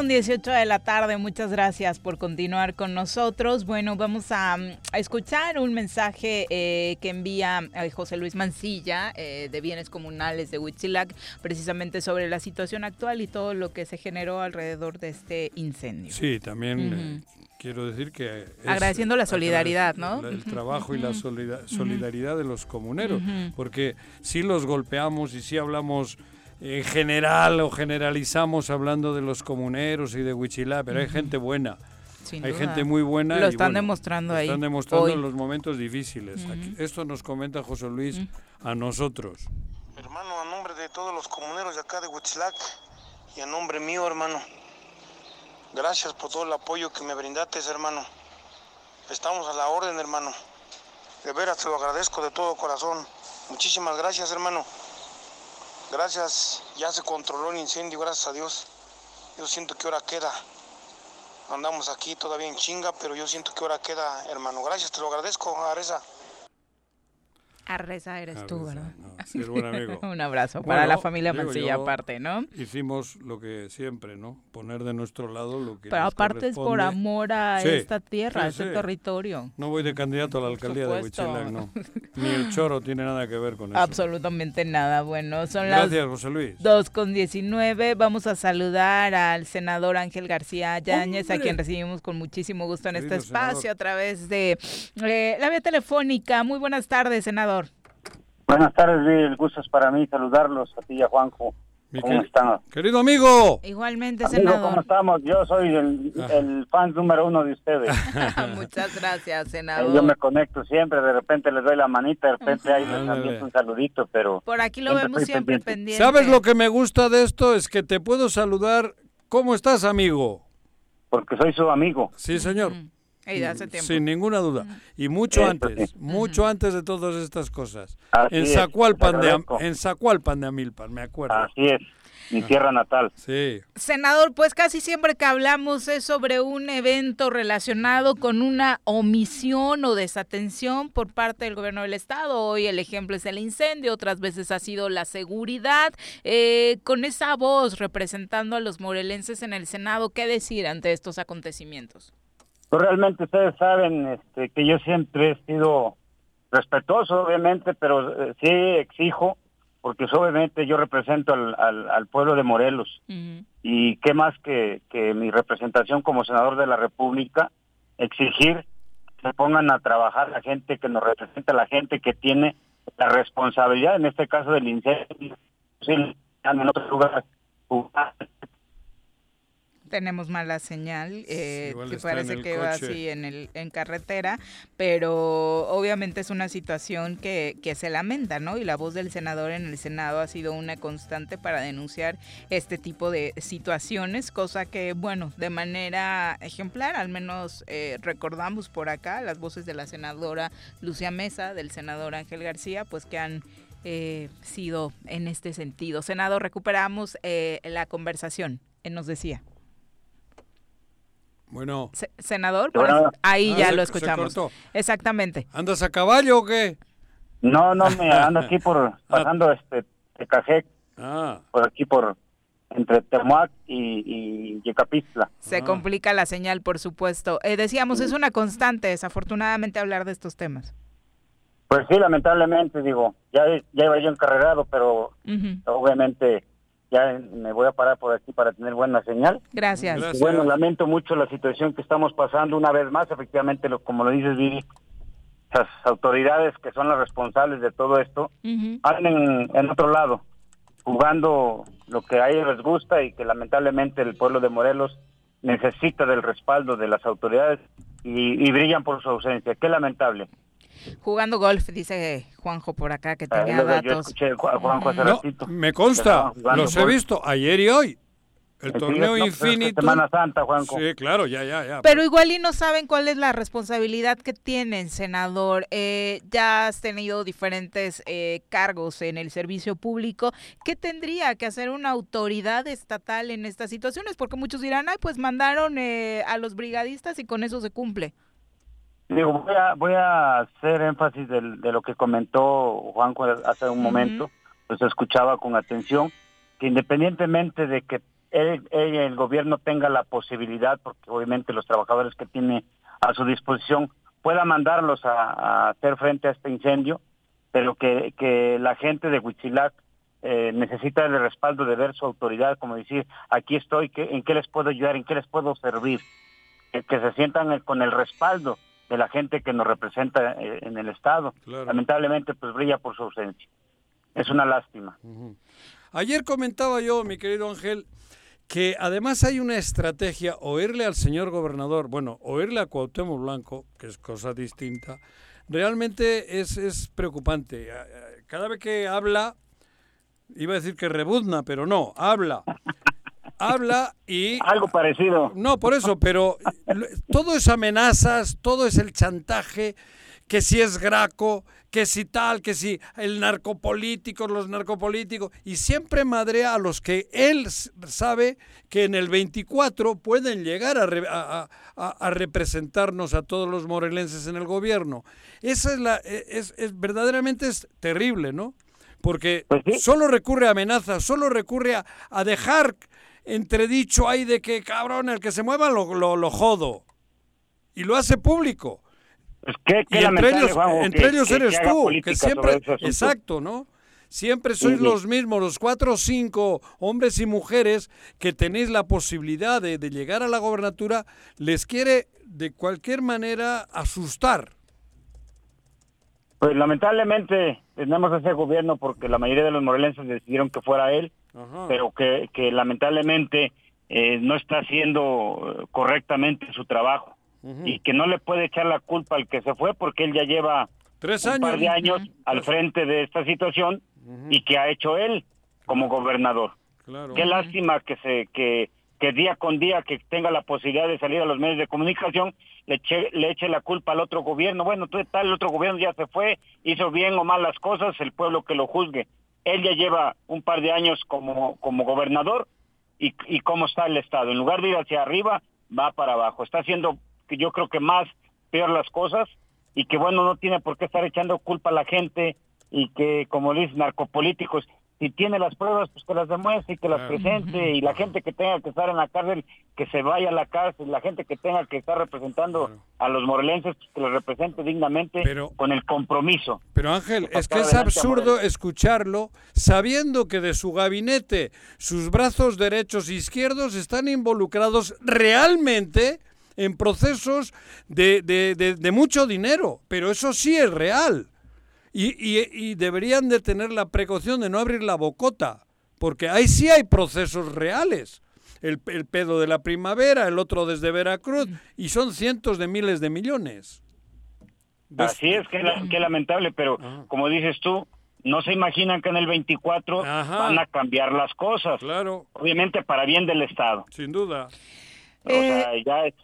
S1: Con 18 de la tarde, muchas gracias por continuar con nosotros. Bueno, vamos a, a escuchar un mensaje eh, que envía eh, José Luis Mancilla eh, de Bienes Comunales de Huitzilac, precisamente sobre la situación actual y todo lo que se generó alrededor de este incendio.
S2: Sí, también eh, quiero decir que...
S1: Agradeciendo la solidaridad, ¿no?
S2: El trabajo y la solidaridad de los comuneros, porque sí los golpeamos y sí hablamos en general o generalizamos hablando de los comuneros y de Huichilá, pero hay gente buena.
S1: Sin
S2: hay
S1: duda.
S2: gente muy buena.
S1: Lo
S2: y
S1: están
S2: bueno,
S1: demostrando
S2: lo
S1: ahí,
S2: Están demostrando
S1: hoy.
S2: en los momentos difíciles. Aquí- esto nos comenta José Luis a nosotros.
S15: Hermano, a nombre de todos los comuneros de acá de Huitzlac y a nombre mío, hermano, gracias por todo el apoyo que me brindaste, hermano. Estamos a la orden, hermano. De veras te lo agradezco de todo corazón. Muchísimas gracias, hermano. Gracias, ya se controló el incendio, gracias a Dios. Yo siento que ahora queda. Andamos aquí todavía en chinga, pero yo siento que ahora queda, hermano. Gracias, te lo agradezco, Areza.
S1: Arreza eres tú, ¿verdad?
S2: Buen amigo.
S1: Un abrazo para la familia Mancilla aparte, ¿no?
S2: Hicimos lo que siempre, ¿no? Poner de nuestro lado lo que
S1: Pero
S2: nos
S1: aparte es por amor a
S2: Sí,
S1: esta tierra,
S2: sí,
S1: a este
S2: sí.
S1: territorio.
S2: No voy de candidato a la alcaldía de. Huichilac, no. Ni el choro tiene nada que ver con eso.
S1: Absolutamente nada. Bueno, son
S2: Gracias,
S1: las
S2: José Luis.
S1: 2 con 19. Vamos a saludar al senador Ángel García Yáñez, a quien recibimos con muchísimo gusto en este espacio
S2: senador.
S1: a través de eh, la vía telefónica. Muy buenas tardes, senador.
S16: Buenas tardes, el gusto es para mí saludarlos a ti y a Juanjo. ¿Cómo están?
S2: Querido amigo.
S1: Igualmente,
S16: Amigo,
S1: senador.
S16: ¿cómo estamos? Yo soy el, el fan número uno de ustedes.
S1: Muchas gracias,
S16: Eh,
S1: senador.
S16: Yo me conecto siempre, de repente les doy la manita, de repente ahí les envío un saludito, pero...
S1: Por aquí lo
S16: siempre
S1: vemos siempre
S16: pendiente.
S1: pendiente.
S2: ¿Sabes lo que me gusta de esto? Es que te puedo saludar. ¿Cómo estás, amigo?
S16: Porque soy su amigo.
S2: Sí, señor.
S1: De hace tiempo.
S2: Sin ninguna duda. Y mucho
S16: Eso
S2: antes,
S16: sí.
S2: mucho antes de todas estas cosas.
S16: Así
S2: en
S16: es,
S2: Zacualpan de, en Zacualpan de Amilpan, me acuerdo.
S16: Así es, mi tierra natal.
S2: Sí.
S1: Senador, pues casi siempre que hablamos es sobre un evento relacionado con una omisión o desatención por parte del gobierno del estado. Hoy el ejemplo es el incendio, otras veces ha sido la seguridad. Eh, con esa voz representando a los morelenses en el Senado, ¿qué decir ante estos acontecimientos?
S16: Pues realmente ustedes saben este, que yo siempre he sido respetuoso, obviamente, pero eh, sí exijo, porque pues, obviamente yo represento al, al, al pueblo de Morelos. Y qué más que, que mi representación como senador de la República, exigir que se pongan a trabajar la gente que nos representa, la gente que tiene la responsabilidad, en este caso del incendio, sí, en otro lugar,
S1: tenemos mala señal, eh, que parece que va así en, el, en carretera, pero obviamente es una situación que, que se lamenta, ¿no? Y la voz del senador en el Senado ha sido una constante para denunciar este tipo de situaciones, cosa que, bueno, de manera ejemplar, al menos eh, recordamos por acá las voces de la senadora Lucia Mesa, del senador Ángel García, pues que han... eh, sido en este sentido. Senador, recuperamos eh, la conversación, eh, nos decía.
S2: Bueno.
S1: Se- senador, ahí
S2: Ah,
S1: ya
S2: se-
S1: lo
S2: se
S1: escuchamos.
S2: cortó.
S1: Exactamente.
S2: ¿Andas a caballo o qué?
S16: No, no, me ando aquí por, pasando este, Tecajec,
S2: Ah.
S16: por aquí por, entre Temuac y, y Yecapistla.
S1: Se complica la señal, por supuesto. Eh, decíamos, es una constante, desafortunadamente, hablar de estos temas.
S16: Pues sí, lamentablemente, digo, ya, ya iba yo encarregado, pero obviamente ya me voy a parar por aquí para tener buena señal.
S1: Gracias.
S16: Bueno, lamento mucho la situación que estamos pasando una vez más, efectivamente, lo, como lo dices, Vivi, las autoridades que son las responsables de todo esto, andan en, en otro lado, jugando lo que a ellos les gusta y que lamentablemente el pueblo de Morelos necesita del respaldo de las autoridades y, y brillan por su ausencia. Qué lamentable.
S1: Jugando golf, dice Juanjo por acá, que
S16: Ah,
S1: tenía
S16: de- yo
S1: datos.
S16: escuché Juanjo hace
S2: No,
S16: ratito.
S2: me consta, los he visto ayer y hoy. El
S16: Sí,
S2: torneo
S16: no,
S2: infinito.
S16: Semana Santa, Juanjo.
S2: Sí, claro, ya, ya, ya.
S1: Pero igual y no saben cuál es la responsabilidad que tienen, senador. Eh, ya has tenido diferentes eh, cargos en el servicio público. ¿Qué tendría que hacer una autoridad estatal en estas situaciones? Porque muchos dirán, ay, pues mandaron eh, a los brigadistas y con eso se cumple.
S16: Digo, voy a, voy a hacer énfasis del- de, lo que comentó Juanjo hace un momento, pues escuchaba con atención, que independientemente de que él, él, el gobierno tenga la posibilidad, porque obviamente los trabajadores que tiene a su disposición pueda mandarlos a, a hacer frente a este incendio, pero que, que la gente de Huitzilac eh, necesita el respaldo de ver su autoridad, como decir, aquí estoy, ¿qué- ¿en qué les puedo ayudar? ¿En qué les puedo servir? Que se sientan con el respaldo de la gente que nos representa eh, en el Estado.
S2: Claro.
S16: Lamentablemente, pues brilla por su ausencia. Es una lástima.
S2: Ayer comentaba yo, mi querido Ángel, que además hay una estrategia, oírle al señor gobernador, bueno, oírle a Cuauhtémoc Blanco, que es cosa distinta, realmente es, es preocupante. Cada vez que habla, iba a decir que rebuzna, pero no, habla. Habla y...
S16: Algo parecido.
S2: No, por eso, pero todo es amenazas, todo es el chantaje, que si es Graco, que si tal, que si el narcopolítico, los narcopolíticos, y siempre madrea a los que él sabe que en el 24 pueden llegar a, re- a- a- a representarnos a todos los morelenses en el gobierno. Esa es la, e- es, es- verdaderamente es terrible, ¿no? Porque solo recurre a amenazas, solo recurre a, a dejar entredicho ahí de que cabrón, el que se mueva lo, lo, lo jodo. Y lo hace público.
S16: Pues qué,
S2: y entre ellos,
S16: Juanjo,
S2: entre
S16: que-
S2: ellos
S16: que- que
S2: eres tú, que siempre, exacto, ¿no? Siempre sois
S16: sí.
S2: los mismos, los cuatro o cinco hombres y mujeres que tenéis la posibilidad de, de llegar a la gobernatura, les quiere de cualquier manera asustar.
S16: Pues lamentablemente tenemos ese gobierno porque la mayoría de los morelenses decidieron que fuera él pero que, que lamentablemente eh, no está haciendo correctamente su trabajo y que no le puede echar la culpa al que se fue porque él ya lleva
S2: Tres
S16: un par
S2: años.
S16: de años al frente de esta situación y que ha hecho él como gobernador.
S2: Claro.
S16: Qué lástima que se que, que día con día que tenga la posibilidad de salir a los medios de comunicación le eche, le eche la culpa al otro gobierno. Bueno, tal, el otro gobierno ya se fue, hizo bien o mal las cosas, el pueblo que lo juzgue. Él ya lleva un par de años como, como gobernador y, y cómo está el Estado. En lugar de ir hacia arriba, va para abajo. Está haciendo, yo creo que más peor las cosas y que bueno, no tiene por qué estar echando culpa a la gente y que, como dicen, narcopolíticos, si tiene las pruebas, pues que las demuestre y que las presente y la gente que tenga que estar en la cárcel, que se vaya a la cárcel, la gente que tenga que estar representando a los morelenses, pues, que los represente dignamente con el compromiso.
S2: Pero Ángel, es que es absurdo escucharlo sabiendo que de su gabinete sus brazos derechos e izquierdos están involucrados realmente en procesos de, de- de- de mucho dinero. Pero eso sí es real. Y, y- y deberían de tener la precaución de no abrir la bocota, porque ahí sí hay procesos reales. El, el pedo de la primavera, el otro desde Veracruz, y son cientos de miles de millones.
S16: Así es, que, la- que lamentable, pero como dices tú, no se imaginan que en el 24 van a cambiar las cosas.
S2: Claro.
S16: Obviamente para bien del Estado.
S2: Sin duda.
S16: O sea, ya es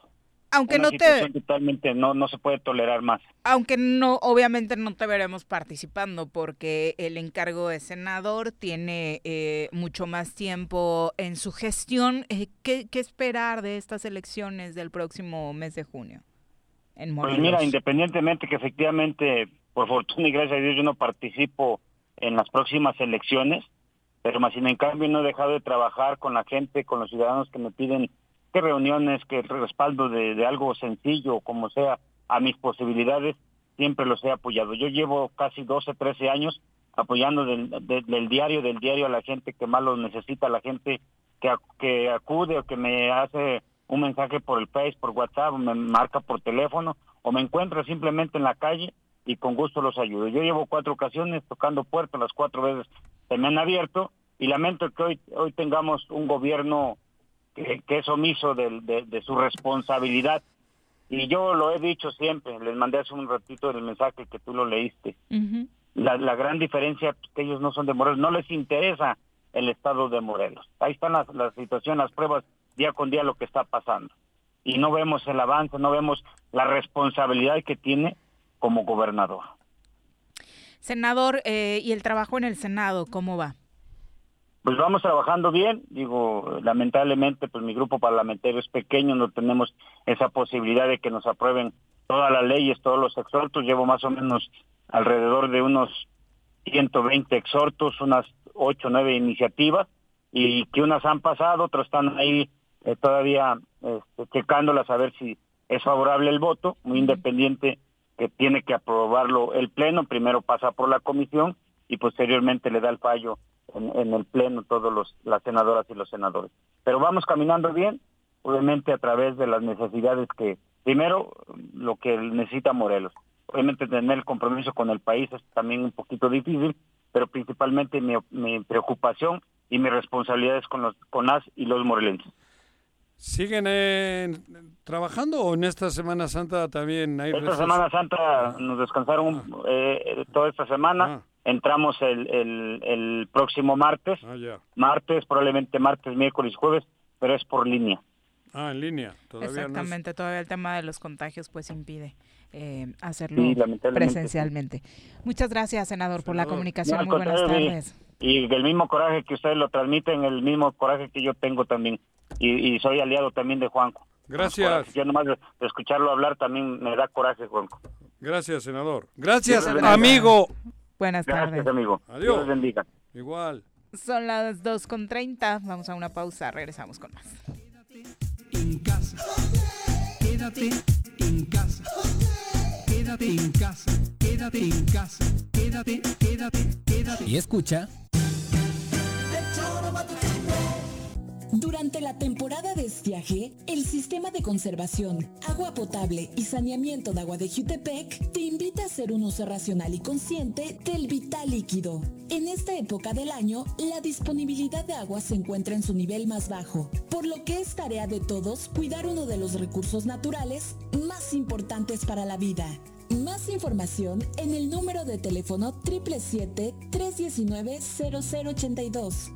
S1: aunque
S16: una
S1: no te-
S16: totalmente, no, no se puede tolerar más.
S1: Aunque no, obviamente no te veremos participando porque el encargo de senador tiene eh, mucho más tiempo en su gestión. Eh, ¿qué, qué esperar de estas elecciones del próximo mes de junio? En
S16: Pues mira, independientemente que efectivamente, por fortuna y gracias a Dios, yo no participo en las próximas elecciones, pero más sin en cambio no he dejado de trabajar con la gente, con los ciudadanos que me piden que reuniones, que respaldo de, de algo sencillo, como sea, a mis posibilidades, siempre los he apoyado. Yo llevo casi 12, 13 años apoyando del, de- del diario, del diario a la gente que más lo necesita, a la gente que, ac- que acude o que me hace un mensaje por el Face, por WhatsApp, me marca por teléfono o me encuentra simplemente en la calle y con gusto los ayudo. Yo llevo cuatro ocasiones tocando puertas, las cuatro veces se me han abierto y lamento que hoy, hoy tengamos un gobierno que, que es omiso de, de su responsabilidad. Y yo lo he dicho siempre, les mandé hace un ratito el mensaje que tú lo leíste. La, la gran diferencia es que ellos no son de Morelos, no les interesa el estado de Morelos. Ahí están las, la situación, las pruebas día con día lo que está pasando. Y no vemos el avance, no vemos la responsabilidad que tiene como gobernador.
S1: Senador, eh, ¿y el trabajo en el Senado cómo va?
S16: Pues vamos trabajando bien, digo, lamentablemente pues mi grupo parlamentario es pequeño, no tenemos esa posibilidad de que nos aprueben todas las leyes, todos los exhortos, llevo más o menos alrededor de unos 120 exhortos, unas 8 o 9 iniciativas, y que unas han pasado, otras están ahí eh, todavía este, checándolas a ver si es favorable el voto, muy independiente que tiene que aprobarlo el Pleno, primero pasa por la comisión y posteriormente le da el fallo en, en el Pleno todos los las senadoras y los senadores. Pero vamos caminando bien, obviamente a través de las necesidades que, primero, lo que necesita Morelos. Obviamente tener el compromiso con el país es también un poquito difícil, pero principalmente mi, mi preocupación y mi responsabilidad es con, los, con las y los morelenses.
S2: ¿Siguen eh, trabajando o en esta Semana Santa también hay
S16: Esta
S2: receso?
S16: Semana Santa nos descansaron eh, toda esta semana. Entramos el, el, el próximo martes.
S2: Ah, ya.
S16: Martes, probablemente martes, miércoles, jueves, pero es por línea.
S2: Ah, en línea. Todavía no es-
S1: Exactamente, todavía el tema de los contagios pues impide eh, hacerlo
S16: Sí,
S1: presencialmente. Muchas gracias, senador, por la
S16: No,
S1: comunicación. Muy buenas tardes.
S16: Y, y el mismo coraje que ustedes lo transmiten, el mismo coraje que yo tengo también. Y, y soy aliado también de Juanco.
S2: Gracias.
S16: Yo nomás de, de escucharlo hablar también me da coraje, Juanco.
S2: Gracias, senador. Gracias, amigo.
S1: Buenas
S16: Gracias,
S1: tardes.
S16: amigo.
S2: Adiós.
S16: Dios les bendiga.
S2: Igual.
S1: Son las 2.30. Vamos a una pausa. Regresamos con más.
S12: en casa. Quédate en casa. Quédate en casa. Quédate en casa. Quédate, quédate, quédate.
S5: Y escucha.
S6: Durante la temporada de estiaje, el Sistema de Conservación, Agua Potable y Saneamiento de Agua de Jutepec te invita a hacer un uso racional y consciente del vital líquido. En esta época del año, la disponibilidad de agua se encuentra en su nivel más bajo, por lo que es tarea de todos cuidar uno de los recursos naturales más importantes para la vida. Más información en el número de teléfono 777-319-0082.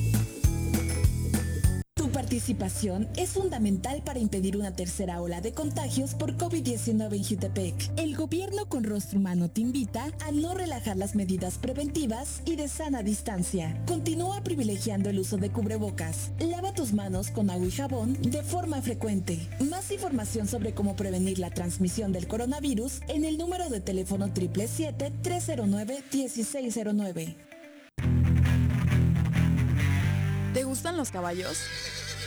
S6: Participación es fundamental para impedir una tercera ola de contagios por COVID-19 en Jutepec. El gobierno con rostro humano te invita a no relajar las medidas preventivas y de sana distancia. Continúa privilegiando el uso de cubrebocas. Lava tus manos con agua y jabón de forma frecuente. Más información sobre cómo prevenir la transmisión del coronavirus en el número de teléfono 777-309-1609.
S3: ¿Te gustan los caballos?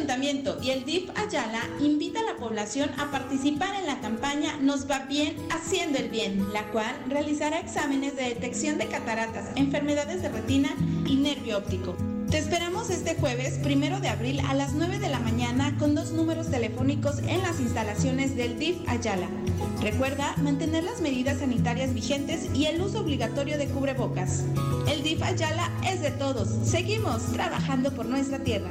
S7: Ayuntamiento y el DIF Ayala invita a la población a participar en la campaña Nos va bien haciendo el bien, la cual realizará exámenes de detección de cataratas, enfermedades de retina y nervio óptico. Te esperamos este jueves, primero de abril, a las 9 de la mañana con dos números telefónicos en las instalaciones del DIF Ayala. Recuerda mantener las medidas sanitarias vigentes y el uso obligatorio de cubrebocas. El DIF Ayala es de todos. Seguimos trabajando por nuestra tierra.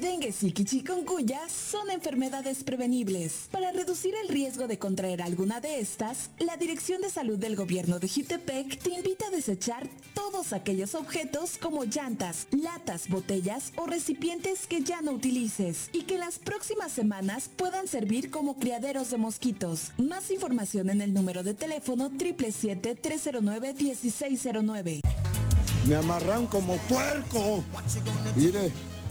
S6: El dengue, zika y chikungunya son enfermedades prevenibles. Para reducir el riesgo de contraer alguna de estas, la Dirección de Salud del Gobierno de Jutepec te invita a desechar todos aquellos objetos como llantas, latas, botellas o recipientes que ya no utilices y que las próximas semanas puedan servir como criaderos de mosquitos. Más información en el número de teléfono 777-309-1609.
S10: Me amarran como puerco. Mire.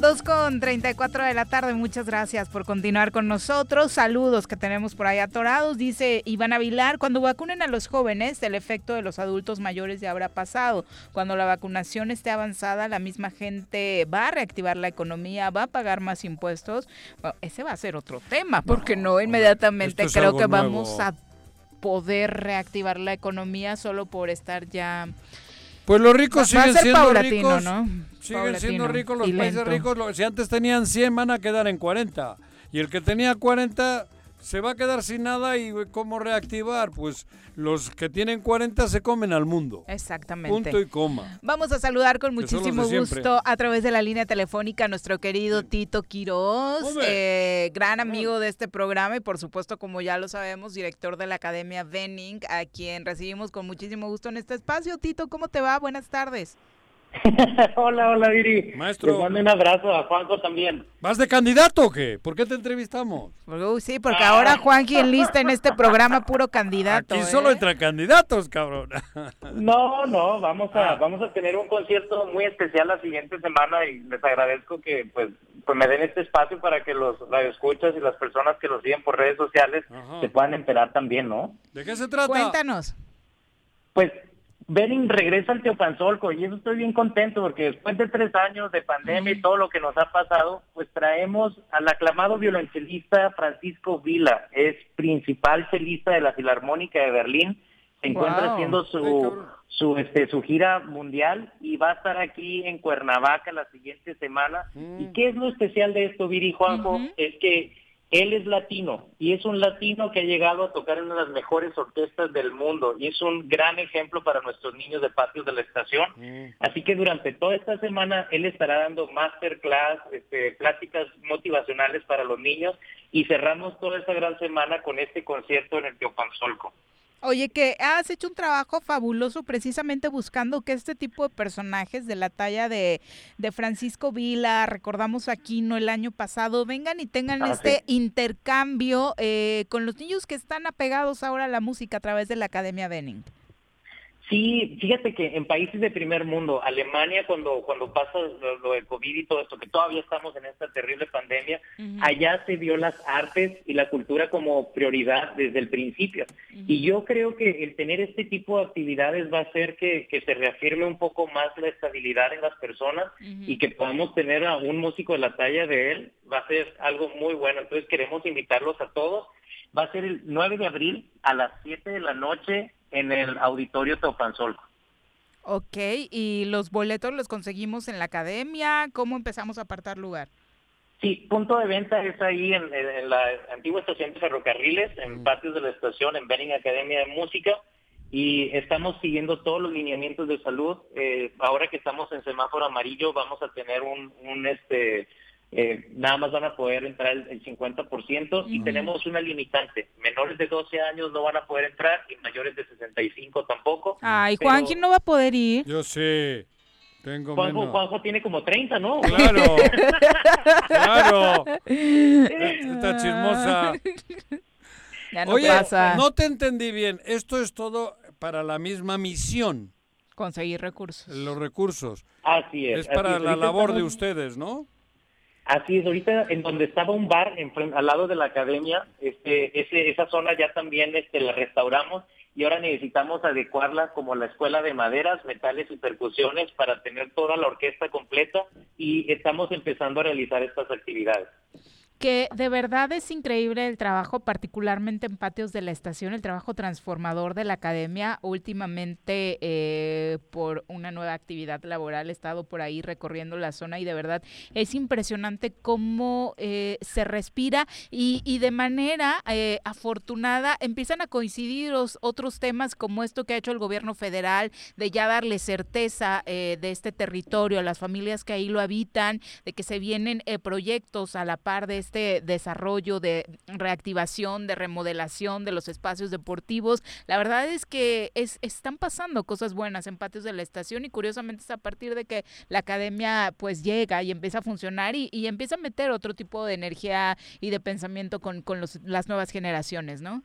S1: Dos con 34 de la tarde, muchas gracias por continuar con nosotros. Saludos que tenemos por ahí atorados. Dice Iván Avilar, cuando vacunen a los jóvenes, el efecto de los adultos mayores ya habrá pasado. Cuando la vacunación esté avanzada, la misma gente va a reactivar la economía, va a pagar más impuestos. Bueno, ese va a ser otro tema, porque no inmediatamente
S2: es
S1: creo que
S2: nuevo.
S1: vamos a poder reactivar la economía solo por estar ya
S2: Pues los ricos
S1: Va- va a
S2: siguen
S1: ser
S2: siendo
S1: paulatino,
S2: ricos.
S1: ¿no?
S2: Siguen
S1: Paulatino
S2: siendo ricos los países ricos. Si antes tenían 100, van a quedar en 40. Y el que tenía 40 se va a quedar sin nada y ¿cómo reactivar? Pues los que tienen 40 se comen al mundo.
S1: Exactamente.
S2: Punto y coma.
S1: Vamos a saludar con muchísimo gusto a través de la línea telefónica a nuestro querido Tito Quiroz, eh, gran amigo de este programa y por supuesto, como ya lo sabemos, director de la Academia Benning, a quien recibimos con muchísimo gusto en este espacio. Tito, ¿cómo te va? Buenas tardes.
S17: hola, hola, Viri.
S2: Maestro.
S17: Les mando un abrazo a Juanjo también.
S2: ¿Vas de candidato o qué? ¿Por qué te entrevistamos?
S1: Uy, sí, porque ahora Juanqui enlista en este programa puro candidato.
S2: Aquí
S1: ¿eh?
S2: solo entre candidatos, cabrón.
S17: No, no, vamos a vamos a tener un concierto muy especial la siguiente semana y les agradezco que pues pues me den este espacio para que los escuchas y las personas que los siguen por redes sociales se puedan enterar también, ¿no?
S2: ¿De qué se trata?
S1: Cuéntanos.
S17: Pues Benning regresa al Teopanzolco y eso estoy bien contento porque después de tres años de pandemia y todo lo que nos ha pasado, pues traemos al aclamado violonchelista Francisco Vila, es principal chelista de la Filarmónica de Berlín, se encuentra
S18: Wow.
S17: haciendo su su este su gira mundial y va a estar aquí en Cuernavaca la siguiente semana. ¿Y qué es lo especial de esto, Viri Juanjo? Es que él es latino y es un latino que ha llegado a tocar en una de las mejores orquestas del mundo y es un gran ejemplo para nuestros niños de patios de la estación. Así que durante toda esta semana él estará dando masterclass, este, pláticas motivacionales para los niños y cerramos toda esta gran semana con este concierto en el Teopanzolco.
S1: Oye, que has hecho un trabajo fabuloso precisamente buscando que este tipo de personajes de la talla de, de Francisco Vila, recordamos a Aquino el año pasado, vengan y tengan
S17: Ah,
S1: este
S17: sí.
S1: intercambio eh, con los niños que están apegados ahora a la música a través de la Academia Benning.
S17: Sí, fíjate que en países de primer mundo, Alemania cuando cuando pasa lo, lo del COVID y todo esto, que todavía estamos en esta terrible pandemia, allá se vio las artes y la cultura como prioridad desde el principio. Y yo creo que el tener este tipo de actividades va a hacer que, que se reafirme un poco más la estabilidad en las personas y que podamos tener a un músico de la talla de él, va a ser algo muy bueno. Entonces queremos invitarlos a todos. Va a ser el 9 de abril a las 7 de la noche en el Auditorio Teopanzolco.
S1: Ok, y los boletos los conseguimos en la Academia, ¿cómo empezamos a apartar lugar?
S17: Sí, punto de venta es ahí en, en- la antigua estación de ferrocarriles, en patios de la estación, en Benning Academia de Música, y estamos siguiendo todos los lineamientos de salud. Eh, ahora que estamos en semáforo amarillo, vamos a tener un, un este, eh, nada más van a poder entrar el, el 50% y tenemos una limitante. Menores de 12 años no van a poder entrar y mayores de 65 tampoco.
S1: Ay,
S17: Pero
S1: Juanqui no va a poder ir.
S2: Yo sé. Tengo
S17: Juanjo,
S2: menos.
S17: Juanjo tiene como 30, ¿no?
S2: Claro. Claro. Esta chismosa.
S1: Ya no
S2: Oye,
S1: pasa.
S2: no te entendí bien. Esto es todo para la misma misión,
S1: Conseguir recursos.
S2: los recursos.
S17: Así es.
S2: Es
S17: así
S2: para
S17: es.
S2: la labor de ustedes, ¿no?
S17: Así es, ahorita en donde estaba un bar enfren- al lado de la academia, este, ese, esa zona ya también este, la restauramos y ahora necesitamos adecuarla como la escuela de maderas, metales y percusiones para tener toda la orquesta completa y estamos empezando a realizar estas actividades.
S1: Que de verdad es increíble el trabajo, particularmente en patios de la estación, el trabajo transformador de la academia. Últimamente, eh, por una nueva actividad laboral, he estado por ahí recorriendo la zona y de verdad es impresionante cómo eh, se respira y, y de manera eh, afortunada empiezan a coincidir los otros temas como esto que ha hecho el gobierno federal de ya darle certeza eh, de este territorio a las familias que ahí lo habitan, de que se vienen eh, proyectos a la par de desarrollo de reactivación, de remodelación de los espacios deportivos. La verdad es que es, están pasando cosas buenas en patios de la estación y curiosamente es a partir de que la academia pues llega y empieza a funcionar y, y empieza a meter otro tipo de energía y de pensamiento con, con los- las nuevas generaciones, ¿no?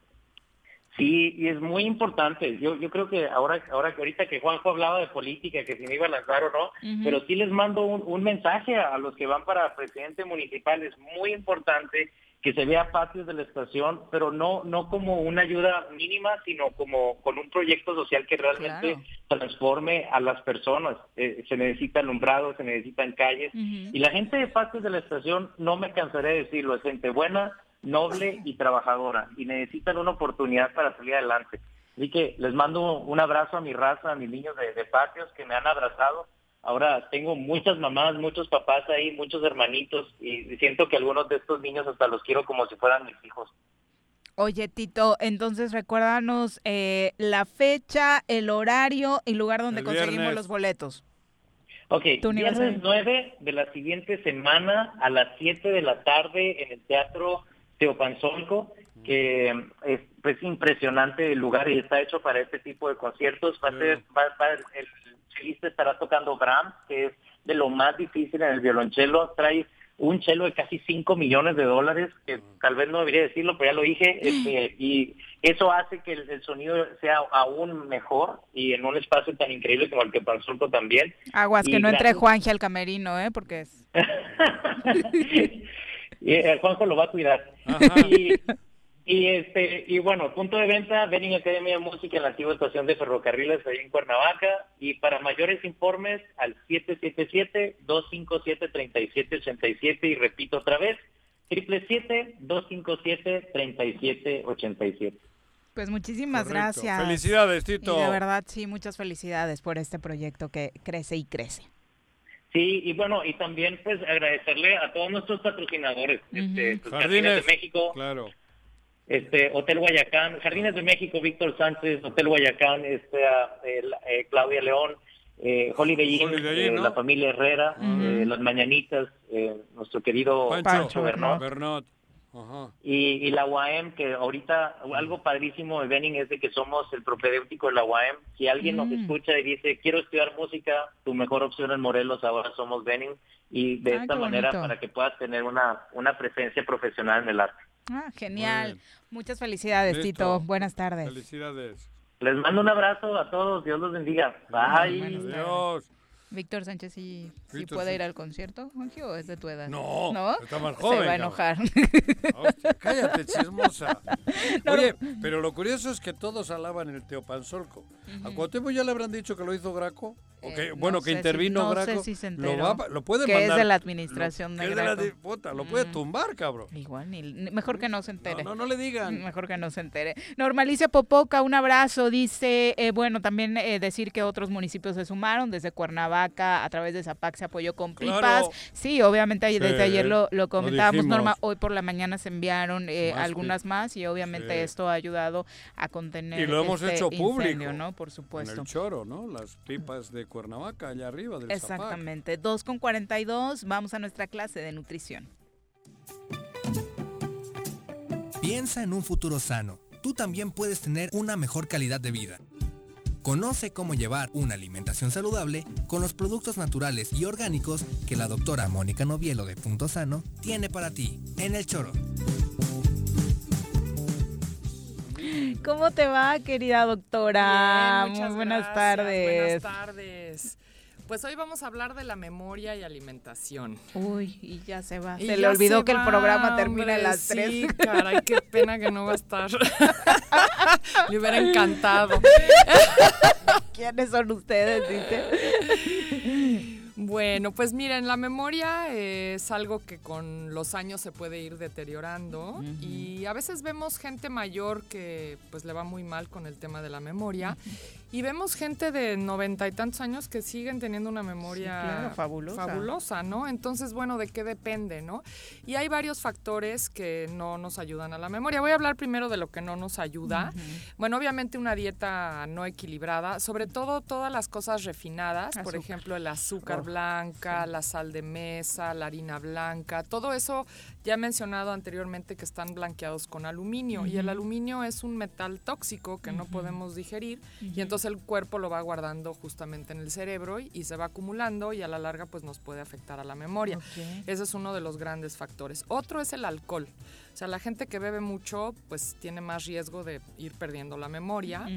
S17: Sí, y es muy importante. Yo, yo creo que ahora, ahora que ahorita que Juanjo hablaba de política, que si me iba a lanzar o no, pero sí les mando un, un mensaje a, a los que van para presidente municipal. Es muy importante que se vea patios de la estación, pero no, no como una ayuda mínima, sino como con un proyecto social que realmente transforme a las personas. Eh, se necesita alumbrado, se necesitan calles. Y la gente de patios de la estación, no me cansaré de decirlo, es gente buena, noble y trabajadora y necesitan una oportunidad para salir adelante. Así que les mando un abrazo a mi raza, a mis niños de, de patios que me han abrazado. Ahora tengo muchas mamás, muchos papás ahí, muchos hermanitos y siento que algunos de estos niños hasta los quiero como si fueran mis hijos.
S1: Oye, Tito, entonces recuérdanos eh, la fecha, el horario y lugar donde
S2: El
S1: conseguimos
S2: viernes.
S1: los boletos.
S17: Ok,
S1: Tu
S17: viernes
S1: aniversario.
S17: 9 de la siguiente semana a las 7 de la tarde en el Teatro Teopanzolco, que es pues, impresionante el lugar y está hecho para este tipo de conciertos. Va a ser, va- va- el chelista estará tocando Brahms, que es de lo más difícil en el violonchelo. Trae un chelo de casi 5 millones de dólares, que tal vez no debería decirlo, pero ya lo dije, este, y eso hace que el, el sonido sea aún mejor y en un espacio tan increíble como el que Panzolco también.
S1: Aguas, que no entre
S17: gracias-
S1: Juanji al camerino, ¿eh? Porque es...
S17: y eh, Juanjo lo va a cuidar. Y, y, este y bueno, punto de venta, Benning Academia de Música en la antigua estación de ferrocarriles ahí en Cuernavaca. Y para mayores informes al 777-257-3787 y repito otra vez, 777-257-3787.
S1: Pues muchísimas
S2: Correcto.
S1: gracias.
S2: Felicidades, Tito.
S1: Y de verdad, sí, muchas felicidades por este proyecto que crece y crece.
S17: Sí, y bueno, y también pues agradecerle a todos nuestros patrocinadores, este, pues, Jardines
S2: Jardines.
S17: de México,
S2: Claro.
S17: este Hotel Guayacán, Jardines de México, Víctor Sánchez, Hotel Guayacán, este, a, eh, la- eh, Claudia León, eh, Holiday Inn,
S2: Holiday Inn,
S17: eh,
S2: ¿no?
S17: la familia Herrera, eh, Las Mañanitas, eh, nuestro querido Pancho, Bernot.
S2: Bernot. Ajá.
S17: Y, y la UAM, que ahorita algo padrísimo de Benning es de que somos el propedéutico de la UAM. Si alguien nos
S1: Mm.
S17: escucha y dice, quiero estudiar música, tu mejor opción en Morelos ahora somos Benning. Y de
S1: Ay,
S17: esta manera
S1: bonito.
S17: para que puedas tener una, una presencia profesional en el arte.
S1: Ah, genial. Muchas felicidades,
S2: Listo.
S1: Tito. Buenas tardes.
S2: Felicidades.
S17: Les mando un abrazo a todos, Dios los bendiga. Bye.
S1: Tardes. Víctor Sánchez, ¿sí, puede ir al concierto, Juanji, o es de tu edad?
S2: No,
S1: ¿No?
S2: está más
S1: Se
S2: joven,
S1: va a enojar.
S2: Hostia, cállate, chismosa. Oye, pero lo curioso es que todos alaban el Teopanzolco. ¿A Cuauhtémoc ya le habrán dicho que lo hizo Graco? ¿O que,
S1: Eh,
S2: bueno,
S1: no
S2: que
S1: sé si-
S2: intervino
S1: no sé
S2: Graco.
S1: si se
S2: lo,
S1: enteró.
S2: va- lo puede
S1: Que es de la administración
S2: lo,
S1: de
S2: que es la
S1: Graco.
S2: puta, lo puede
S1: Mm.
S2: tumbar, cabrón.
S1: Igual, ni, mejor que no se entere.
S2: No, no, no le digan.
S1: Mejor que no se entere. Normalicia Popoca, un abrazo. Dice, eh, bueno, también eh, decir que otros municipios se sumaron. Desde Cuernavaca, a través de Zapac se apoyó con pipas.
S2: Claro.
S1: Sí, obviamente
S2: Sí,
S1: desde ayer lo, lo
S2: lo
S1: comentábamos. Norma. Hoy por la mañana se enviaron eh,
S2: Más
S1: algunas más y obviamente
S2: Sí.
S1: esto ha ayudado a contener
S2: Y lo hemos
S1: este
S2: hecho público.
S1: incendio, ¿no? Por
S2: En
S1: supuesto.
S2: el choro, ¿no? Las pipas de Cuernavaca, allá arriba del.
S1: Exactamente. 2 con 42, vamos a nuestra clase de nutrición.
S5: Piensa en un futuro sano. Tú también puedes tener una mejor calidad de vida. Conoce cómo llevar una alimentación saludable con los productos naturales y orgánicos que la doctora Mónica Novielo de Punto Sano tiene para ti en el choro.
S1: ¿Cómo te va, querida doctora?
S18: Bien, muchas
S1: Muy buenas
S18: gracias,
S1: tardes.
S18: Buenas tardes. Pues hoy vamos a hablar de la memoria y alimentación.
S1: Uy, y ya se va.
S18: Y
S1: se le olvidó
S18: se
S1: que el programa termina a las
S18: Sí,
S1: 3.
S18: caray, qué pena que no va a estar. Le hubiera encantado.
S1: ¿Quiénes son ustedes? Dice.
S18: Bueno, pues miren, la memoria es algo que con los años se puede ir deteriorando y a veces vemos gente mayor que pues le va muy mal con el tema de la memoria y vemos gente de noventa y tantos años que siguen teniendo una memoria
S1: Sí, claro, fabulosa.
S18: fabulosa, ¿no? Entonces, bueno, ¿de qué depende, no? Y hay varios factores que no nos ayudan a la memoria. Voy a hablar primero de lo que no nos ayuda. Bueno, obviamente una dieta no equilibrada, sobre todo todas las cosas refinadas, por ejemplo, el azúcar
S1: Oh,
S18: blanca, la sal de mesa, la harina blanca, todo eso ya he mencionado anteriormente que están blanqueados con aluminio y el aluminio es un metal tóxico que no podemos digerir y entonces el cuerpo lo va guardando justamente en el cerebro y, y se va acumulando y a la larga pues nos puede afectar a la memoria. Ese es uno de los grandes factores. Otro es el alcohol. O sea, la gente que bebe mucho, pues tiene más riesgo de ir perdiendo la memoria.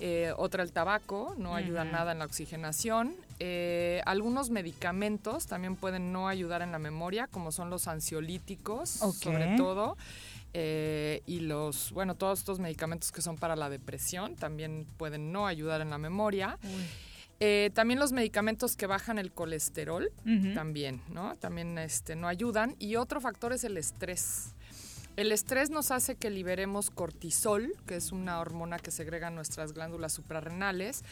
S18: Eh, otra, el tabaco, no ayuda nada en la oxigenación. Eh, algunos medicamentos también pueden no ayudar en la memoria, como son los ansiolíticos, sobre todo. Eh, y los, bueno, todos estos medicamentos que son para la depresión también pueden no ayudar en la memoria. Eh, también los medicamentos que bajan el colesterol, también, ¿no? También este, no ayudan. Y otro factor es el estrés. El estrés nos hace que liberemos cortisol, que es una hormona que segrega nuestras glándulas suprarrenales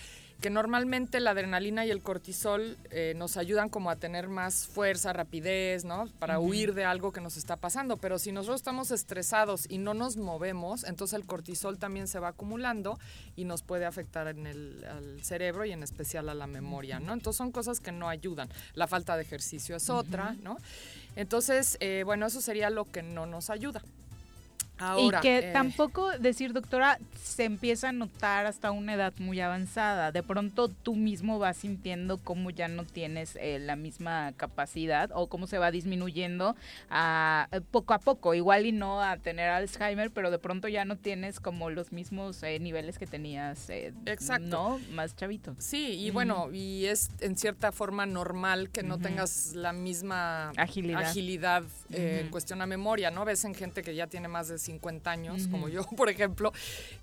S18: que normalmente la adrenalina y el cortisol eh, nos ayudan como a tener más fuerza, rapidez, ¿no? Para huir de algo que nos está pasando. Pero si nosotros estamos estresados y no nos movemos, entonces el cortisol también se va acumulando y nos puede afectar en el al cerebro y en especial a la memoria, ¿no? Entonces son cosas que no ayudan. La falta de ejercicio es otra, ¿no? Entonces, eh, bueno, eso sería lo que no nos ayuda
S1: y que eh, tampoco decir, doctora, se empieza a notar hasta una edad muy avanzada. De pronto tú mismo vas sintiendo cómo ya no tienes eh, la misma capacidad o cómo se va disminuyendo a, eh, poco a poco. Igual y no a tener Alzheimer, pero de pronto ya no tienes como los mismos niveles que tenías, Exacto. ¿no? Más chavito.
S18: Sí, y bueno, y es en cierta forma normal que no tengas la misma agilidad, en cuestión a memoria, ¿no? Ves en gente que ya tiene más de 50 años, como yo, por ejemplo,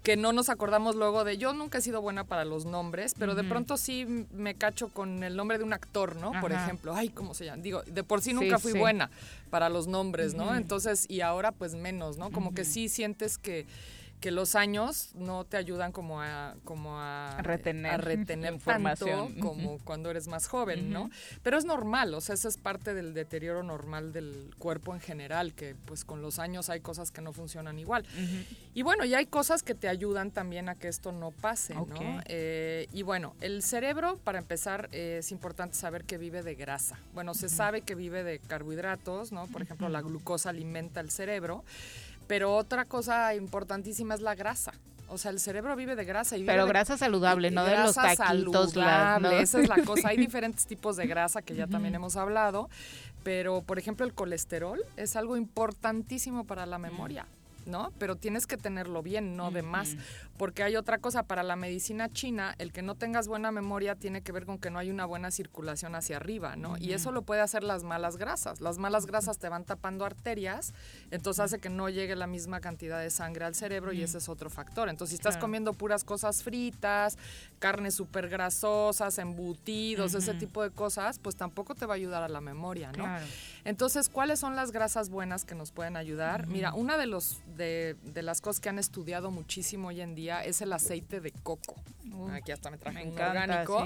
S18: que no nos acordamos luego de, yo nunca he sido buena para los nombres, pero de pronto sí me cacho con el nombre de un actor, ¿no? Por ejemplo, ay, ¿cómo se llama? Digo, de por sí nunca fui buena para los nombres, ¿no? Entonces, y ahora pues menos, ¿no? Como que sí sientes que que los años no te ayudan como a como a
S1: retener,
S18: a retener información como cuando eres más joven, ¿no? Pero es normal, o sea, eso es parte del deterioro normal del cuerpo en general, que pues con los años hay cosas que no funcionan igual. Y bueno, y hay cosas que te ayudan también a que esto no pase, ¿no? Eh, y bueno, el cerebro, para empezar, eh, es importante saber que vive de grasa. Bueno, se sabe que vive de carbohidratos, ¿no? Por ejemplo, la glucosa alimenta el cerebro. Pero otra cosa importantísima es la grasa. O sea, el cerebro vive de grasa. Y
S1: Pero grasa saludable, no de los taquitos.
S18: Saludable, esa es la cosa. Hay diferentes tipos de grasa que ya también hemos hablado. Pero, por ejemplo, el colesterol es algo importantísimo para la memoria. ¿No? Pero tienes que tenerlo bien, no de más. Porque hay otra cosa, para la medicina china, el que no tengas buena memoria tiene que ver con que no hay una buena circulación hacia arriba, ¿no? Y eso lo puede hacer las malas grasas. Las malas grasas te van tapando arterias, entonces hace que no llegue la misma cantidad de sangre al cerebro y ese es otro factor. Entonces, si estás comiendo puras cosas fritas, carnes súper grasosas, embutidos, ese tipo de cosas, pues tampoco te va a ayudar a la memoria, ¿no? Entonces, ¿cuáles son las grasas buenas que nos pueden ayudar? Mira, una de, los, de, de las cosas que han estudiado muchísimo hoy en día es el aceite de coco. Aquí hasta me traje un orgánico.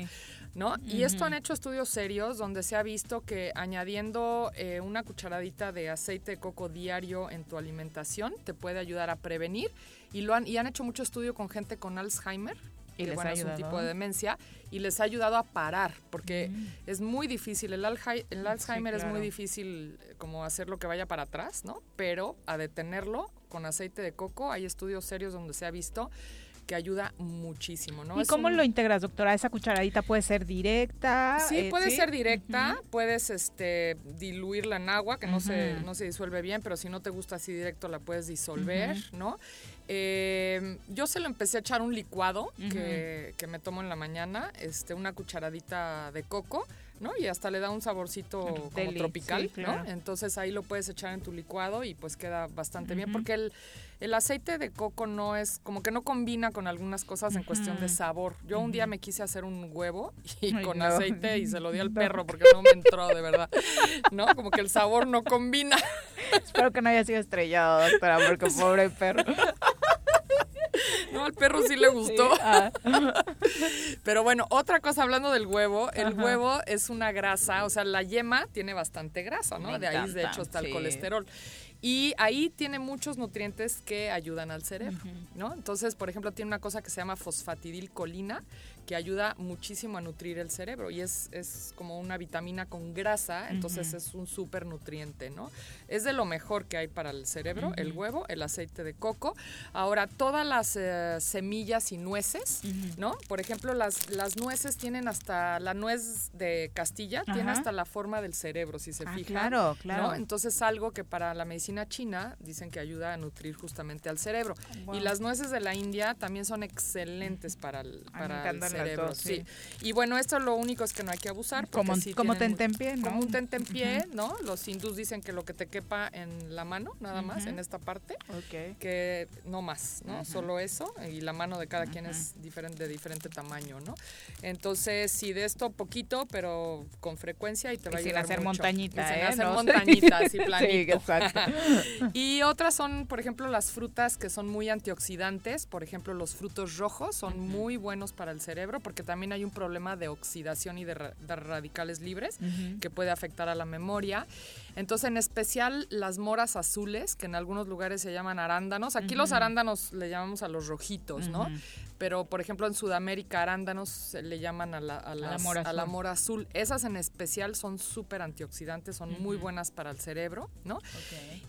S18: ¿no? Y esto han hecho estudios serios donde se ha visto que añadiendo eh, una cucharadita de aceite de coco diario en tu alimentación te puede ayudar a prevenir. Y, lo han, y han hecho mucho estudio con gente con Alzheimer, y que bueno, es un tipo de demencia, y les ha ayudado a parar, porque mm. es muy difícil, el, el Alzheimer es muy difícil eh, como hacer lo que vaya para atrás, ¿no? Pero a detenerlo con aceite de coco, hay estudios serios donde se ha visto que ayuda muchísimo, ¿no?
S1: ¿Y cómo lo integras, doctora? ¿Esa cucharadita puede ser directa?
S18: Sí, eh, puede ser directa, puedes este, diluirla en agua, que no, se, no se disuelve bien, pero si no te gusta así directo la puedes disolver, ¿no? Eh, yo se lo empecé a echar un licuado que, que, me tomo en la mañana, este, una cucharadita de coco, ¿no? Y hasta le da un saborcito como tropical, ¿no? Entonces ahí lo puedes echar en tu licuado y pues queda bastante bien porque el, el, aceite de coco no es, como que no combina con algunas cosas en cuestión de sabor. Yo un día me quise hacer un huevo y con aceite y se lo di al perro porque no me entró de verdad, ¿no? Como que el sabor no combina.
S1: Espero que no haya sido estrellado, doctora, porque pobre perro.
S18: No, al perro sí le gustó. Ah. Pero bueno, otra cosa hablando del huevo, el huevo es una grasa, o sea, la yema tiene bastante grasa, ¿no? de ahí de hecho está el colesterol. Y ahí tiene muchos nutrientes que ayudan al cerebro, ¿no? Entonces, por ejemplo, tiene una cosa que se llama fosfatidilcolina, que ayuda muchísimo a nutrir el cerebro y es, es como una vitamina con grasa, entonces es un súper nutriente, ¿no? Es de lo mejor que hay para el cerebro, el huevo, el aceite de coco. Ahora, todas las eh, semillas y nueces, ¿no? Por ejemplo, las, las nueces tienen hasta, la nuez de Castilla tiene hasta la forma del cerebro, si se ah, fijan.
S1: Claro, claro.
S18: Entonces, algo que para la medicina china dicen que ayuda a nutrir justamente al cerebro. Y las nueces de la India también son excelentes para el, para el cerebro. Sí. Y bueno, esto lo único es que no hay que abusar.
S1: Como, como tentempié, ¿no?
S18: Como un tentempié, ¿no? Los hindús dicen que lo que te quepa en la mano, nada más, en esta parte, que no más, ¿no? Solo eso. Y la mano de cada quien es diferente, de diferente tamaño, ¿no? Entonces, sí, de esto poquito, pero con frecuencia y te va a
S1: sin
S18: ayudar
S1: hacer
S18: mucho.
S1: montañita,
S18: sin
S1: ¿eh?
S18: hacer montañita, así planito.
S1: Sí, exacto.
S18: y otras son, por ejemplo, las frutas que son muy antioxidantes. Por ejemplo, los frutos rojos son muy buenos para el cerebro porque también hay un problema de oxidación y de, de radicales libres que puede afectar a la memoria. Entonces, en especial las moras azules, que en algunos lugares se llaman arándanos. Aquí los arándanos le llamamos a los rojitos, ¿no? Pero, por ejemplo, en Sudamérica, arándanos se le llaman a la, a las-
S1: mora
S18: a la
S1: azul.
S18: mora azul. Esas en especial son súper antioxidantes, son muy buenas para el cerebro, ¿no?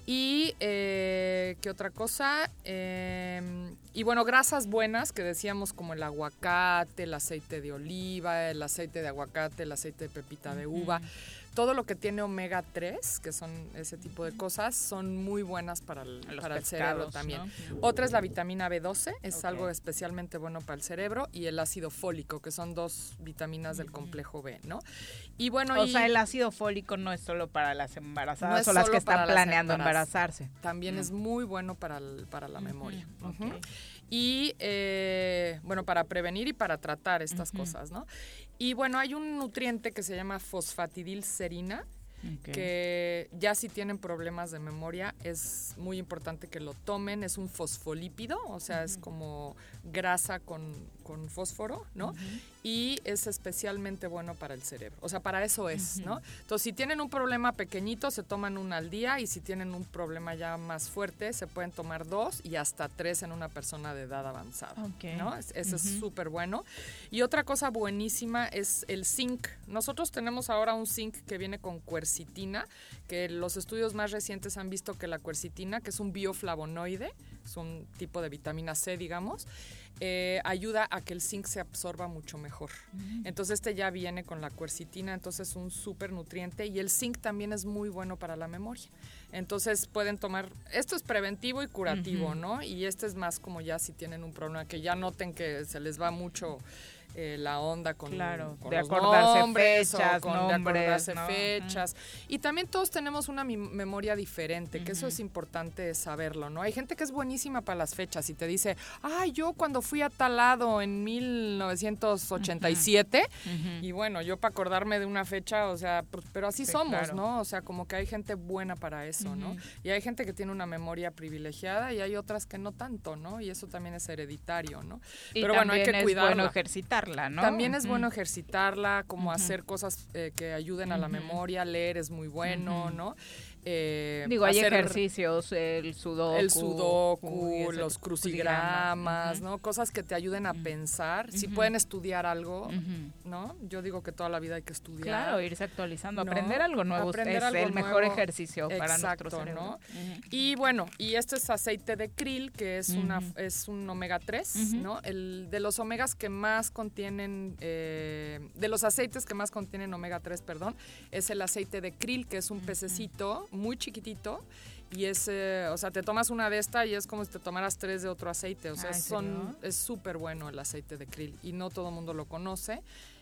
S18: Y, eh, ¿qué otra cosa? Eh, y bueno, grasas buenas que decíamos como el aguacate, el aceite de oliva, el aceite de aguacate, el aceite de pepita de uva. Todo lo que tiene omega 3, que son ese tipo de cosas, son muy buenas para el, cerebro también.
S1: ¿no?
S18: Otra es la vitamina B12, es algo especialmente bueno para el cerebro, y el ácido fólico, que son dos vitaminas del complejo B, ¿no? Y bueno,
S1: o
S18: y-
S1: sea, el ácido fólico no es solo para las embarazadas
S18: no
S1: o las que están planeando
S18: embaraz-
S1: embarazarse.
S18: También
S1: Mm.
S18: es muy bueno para, el- para la memoria. Y eh, bueno, para prevenir y para tratar estas cosas, ¿no? Y bueno, hay un nutriente que se llama fosfatidilcerina,
S1: Ok.
S18: que ya si tienen problemas de memoria es muy importante que lo tomen. Es un fosfolípido, o sea, es como grasa con, con fósforo, ¿no? Y es especialmente bueno para el cerebro. O sea, para eso es, ¿no? Entonces, si tienen un problema pequeñito, se toman uno al día y si tienen un problema ya más fuerte, se pueden tomar dos y hasta tres en una persona de edad avanzada,
S1: Ok.
S18: ¿no? Es- Eso es súper bueno. Y otra cosa buenísima es el zinc. Nosotros tenemos ahora un zinc que viene con quercitina, que los estudios más recientes han visto que la quercitina, que es un bioflavonoide, es un tipo de vitamina C, digamos, eh, ayuda a que el zinc se absorba mucho mejor. Entonces este ya viene con la quercitina, entonces es un súper nutriente y el zinc también es muy bueno para la memoria. Entonces pueden tomar, esto es preventivo y curativo. ¿no? Y este es más como ya si tienen un problema, que ya noten que se les va mucho eh, la onda con,
S1: Claro,
S18: con
S1: de
S18: los
S1: acordarse
S18: nombres
S1: fechas,
S18: con de acordarse
S1: ¿no?
S18: fechas. Y también todos tenemos una memoria diferente, que eso es importante saberlo, ¿no? Hay gente que es buenísima para las fechas y te dice, ay, yo cuando fui a tal lado en 1987, y bueno, yo para acordarme de una fecha, o sea, pues, pero así
S1: Sí,
S18: somos,
S1: claro.
S18: ¿no? O sea, como que hay gente buena para eso, ¿no? Y hay gente que tiene una memoria privilegiada y hay otras que no tanto, ¿no? Y eso también es hereditario, ¿no?
S1: Y
S18: pero bueno, hay que
S1: es
S18: cuidarla.
S1: bueno ejercitarla, ¿no?
S18: También es bueno ejercitarla, como hacer cosas eh, que ayuden a la memoria, leer es muy bueno. ¿no? Eh,
S1: Digo, hay ejercicios, el sudoku.
S18: el sudoku, los
S1: crucigramas,
S18: ¿no? Cosas que te ayuden a pensar. Si pueden estudiar algo. ¿no? Yo digo que toda la vida hay que estudiar.
S1: Claro, irse actualizando,
S18: ¿no?
S1: aprender algo nuevo
S18: Aprender
S1: es
S18: algo
S1: el mejor ejercicio para
S18: Exacto,
S1: nuestro cerebro.
S18: ¿no? Y bueno, y este es aceite de krill, que es, una, es un omega 3,
S1: Ujú.
S18: ¿no? El, de los omegas que más contienen, eh, de los aceites que más contienen omega 3, perdón, es el aceite de krill, que es un pececito muy chiquitito. Y es, eh, o sea, te tomas una de esta y es como si te tomaras tres de otro aceite. O sea,
S1: Ah, ¿en
S18: son, es súper bueno el aceite de krill y no todo el mundo lo conoce.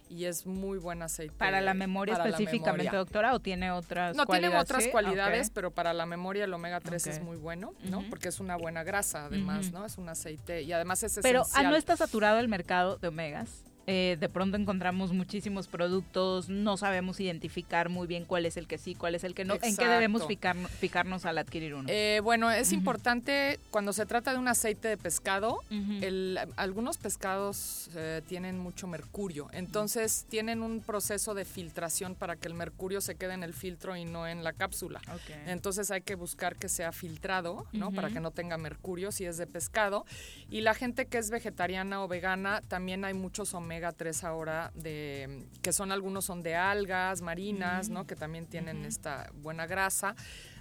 S18: Y es muy buen aceite.
S1: Para la memoria
S18: para la
S1: específicamente,
S18: memoria.
S1: doctora, o tiene otras
S18: No, tiene
S1: cualidades?
S18: otras
S1: Sí,
S18: cualidades, pero para la memoria el omega 3 es muy bueno, ¿no? Porque es una buena grasa, además. ¿no? Es un aceite y además es
S1: Pero ah,
S18: esencial.
S1: no está saturado el mercado de omegas. Eh, de pronto encontramos muchísimos productos, no sabemos identificar muy bien cuál es el que sí, cuál es el que no. ¿En qué debemos fijarnos, fijarnos al adquirir uno?
S18: Eh, bueno, es importante cuando se trata de un aceite de pescado, el- algunos pescados eh, tienen mucho mercurio, entonces tienen un proceso de filtración para que el mercurio se quede en el filtro y no en la cápsula. Entonces hay que buscar que sea filtrado, ¿no? Para que no tenga mercurio si es de pescado. Y la gente que es vegetariana o vegana, también hay muchos omega 3 ahora de que son algunos son de algas marinas, ¿no? Que también tienen esta buena grasa.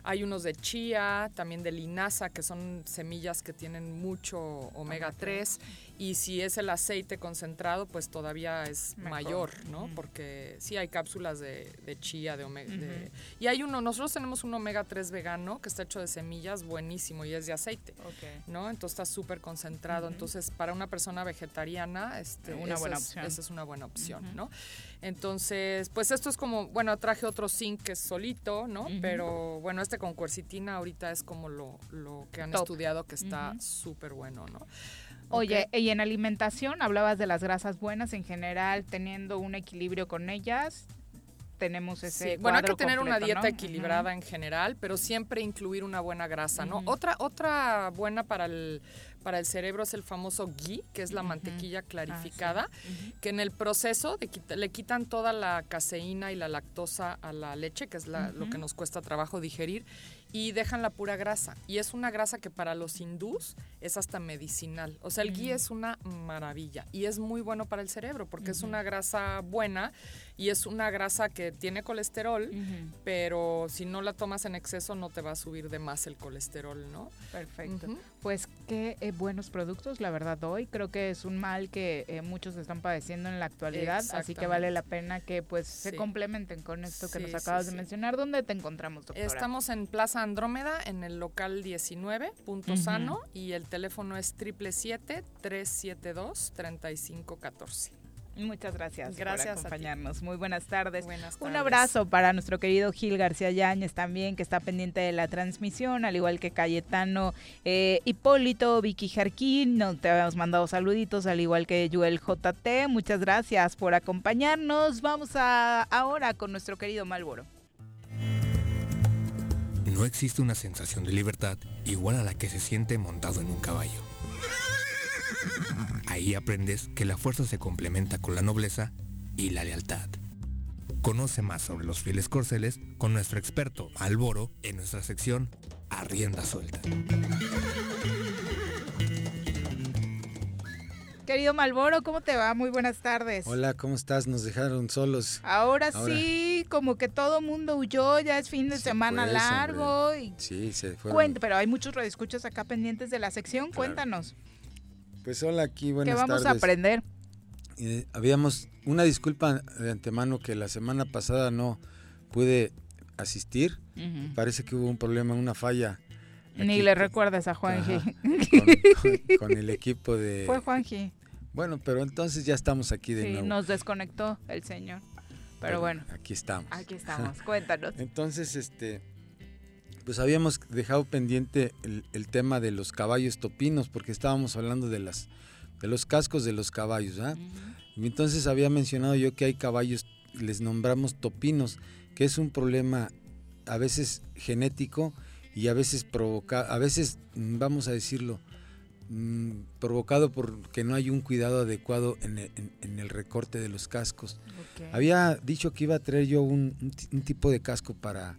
S18: Hay unos de chía, también de linaza, que son semillas que tienen mucho omega 3. Y si es el aceite concentrado, pues todavía es
S1: Mejor.
S18: mayor, ¿no? Porque sí hay cápsulas de, de chía, de omega. de- y hay uno, nosotros tenemos un omega 3 vegano que está hecho de semillas, buenísimo, y es de aceite. ¿no? Entonces está súper concentrado. Entonces, para una persona vegetariana, este,
S1: Una buena
S18: es-
S1: opción.
S18: Esa es una buena opción, ¿no? Entonces, pues esto es como, bueno, traje otro zinc que es solito, ¿no? Pero bueno, este con cuercitina ahorita es como lo, lo que han
S1: Top.
S18: estudiado que está súper bueno, ¿no?
S1: Oye, y en alimentación hablabas de las grasas buenas en general, teniendo un equilibrio con ellas. tenemos ese
S18: Sí, Bueno, hay que tener una dieta
S1: ¿no?
S18: equilibrada en general, pero siempre incluir una buena grasa, ¿no? Otra, otra buena para el, para el cerebro es el famoso ghee, que es la mantequilla clarificada, que en el proceso de quita- le quitan toda la caseína y la lactosa a la leche, que es la- lo que nos cuesta trabajo digerir, y dejan la pura grasa. Y es una grasa que para los hindús es hasta medicinal. O sea, el ghee
S1: Mm.
S18: es una maravilla y es muy bueno para el cerebro porque es una grasa buena y es una grasa que tiene colesterol, pero si no la tomas en exceso no te va a subir de más el colesterol, ¿no?
S1: Perfecto. Pues qué eh, buenos productos, la verdad, hoy. Creo que es un mal que eh, muchos están padeciendo en la actualidad, así que vale la pena que pues se complementen con esto que
S18: Sí,
S1: nos acabas
S18: sí.
S1: de mencionar. ¿Dónde te encontramos, doctora?
S18: Estamos en Plaza Andrómeda, en el local 19, Punto. Sano, y el teléfono es 777-372-3514.
S1: Muchas gracias,
S18: Gracias
S1: por acompañarnos. Muy buenas tardes.
S18: Buenas
S1: Un abrazo para nuestro querido Gil García Yáñez también, que está pendiente de la transmisión, al igual que Cayetano eh, Hipólito, Vicky Jarquín, no te habíamos mandado saluditos, al igual que Joel JT. Muchas gracias por acompañarnos. Vamos a ahora con nuestro querido Malboro.
S5: No existe una sensación de libertad igual a la que se siente montado en un caballo. Ahí aprendes que la fuerza se complementa con la nobleza y la lealtad. Conoce más sobre los fieles corceles con nuestro experto Alboro en nuestra sección A Rienda Suelta.
S1: Querido Malboro, ¿cómo te va? Muy buenas tardes.
S19: Hola, ¿cómo estás? Nos dejaron solos.
S1: Ahora,
S19: Ahora.
S1: sí, como que todo mundo huyó, ya es fin de semana
S19: pues,
S1: largo. Y
S19: Sí, se fueron.
S1: cuenta, pero hay muchos radioescuchas acá pendientes de la sección. Cuéntanos,
S19: Pues hola, aquí buenas
S1: ¿qué vamos a
S19: tardes.
S1: aprender?
S19: Eh, habíamos una disculpa de antemano que la semana pasada no pude asistir. Parece que hubo un problema, una falla
S1: Ni le recuerdas a Juanji.
S19: Ajá, con, con el equipo de...
S1: Fue Juanji.
S19: Bueno, pero entonces ya estamos aquí de
S1: Sí,
S19: nuevo.
S1: nos desconectó el señor. Pero bueno,
S19: Aquí estamos.
S1: aquí estamos. Cuéntanos.
S19: Entonces, este, pues habíamos dejado pendiente el, el tema de los caballos topinos, porque estábamos hablando de las, de los cascos de los caballos, ¿ah? Entonces había mencionado yo que hay caballos, les nombramos topinos, que es un problema a veces genético y a veces provoca, a veces, mm, vamos a decirlo, mm, provocado porque no hay un cuidado adecuado en el, en- en el recorte de los cascos. Había dicho que iba a traer yo un, un ti- un tipo de casco para,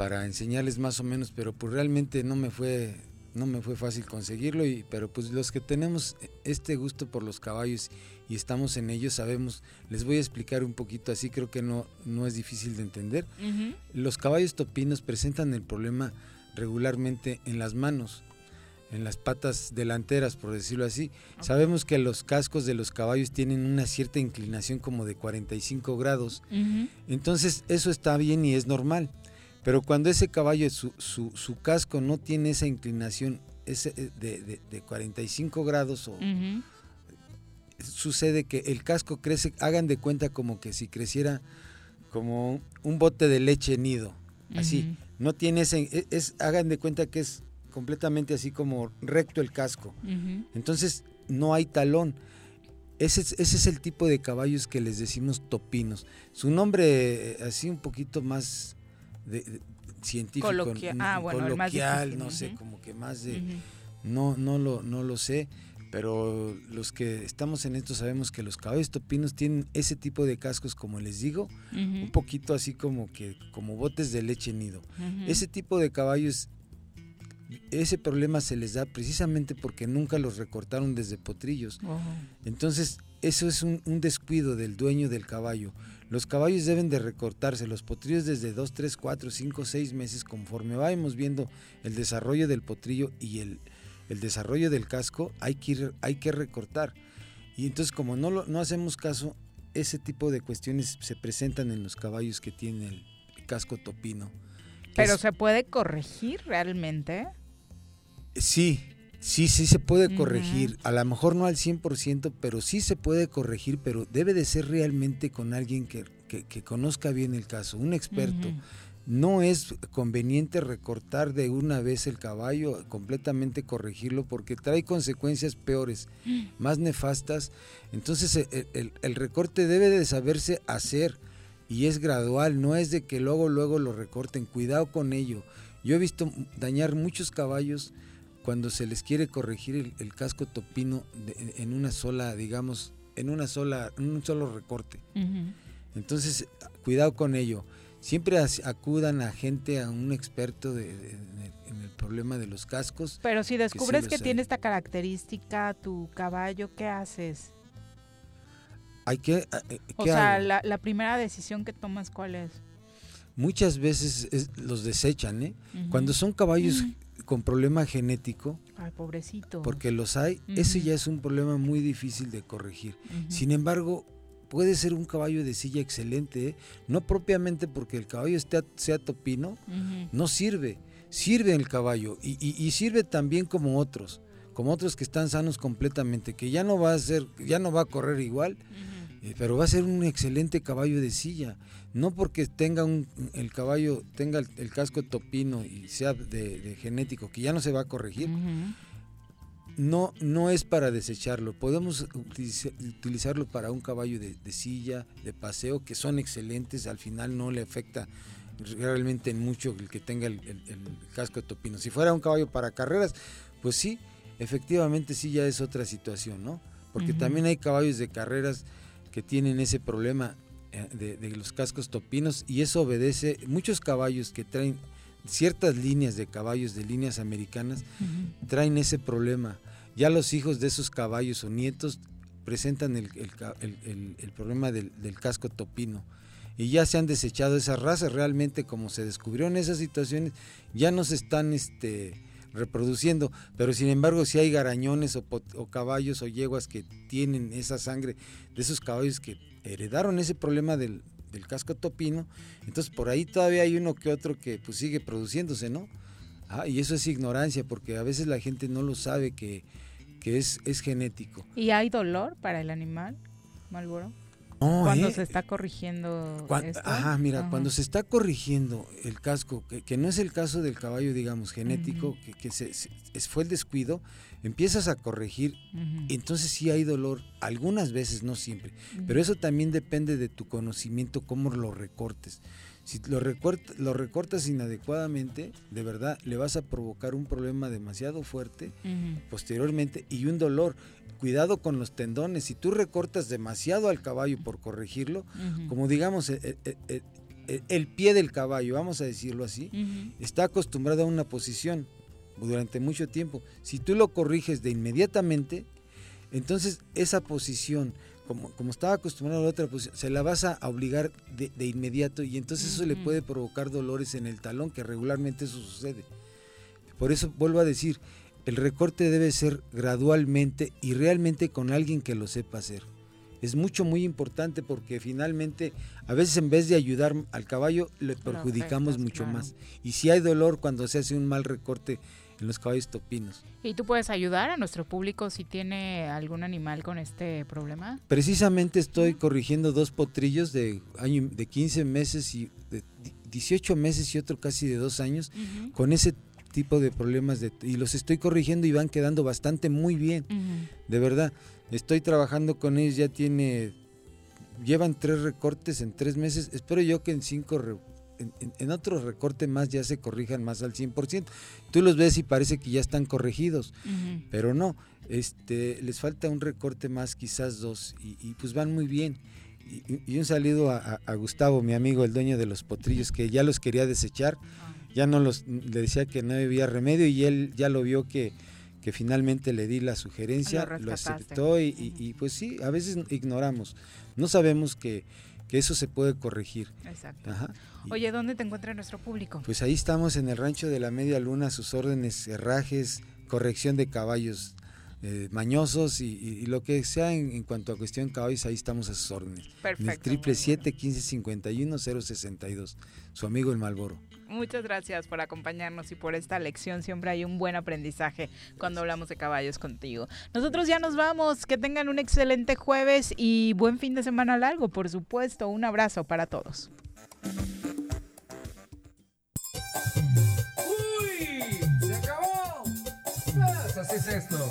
S19: para enseñarles más o menos, pero pues realmente no me fue no me fue fácil conseguirlo y pero pues los que tenemos este gusto por los caballos y estamos en ellos sabemos les voy a explicar un poquito así creo que no no es difícil de entender los caballos topinos presentan el problema regularmente en las manos, en las patas delanteras, por decirlo así. Sabemos que los cascos de los caballos tienen una cierta inclinación como de 45 grados. Entonces eso está bien y es normal. Pero cuando ese caballo, su, su- su casco no tiene esa inclinación ese, eh, de, de- de 45 grados o, sucede que el casco crece, hagan de cuenta como que si creciera como un bote de leche nido, así. No tiene ese, e- es, hagan de cuenta que es completamente así como recto el casco. Entonces no hay talón. Ese es, ese es el tipo de caballos que les decimos topinos. Su nombre eh, así un poquito más de- de- científico,
S1: Coloquia-
S19: n-
S1: ah, bueno, el más
S19: coloquial,
S1: difícil,
S19: no sé, como que más de... No, no lo, no lo sé, pero los que estamos en esto sabemos que los caballos topinos tienen ese tipo de cascos, como les digo, un poquito así como que, como botes de leche nido. Ese tipo de caballos, ese problema se les da precisamente porque nunca los recortaron desde potrillos. Entonces, eso es un, un descuido del dueño del caballo. Los caballos deben de recortarse, los potrillos desde 2, 3, 4, 5, 6 meses, conforme vayamos viendo el desarrollo del potrillo y el, el desarrollo del casco, hay que, ir- hay que recortar. Y entonces, como no, lo- no hacemos caso, ese tipo de cuestiones se presentan en los caballos que tienen el, casco topino.
S1: Pero
S19: es-
S1: se puede corregir realmente.
S19: Sí, sí, sí se puede corregir. A lo mejor no al 100%, pero sí se puede corregir, pero debe de ser realmente con alguien que, que- que conozca bien el caso, un experto. No es conveniente recortar de una vez el caballo, completamente corregirlo, porque trae consecuencias peores, más nefastas. Entonces e- e- el, el recorte debe de saberse hacer y es gradual, no es de que luego, luego lo recorten, cuidado con ello. Yo he visto dañar muchos caballos cuando se les quiere corregir el, el casco topino de- en una sola, digamos, en una sola, en un solo recorte. Entonces, cuidado con ello. Siempre as- acudan a gente, a un experto de- en el problema de los cascos.
S1: Pero si descubres que tiene esta característica tu caballo, ¿qué haces?
S19: Hay que, eh,
S1: O
S19: ¿qué
S1: sea, la, la primera decisión que tomas, ¿cuál es?
S19: Muchas veces es- los desechan, ¿eh? Cuando son caballos con problema genético,
S1: Ay, pobrecito.
S19: porque los hay, ese ya es un problema muy difícil de corregir. Sin embargo, puede ser un caballo de silla excelente, ¿eh? no propiamente porque el caballo esté, sea topino, no sirve, sirve el caballo y, y- y sirve también como otros, como otros que están sanos completamente, que ya no va a ser, ya no va a correr igual, pero va a ser un excelente caballo de silla. No porque tenga un, el caballo, tenga el, el casco topino y sea de, de genético, que ya no se va a corregir, no, no es para desecharlo. Podemos utiliza- utilizarlo para un caballo de, de silla, de paseo, que son excelentes. Al final no le afecta realmente en mucho el que tenga el, el- el casco topino. Si fuera un caballo para carreras, pues sí, efectivamente sí ya es otra situación, ¿no? Porque también hay caballos de carreras que tienen ese problema eh, de, de los cascos topinos y eso obedece muchos caballos que traen ciertas líneas de caballos de líneas americanas traen ese problema. Ya los hijos de esos caballos o nietos presentan el, el problema del, del casco topino. Y ya se han desechado esas razas, realmente como se descubrió en esas situaciones, ya no se están este, reproduciendo. Pero sin embargo, si hay garañones o, o caballos o yeguas que tienen esa sangre de esos caballos que heredaron ese problema del, casco topino, entonces por ahí todavía hay uno que otro que pues sigue produciéndose, ¿no? Ah, y eso es ignorancia, porque a veces la gente no lo sabe que, que es, es genético.
S1: ¿Y hay dolor para el animal, Malboro?
S19: No,
S1: Cuando
S19: ¿eh?
S1: se está corrigiendo
S19: Cuan-
S1: esto.
S19: Ajá, mira,
S1: Ajá.
S19: cuando se está corrigiendo el casco, que, que no es el caso del caballo, digamos, genético, que, que se, se- fue el descuido, empiezas a corregir, entonces sí hay dolor, algunas veces, no siempre, pero eso también depende de tu conocimiento, cómo lo recortes. Si lo, recorta- lo recortas inadecuadamente, de verdad, le vas a provocar un problema demasiado fuerte posteriormente y un dolor. Cuidado con los tendones. Si tú recortas demasiado al caballo por corregirlo, como digamos, eh, eh, eh, eh, el pie del caballo, vamos a decirlo así, está acostumbrado a una posición durante mucho tiempo. Si tú lo corriges de inmediatamente, entonces esa posición, como, como estaba acostumbrado a la otra posición, se la vas a obligar de, de inmediato y entonces eso le puede provocar dolores en el talón, que regularmente eso sucede. Por eso vuelvo a decir, el recorte debe ser gradualmente y realmente con alguien que lo sepa hacer. Es mucho, muy importante porque finalmente a veces en vez de ayudar al caballo le perjudicamos
S1: afectas,
S19: mucho
S1: claro.
S19: más. Y si hay dolor cuando se hace un mal recorte en los caballos topinos.
S1: ¿Y tú puedes ayudar a nuestro público si tiene algún animal con este problema?
S19: Precisamente estoy corrigiendo dos potrillos de año de 15 meses y de 18 meses y otro casi de dos años con ese tipo de problemas de, y los estoy corrigiendo y van quedando bastante muy bien. De verdad, estoy trabajando con ellos, ya tiene, llevan tres recortes en tres meses, espero yo que en cinco, re- en, en- en otro recorte más ya se corrijan más al 100%. Tú los ves y parece que ya están corregidos,
S1: Ujú.
S19: pero no, este, les falta un recorte más, quizás dos, y, y pues van muy bien. Y, y- un saludo a, a- Gustavo, mi amigo, el dueño de los potrillos, que ya los quería desechar, ya no los, le decía que no había remedio y él ya lo vio que, que finalmente le di la sugerencia,
S1: Lo
S19: lo, aceptó y, y- y, pues sí, a veces ignoramos, no sabemos que, que eso se puede corregir.
S1: Exacto.
S19: Ajá.
S1: Oye, ¿dónde te encuentra nuestro público?
S19: pues ahí estamos en el rancho de la media luna, sus órdenes, herrajes, corrección de caballos eh, mañosos y, y- y lo que sea en, en cuanto a cuestión de caballos, ahí estamos a sus órdenes.
S1: Perfecto,
S19: En el triple siete quince cincuenta y uno cero sesenta y dos. Su amigo el Malboro.
S1: Muchas gracias por acompañarnos y por esta lección. Siempre hay un buen aprendizaje cuando hablamos de caballos contigo. Nosotros ya nos vamos. Que tengan un excelente jueves y buen fin de semana largo, por supuesto. Un abrazo para todos.
S5: ¡Uy! ¡Se acabó! Pues así es esto.